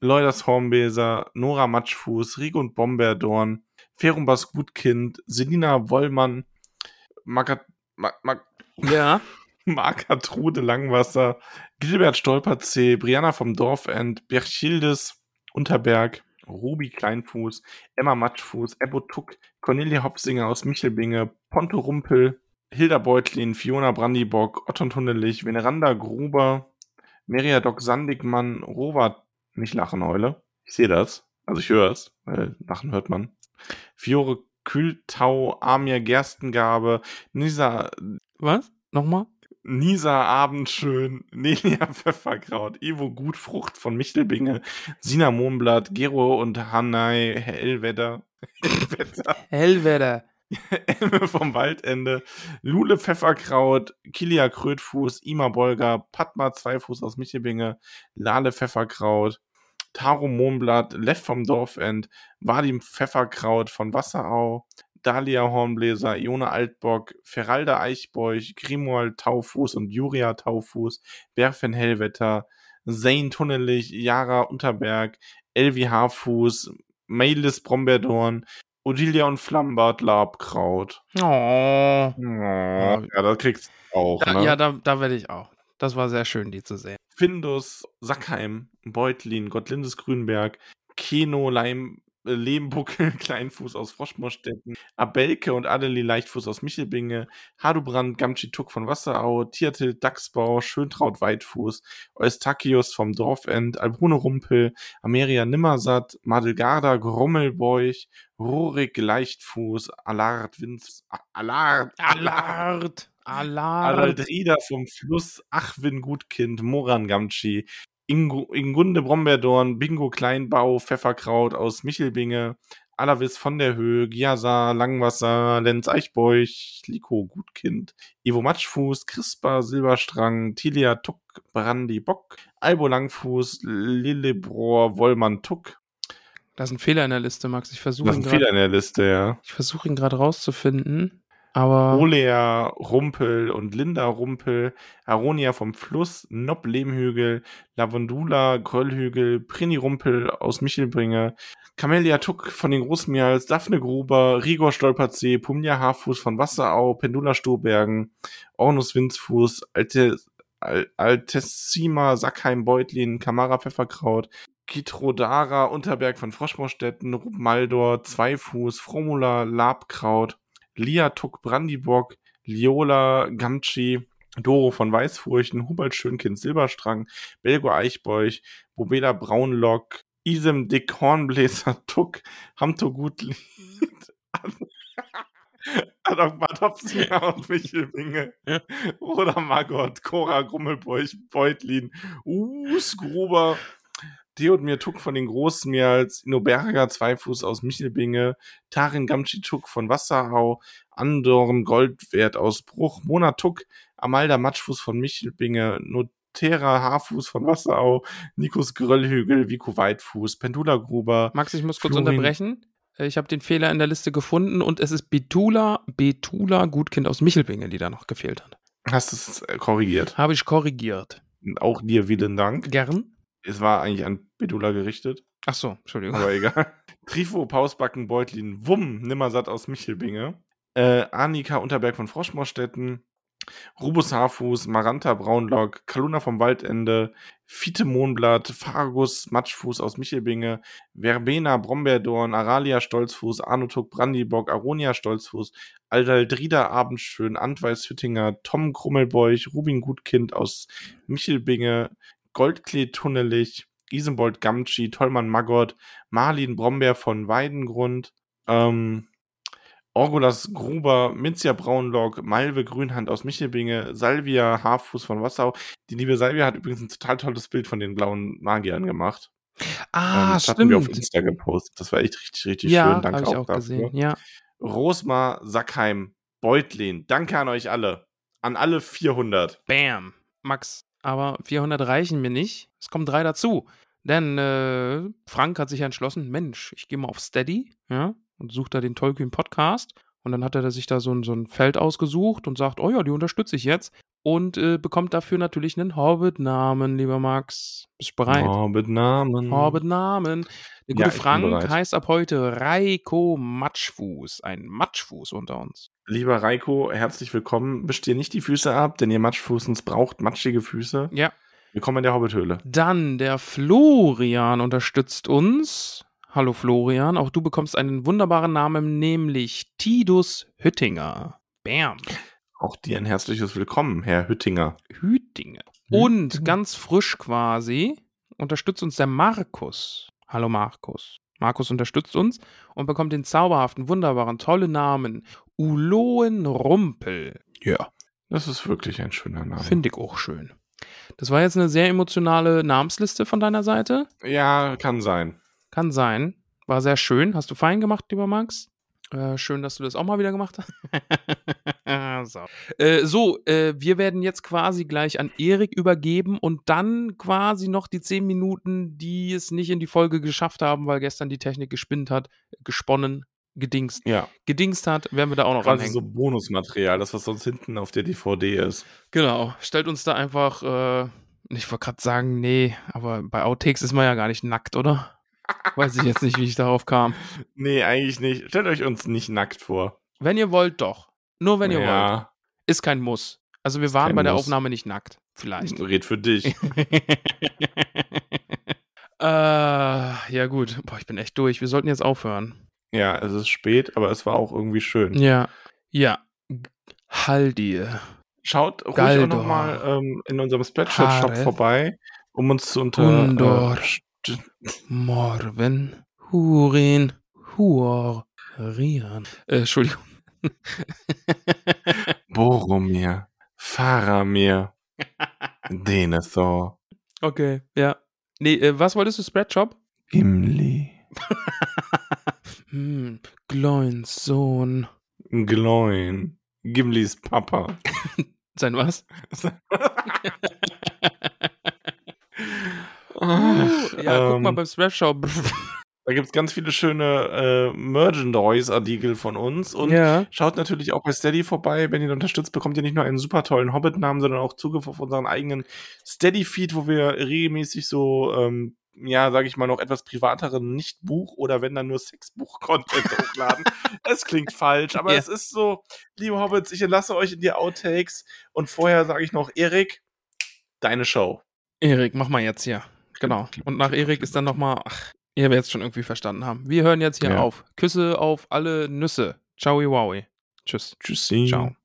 Leuders Hornbläser, Nora Matschfuß, Rigund Bomberdorn, Ferumbas Gutkind, Selina Wollmann, Magat, Mag, Mag, Ja. [laughs] Markatrude Langwasser, Gilbert Stolperzee, Brianna vom Dorfend, Berchildes Unterberg, Ruby Kleinfuß, Emma Matschfuß, Ebbo Tuck, Cornelia Hopsinger aus Michelbinge, Ponto Rumpel, Hilda Beutlin, Fiona Brandibock, Otton Tunnelich, Veneranda Gruber, Meriadoc Sandigmann, Robert, nicht lachen, Eule, ich sehe das, Also ich höre es, weil Lachen hört man. Fiore Kühltau, Amir Gerstengabe, Nisa, Was? Nochmal? Nisa Abendschön, Nelia Pfefferkraut, Ivo Gutfrucht von Michelbinge, Sina Mohnblatt, Gero und Hanai Hellwetter, Hellwetter, Hellwetter. Emme vom Waldende, Lule Pfefferkraut, Kilia Krötfuß, Ima Bolger, Padma Zweifuß aus Michelbinge, Lale Pfefferkraut, Taro Mohnblatt, Lev vom Dorfend, Vadim Pfefferkraut von Wasserau, Dalia Hornbläser, Ione Altbock, Feralda Eichbeuch, Grimoald Taufuß und Juria Taufuß, Berfen Hellwetter, Zane Tunnelich, Jara Unterberg, Elvi Haarfuß, Mailis Brombeerdorn, Odilia und Flammbart Labkraut. Oh. Oh, ja, das kriegst du auch, Da, ne? ja, da, da werde ich auch. Das war sehr schön, die zu sehen. Findus, Sackheim, Beutlin, Gottlindes Grünberg, Keno, Leim, Lehmbuckel, [laughs] Kleinfuß aus Froschmorstetten, Abelke und Adeli Leichtfuß aus Michelbinge, Hadubrand, Gamchi Tuck von Wasserau, Tiertil, Dachsbau, Schöntraut, Weitfuß, Eustachius vom Dorfend, Albrune Rumpel, Ameria Nimmersatt, Madelgarda, Grommelbeuch, Rorik, Leichtfuß, Alard, Winz, A- Alard, Alert! Alert! Adaldrida vom Fluss, Achwin Gutkind, Moran Gamci, Ingu, Ingunde Brombeerdorn, Bingo Kleinbau, Pfefferkraut aus Michelbinge, Alavis von der Höhe, Giasa, Langwasser, Lenz Eichbeuch, Liko Gutkind, Ivo Matschfuß, Crispa, Silberstrang, Tilia Tuck, Brandi Bock, Albo Langfuß, Lillebrohr, Wollmann Tuck. Da ist ein Fehler in der Liste, Max. Ich versuche Das ihn ist ein Fehler gerade in der Liste, ja. ich versuch ihn gerade rauszufinden. Aber Olea Rumpel und Linda Rumpel, Aronia vom Fluss, Nob Lehmhügel, Lavandula Gröllhügel, Prini Rumpel aus Michelbringe, Camellia Tuck von den Großmials, Daphne Gruber, Rigor Stolperzee, Pumja Haarfuß von Wasserau, Pendula Stobergen, Ornus Winzfuß, Alte, Al Altessima Sackheim Beutlin, Kamara Pfefferkraut, Kitrodara Unterberg von Froschmorstetten, Rup Maldor, Zweifuß, Fromula, Labkraut, Lia Tuck Brandibock, Liola Gamci, Doro von Weißfurchen, Hubert Schönkind Silberstrang, Belgo Eichbeuch, Bobela Braunlock, Isem Dick Hornbläser [laughs] Tuck, Hamto Gutlied, [laughs] Adolf Bartopsinger [laughs] und Michelbinge, Roda Margot, Cora Grummelbeuch, Beutlin, Us Gruber, Theodmir Tuck von den Großmials, Inoberger Zweifuß aus Michelbinge, Tarin Gamci Tuck von Wasserau, Andorn Goldwert aus Bruch, Mona Tuck, Amalda Matschfuß von Michelbinge, Notera Haarfuß von Wasserau, Nikos Gröllhügel, Vico Weitfuß, Pendula Gruber, Max, ich muss kurz Florin- unterbrechen. Äh, Ich habe den Fehler in der Liste gefunden und es ist Betula, Betula Gutkind aus Michelbinge, die da noch gefehlt hat. hast es äh, korrigiert. Habe ich korrigiert. Und auch dir vielen Dank. Gern? Es war eigentlich an Bedula gerichtet, Ach so, Entschuldigung. aber egal. [laughs] Trifo, Pausbacken, Beutlin, Wumm, Nimmersatt aus Michelbinge, äh, Annika Unterberg von Froschmorstetten, Rubus Haarfuß, Maranta Braunlock, Kaluna vom Waldende, Fiete Mohnblatt, Fargus Matschfuß aus Michelbinge, Verbena Brombeerdorn, Aralia Stolzfuß, Arnutuk Brandibock, Aronia Stolzfuß, Aldaldrida Abendschön, Antweis Hüttinger, Tom Krummelbeuch, Rubin Gutkind aus Michelbinge, Goldklee Tunnelich, Isenbold Gamci, Tollmann Maggot, Marlin Brombeer von Weidengrund, ähm, Orgolas Gruber, Minzia Braunlock, Malve Grünhand aus Michelbinge, Salvia Haarfuß von Wassau. Die liebe Salvia hat übrigens ein total tolles Bild von den blauen Magiern gemacht. Ähm, Ah, das hatten wir auf stimmt. Insta gepostet. Das war echt richtig, richtig Ja, schön. Danke ich auch, auch dafür. gesehen. Ja. Rosmar Sackheim, Beutlin. Danke an euch alle. An alle 400. Bam. Max, aber 400 reichen mir nicht. Es kommen drei dazu. Denn äh, Frank hat sich ja entschlossen, Mensch, ich gehe mal auf Steady, ja, und suche da den Tolkien Podcast. Und dann hat er sich da so, ein- so ein Feld ausgesucht und sagt, oh ja, die unterstütze ich jetzt. Und äh, bekommt dafür natürlich einen Hobbit-Namen, lieber Max. Bist du bereit? Hobbit-Namen. Hobbit-Namen. Der Ja, gute bin Frank heißt ab heute Reiko Matschfuß. Ein Matschfuß unter uns. Lieber Reiko, herzlich willkommen. Wischt ihr nicht die Füße ab, denn ihr Matschfußens braucht matschige Füße. Ja. Willkommen in der Hobbithöhle. Dann der Florian unterstützt uns. Hallo Florian, auch du bekommst einen wunderbaren Namen, nämlich Tidus Hüttinger. Bam. Auch dir ein herzliches Willkommen, Herr Hüttinger. Hüttinger. Und ganz frisch quasi unterstützt uns der Markus. Hallo Markus. Markus unterstützt uns und bekommt den zauberhaften, wunderbaren, tollen Namen Uloenrumpel. Ja. Das ist wirklich ein schöner Name. Finde ich auch schön. Das war jetzt eine sehr emotionale Namensliste von deiner Seite. Ja, kann sein. Kann sein. War sehr schön. Hast du fein gemacht, lieber Max. Äh, schön, dass du das auch mal wieder gemacht hast. [laughs] so, äh, so äh, wir werden jetzt quasi gleich an Erik übergeben und dann quasi noch die zehn Minuten, die es nicht in die Folge geschafft haben, weil gestern die Technik gespinnt hat, gesponnen, gedingst, Ja. gedingst hat, werden wir da auch noch Quasi ranhängen. so Bonusmaterial, das was sonst hinten auf der DVD ist. Genau, stellt uns da einfach, äh, ich wollte gerade sagen, nee, aber bei Outtakes ist man ja gar nicht nackt, oder? Weiß ich jetzt nicht, wie ich darauf kam. [laughs] Nee, eigentlich nicht. Stellt euch uns nicht nackt vor. Wenn ihr wollt, doch. Nur wenn ihr wollt. ja, Ist kein Muss. Also wir waren kein bei der Muss. Aufnahme nicht nackt. Vielleicht. red für dich. [laughs] äh, ja gut. Boah, ich bin echt durch. Wir sollten jetzt aufhören. Ja, es ist spät, aber es war auch irgendwie schön. Ja. Ja. Haldi. Schaut ruhig Galdor. auch nochmal ähm, in unserem Spreadshirt-Shop vorbei, um uns zu unter... Äh, Morven. Hurin. Huor. Rian. Äh, Entschuldigung. [laughs] Boromir. Faramir. [laughs] Denethor. okay, ja. Nee, äh, was wolltest du? Spreadshop? Gimli. [laughs] hm, Gloins Sohn. Gloin. Gimlis Papa. [laughs] Sein was? [laughs] Ach, ja, guck ähm, mal beim Spreadshop. [laughs] Da gibt es ganz viele schöne äh, Merchandise-Artikel von uns. Und ja. schaut natürlich auch bei Steady vorbei. Wenn ihr unterstützt, bekommt ihr nicht nur einen super tollen Hobbit-Namen, sondern auch Zugriff auf unseren eigenen Steady-Feed, wo wir regelmäßig so, ähm, ja, sage ich mal, noch etwas privateren Nicht-Buch- oder wenn dann nur Sexbuch-Content [laughs] hochladen. Es klingt falsch, aber Ja. es ist so, liebe Hobbits, ich entlasse euch in die Outtakes. Und vorher sage ich noch, Erik, deine Show. Erik, mach mal jetzt hier. Genau. Und nach Erik ist dann nochmal, ach, ihr werdet es schon irgendwie verstanden haben. Wir hören jetzt hier Ja. auf. Küsse auf alle Nüsse. Ciao, wowi. Tschüss. Tschüssi. Ciao.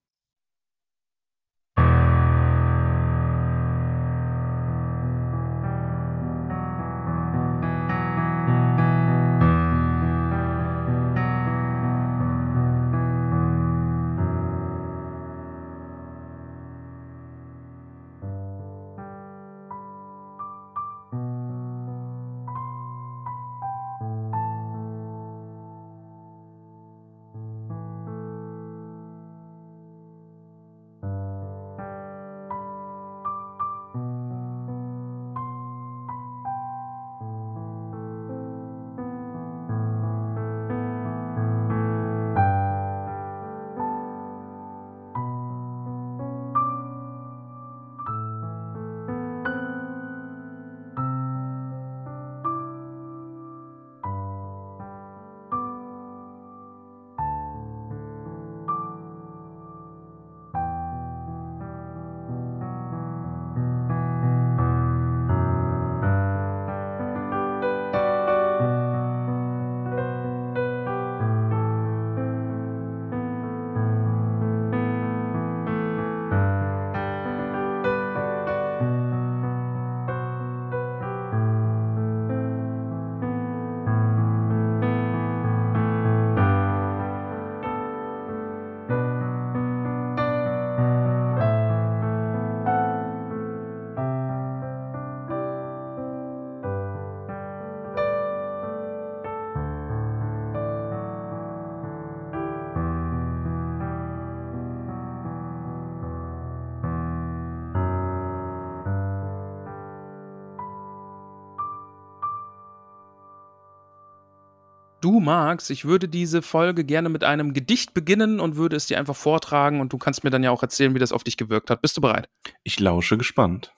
Du magst, ich würde diese Folge gerne mit einem Gedicht beginnen und würde es dir einfach vortragen und du kannst mir dann ja auch erzählen, wie das auf dich gewirkt hat. Bist du bereit? Ich lausche gespannt.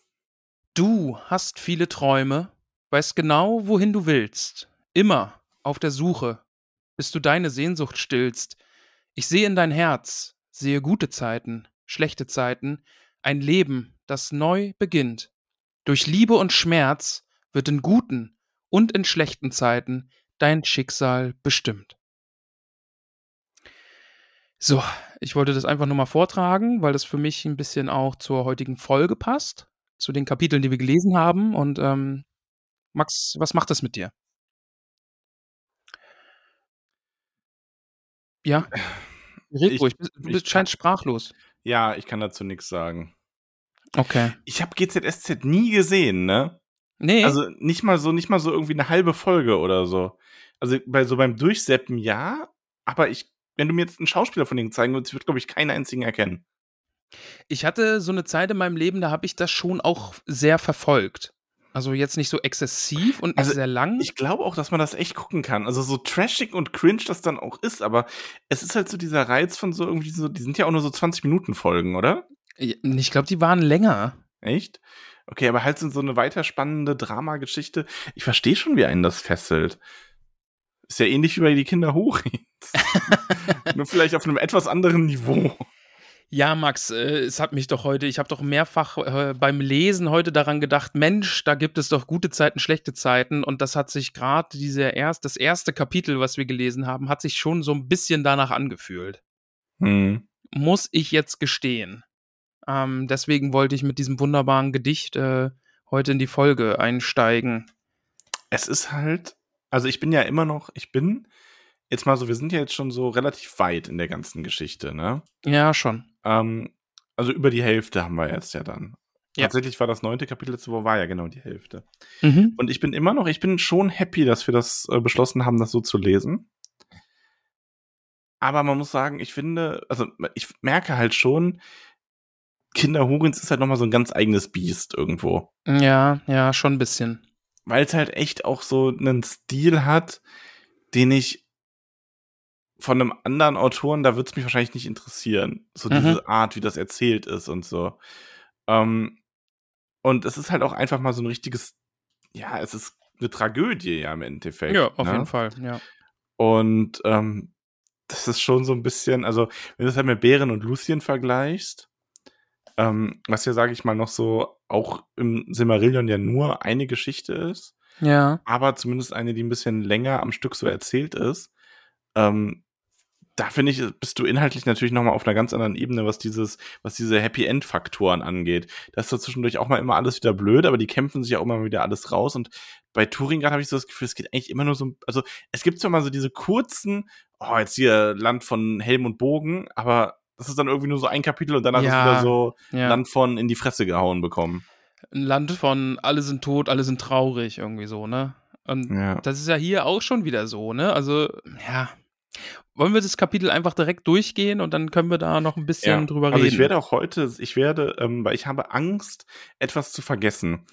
Du hast viele Träume, weißt genau, wohin du willst. Immer auf der Suche, bis du deine Sehnsucht stillst. Ich sehe in dein Herz, sehe gute Zeiten, schlechte Zeiten, ein Leben, das neu beginnt. Durch Liebe und Schmerz wird in guten und in schlechten Zeiten dein Schicksal bestimmt. So, ich wollte das einfach nur mal vortragen, weil das für mich ein bisschen auch zur heutigen Folge passt, zu den Kapiteln, die wir gelesen haben. Und ähm, Max, was macht das mit dir? Ja, [sighs] red ruhig, du scheinst sprachlos. Ja, ich kann dazu nichts sagen. Okay. Ich habe GZSZ nie gesehen, ne? Nee. Also nicht mal so, nicht mal so irgendwie eine halbe Folge oder so. Also bei so beim Durchseppen ja, aber ich, wenn du mir jetzt einen Schauspieler von denen zeigen würdest, ich würde, glaube ich, keinen einzigen erkennen. Ich hatte so eine Zeit in meinem Leben, da habe ich das schon auch sehr verfolgt. Also jetzt nicht so exzessiv und nicht Also sehr lang. Ich glaube auch, dass man das echt gucken kann. Also so trashig und cringe das dann auch ist, aber es ist halt so dieser Reiz von so irgendwie so, die sind ja auch nur so 20 Minuten Folgen, oder? ich glaube, die waren länger. Echt? Okay, aber halt so so eine weiter spannende Dramageschichte. Ich verstehe schon, wie einen das fesselt. Ist ja ähnlich wie bei die Kinder Hurins. [laughs] Nur vielleicht auf einem etwas anderen Niveau. Ja, Max, äh, es hat mich doch heute, ich habe doch mehrfach äh, beim Lesen heute daran gedacht, Mensch, da gibt es doch gute Zeiten, schlechte Zeiten und das hat sich gerade diese erst, das erste Kapitel, was wir gelesen haben, hat sich schon so ein bisschen danach angefühlt. Hm. Muss ich jetzt gestehen. Ähm, deswegen wollte ich mit diesem wunderbaren Gedicht äh, heute in die Folge einsteigen. Es ist halt, also ich bin ja immer noch, ich bin jetzt mal so, wir sind ja jetzt schon so relativ weit in der ganzen Geschichte, ne? Ja, schon. Ähm, also über die Hälfte haben wir jetzt ja dann. Ja. Tatsächlich war das neunte Kapitel letzte Woche, war ja genau die Hälfte. Mhm. Und ich bin immer noch, ich bin schon happy, dass wir das äh, beschlossen haben, das so zu lesen. Aber man muss sagen, ich finde, also ich merke halt schon, Kinder Hurins ist halt nochmal so ein ganz eigenes Biest irgendwo. Ja, ja, schon ein bisschen. Weil es halt echt auch so einen Stil hat, den ich von einem anderen Autoren, da würde es mich wahrscheinlich nicht interessieren. So Mhm. diese Art, wie das erzählt ist und so. Ähm, und es ist halt auch einfach mal so ein richtiges, ja, es ist eine Tragödie ja im Endeffekt. Ja, auf ne? jeden Fall, ja. Und ähm, das ist schon so ein bisschen, also wenn du das halt mit Bären und Lucien vergleichst, ähm, was ja, sage ich mal, noch so auch im Silmarillion ja nur eine Geschichte ist, Ja. aber zumindest eine, die ein bisschen länger am Stück so erzählt ist, ähm, da finde ich, bist du inhaltlich natürlich nochmal auf einer ganz anderen Ebene, was dieses, was diese Happy-End-Faktoren angeht. Da ist da zwischendurch auch mal immer alles wieder blöd, aber die kämpfen sich auch immer wieder alles raus. Und bei Turing gerade habe ich so das Gefühl, es geht eigentlich immer nur so, also es gibt zwar mal so diese kurzen, oh, jetzt hier Land von Helm und Bogen, aber das ist dann irgendwie nur so ein Kapitel und danach Ja, ist wieder so ja. Land von in die Fresse gehauen bekommen. Ein Land von alle sind tot, alle sind traurig, irgendwie so, ne? Und Ja. das ist ja hier auch schon wieder so, ne? Also, ja. Wollen wir das Kapitel einfach direkt durchgehen und dann können wir da noch ein bisschen drüber also reden? ich werde auch heute, ich werde, ähm, weil ich habe Angst, etwas zu vergessen,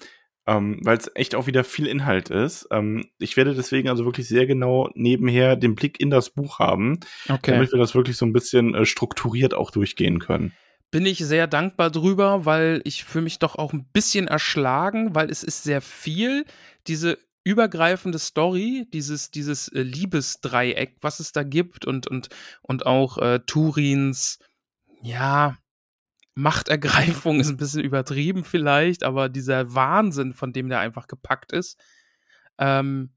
ähm, weil es echt auch wieder viel Inhalt ist. Ähm, ich werde deswegen also wirklich sehr genau nebenher den Blick in das Buch haben, okay. damit wir das wirklich so ein bisschen äh, strukturiert auch durchgehen können. Bin ich sehr dankbar drüber, weil ich fühle mich doch auch ein bisschen erschlagen, weil es ist sehr viel. Diese übergreifende Story, dieses, dieses äh, Liebesdreieck, was es da gibt und, und, und auch äh, Turins, ja, Machtergreifung [laughs] ist ein bisschen übertrieben vielleicht, aber dieser Wahnsinn, von dem der einfach gepackt ist, ähm,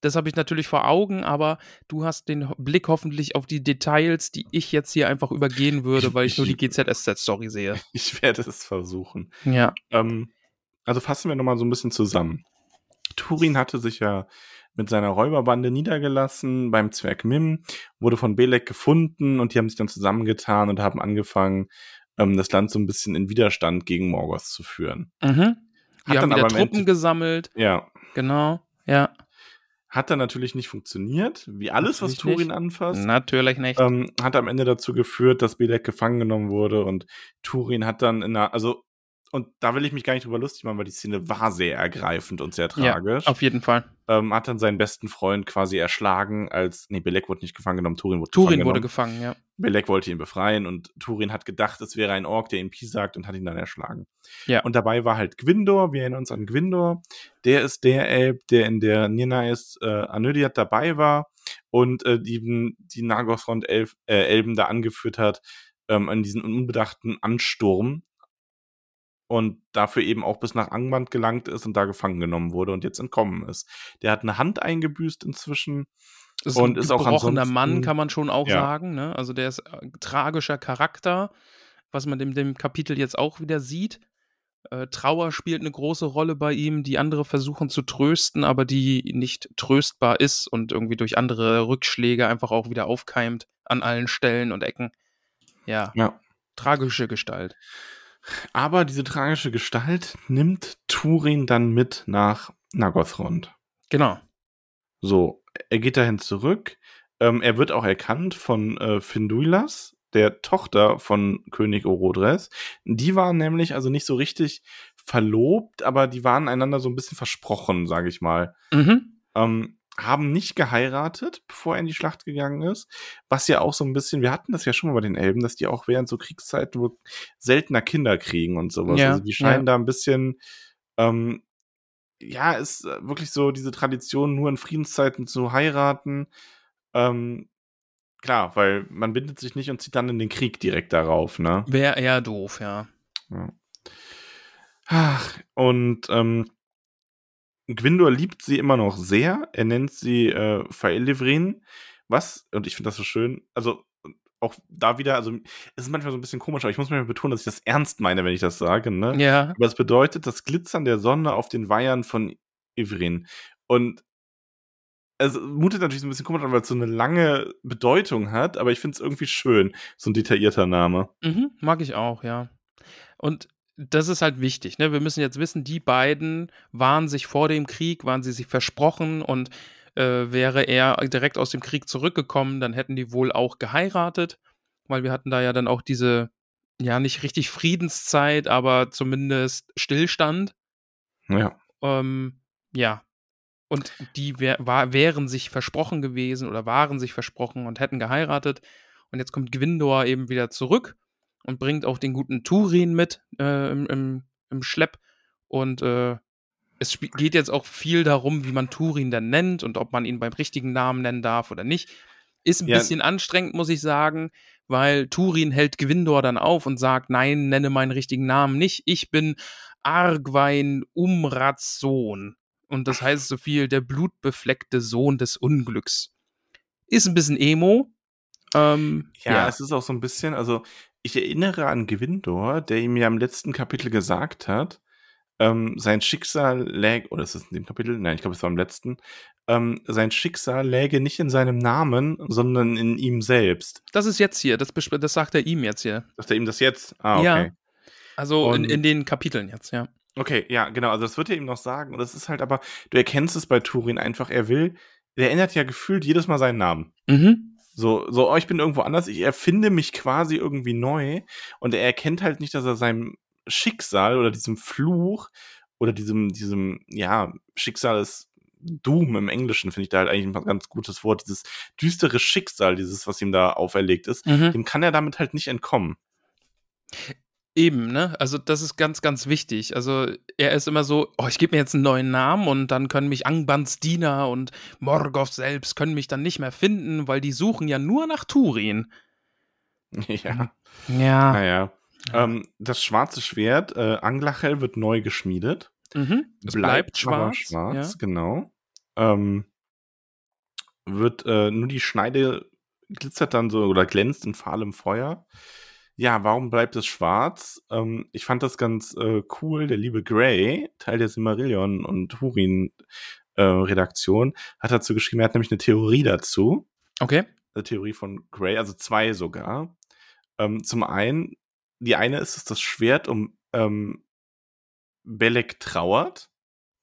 das habe ich natürlich vor Augen, aber du hast den Blick hoffentlich auf die Details, die ich jetzt hier einfach übergehen würde, weil ich nur die GZSZ-Story sehe. [laughs] Ich werde es versuchen. Ja. Ähm, also fassen wir nochmal so ein bisschen zusammen. Turin hatte sich ja mit seiner Räuberbande niedergelassen beim Zwerg Mim, wurde von Belek gefunden und die haben sich dann zusammengetan und haben angefangen, ähm, das Land so ein bisschen in Widerstand gegen Morgoth zu führen. Mhm. Hat Die haben dann wieder aber Truppen gesammelt. Ja, Genau. Ja. hat dann natürlich nicht funktioniert, wie alles, was Natürlich Turin nicht. anfasst. Natürlich nicht. Ähm, hat am Ende dazu geführt, dass Belek gefangen genommen wurde und Turin hat dann in einer, also, und da will ich mich gar nicht drüber lustig machen, weil die Szene war sehr ergreifend und sehr ja, tragisch. auf jeden Fall. ähm, hat dann seinen besten Freund quasi erschlagen, als, nee, Belek wurde nicht gefangen genommen, Turin wurde Turin gefangen wurde genommen. gefangen, ja. Belek wollte ihn befreien und Turin hat gedacht, es wäre ein Ork, der ihm piesackt und hat ihn dann erschlagen. Ja. Und dabei war halt Gwindor, wir erinnern uns an Gwindor, der ist der Elb, der in der Nirnais äh, Anödiat dabei war und äh, die, die Nagosrond-Elben äh, Elben da angeführt hat, ähm, an diesen unbedachten Ansturm und dafür eben auch bis nach Angband gelangt ist und da gefangen genommen wurde und jetzt entkommen ist. Der hat eine Hand eingebüßt inzwischen. Das Und ein ist auch gebrochener Mann, kann man schon auch Ja. sagen. Ne? Also der ist äh, tragischer Charakter, was man in dem Kapitel jetzt auch wieder sieht. Äh, Trauer spielt eine große Rolle bei ihm, die andere versuchen zu trösten, aber die nicht tröstbar ist und irgendwie durch andere Rückschläge einfach auch wieder aufkeimt an allen Stellen und Ecken. Ja, Ja. tragische Gestalt. Aber diese tragische Gestalt nimmt Turin dann mit nach Nagothrond. Genau. So, er geht dahin zurück. Ähm, er wird auch erkannt von äh, Finduilas, der Tochter von König Orodres. Die waren nämlich also nicht so richtig verlobt, aber die waren einander so ein bisschen versprochen, sage ich mal. Mhm. Ähm, haben nicht geheiratet, bevor er in die Schlacht gegangen ist. Was ja auch so ein bisschen, wir hatten das ja schon mal bei den Elben, dass die auch während so Kriegszeiten wohl seltener Kinder kriegen und sowas. Ja, also die scheinen ja. da ein bisschen, ähm, ja, ist äh, wirklich so diese Tradition, nur in Friedenszeiten zu heiraten. Ähm, klar, weil man bindet sich nicht und zieht dann in den Krieg direkt darauf, ne? Wäre eher doof, ja. Ach, und ähm, Gwindor liebt sie immer noch sehr. Er nennt sie äh, Faelivrin. Was, und ich finde das so schön, also auch da wieder, also es ist manchmal so ein bisschen komisch, aber ich muss manchmal betonen, dass ich das ernst meine, wenn ich das sage, ne? Ja. Aber es bedeutet das Glitzern der Sonne auf den Weihern von Ivrin. Und es mutet natürlich so ein bisschen komisch an, weil es so eine lange Bedeutung hat, aber ich finde es irgendwie schön, so ein detaillierter Name. Mhm, mag ich auch, ja. Und das ist halt wichtig, ne? Wir müssen jetzt wissen, die beiden waren sich vor dem Krieg, waren sie sich versprochen und äh, wäre er direkt aus dem Krieg zurückgekommen, dann hätten die wohl auch geheiratet, weil wir hatten da ja dann auch diese, ja, nicht richtig Friedenszeit, aber zumindest Stillstand. Ja. Ähm, ja. Und die wär, war, wären sich versprochen gewesen oder waren sich versprochen und hätten geheiratet. Und jetzt kommt Gwindor eben wieder zurück und bringt auch den guten Turin mit äh, im, im, im Schlepp. Und äh, es geht jetzt auch viel darum, wie man Turin dann nennt und ob man ihn beim richtigen Namen nennen darf oder nicht. Ist ein Ja. bisschen anstrengend, muss ich sagen, weil Turin hält Gwindor dann auf und sagt, nein, nenne meinen richtigen Namen nicht. Ich bin Argwein Umrats Sohn. Und das heißt so viel, der blutbefleckte Sohn des Unglücks. Ist ein bisschen Emo. Ähm, Ja, es ist auch so ein bisschen, also ich erinnere an Gwindor, der ihm ja im letzten Kapitel gesagt hat, ähm, sein Schicksal läge, oder ist es in dem Kapitel? Nein, ich glaube, es war im letzten. Ähm, sein Schicksal läge nicht in seinem Namen, sondern in ihm selbst. das ist jetzt hier, das, das sagt er ihm jetzt hier. Sagt er ihm das jetzt? Ah, okay. Ja. Also in, in den Kapiteln jetzt, ja. Okay, ja, genau. Also das wird er ihm noch sagen. Und das ist halt aber, du erkennst es bei Turin einfach, er will, der ändert ja gefühlt jedes Mal seinen Namen. Mhm. So, so, oh, ich bin irgendwo anders, ich erfinde mich quasi irgendwie neu und er erkennt halt nicht, dass er seinem Schicksal oder diesem Fluch oder diesem, diesem, ja, Schicksal ist Doom im Englischen, finde ich da halt eigentlich ein ganz gutes Wort, dieses düstere Schicksal, dieses, was ihm da auferlegt ist, Mhm. dem kann er damit halt nicht entkommen. Eben, ne? Also das ist ganz, ganz wichtig. Also er ist immer so, oh, ich gebe mir jetzt einen neuen Namen und dann können mich Angbans Diener und Morgoth selbst können mich dann nicht mehr finden, weil die suchen ja nur nach Turin. [laughs] ja, Ja. naja. Ähm, das schwarze Schwert, äh, Anglachel, wird neu geschmiedet. Mhm. Es bleibt, aber schwarz. schwarz, genau. Ähm, wird äh, nur die Schneide glitzert dann so oder glänzt in fahlem Feuer. Ja, warum bleibt es schwarz? Ähm, ich fand das ganz äh, cool. Der liebe Gray, Teil der Silmarillion und Hurin äh, Redaktion, hat dazu geschrieben, er hat nämlich eine Theorie dazu. Okay. Eine Theorie von Gray, also zwei sogar. Ähm, zum einen, die eine ist, dass das Schwert um ähm, Belek trauert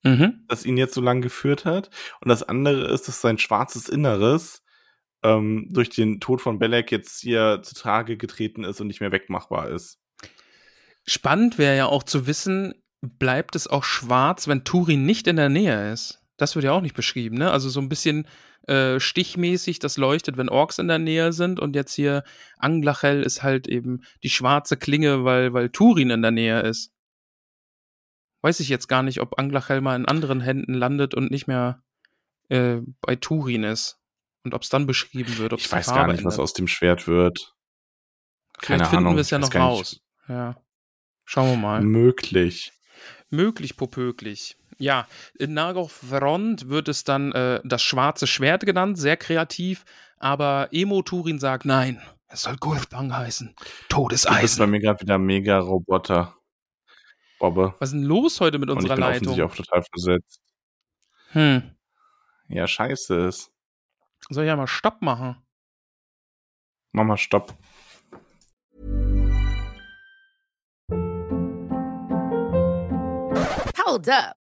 Mhm. das ihn jetzt so lange geführt hat. Und das andere ist, dass sein schwarzes Inneres ähm, durch den Tod von Belek jetzt hier zutage getreten ist und nicht mehr wegmachbar ist. Spannend wäre ja auch zu wissen, bleibt es auch schwarz, wenn Turin nicht in der Nähe ist? Das wird ja auch nicht beschrieben, ne? Also so ein bisschen äh, stichmäßig, das leuchtet, wenn Orks in der Nähe sind und jetzt hier Anglachel ist halt eben die schwarze Klinge, weil, weil Turin in der Nähe ist. Weiß ich jetzt gar nicht, ob Anglachel mal in anderen Händen landet und nicht mehr äh, bei Turin ist. Und ob es dann beschrieben wird, ob Ich weiß Farbe gar nicht, was ändert. aus dem Schwert wird. Vielleicht Keine finden Ahnung. wir es ja ich noch raus. Ja. Schauen wir mal. Möglich. Möglich, popöglich. Ja, in Nagorfront wird es dann äh, das schwarze Schwert genannt, sehr kreativ, aber Emo Turin sagt, nein, es soll Gulfbang heißen. Du bist bei Todeseisen. mir gerade wieder mega Roboter. Bobbe. Was ist denn los heute mit Und ich unserer bin Leitung? offensichtlich auch total versetzt. Hm. Ja, scheiße ist. Soll ich ja mal Stopp machen? Mach mal Stopp. Hold up.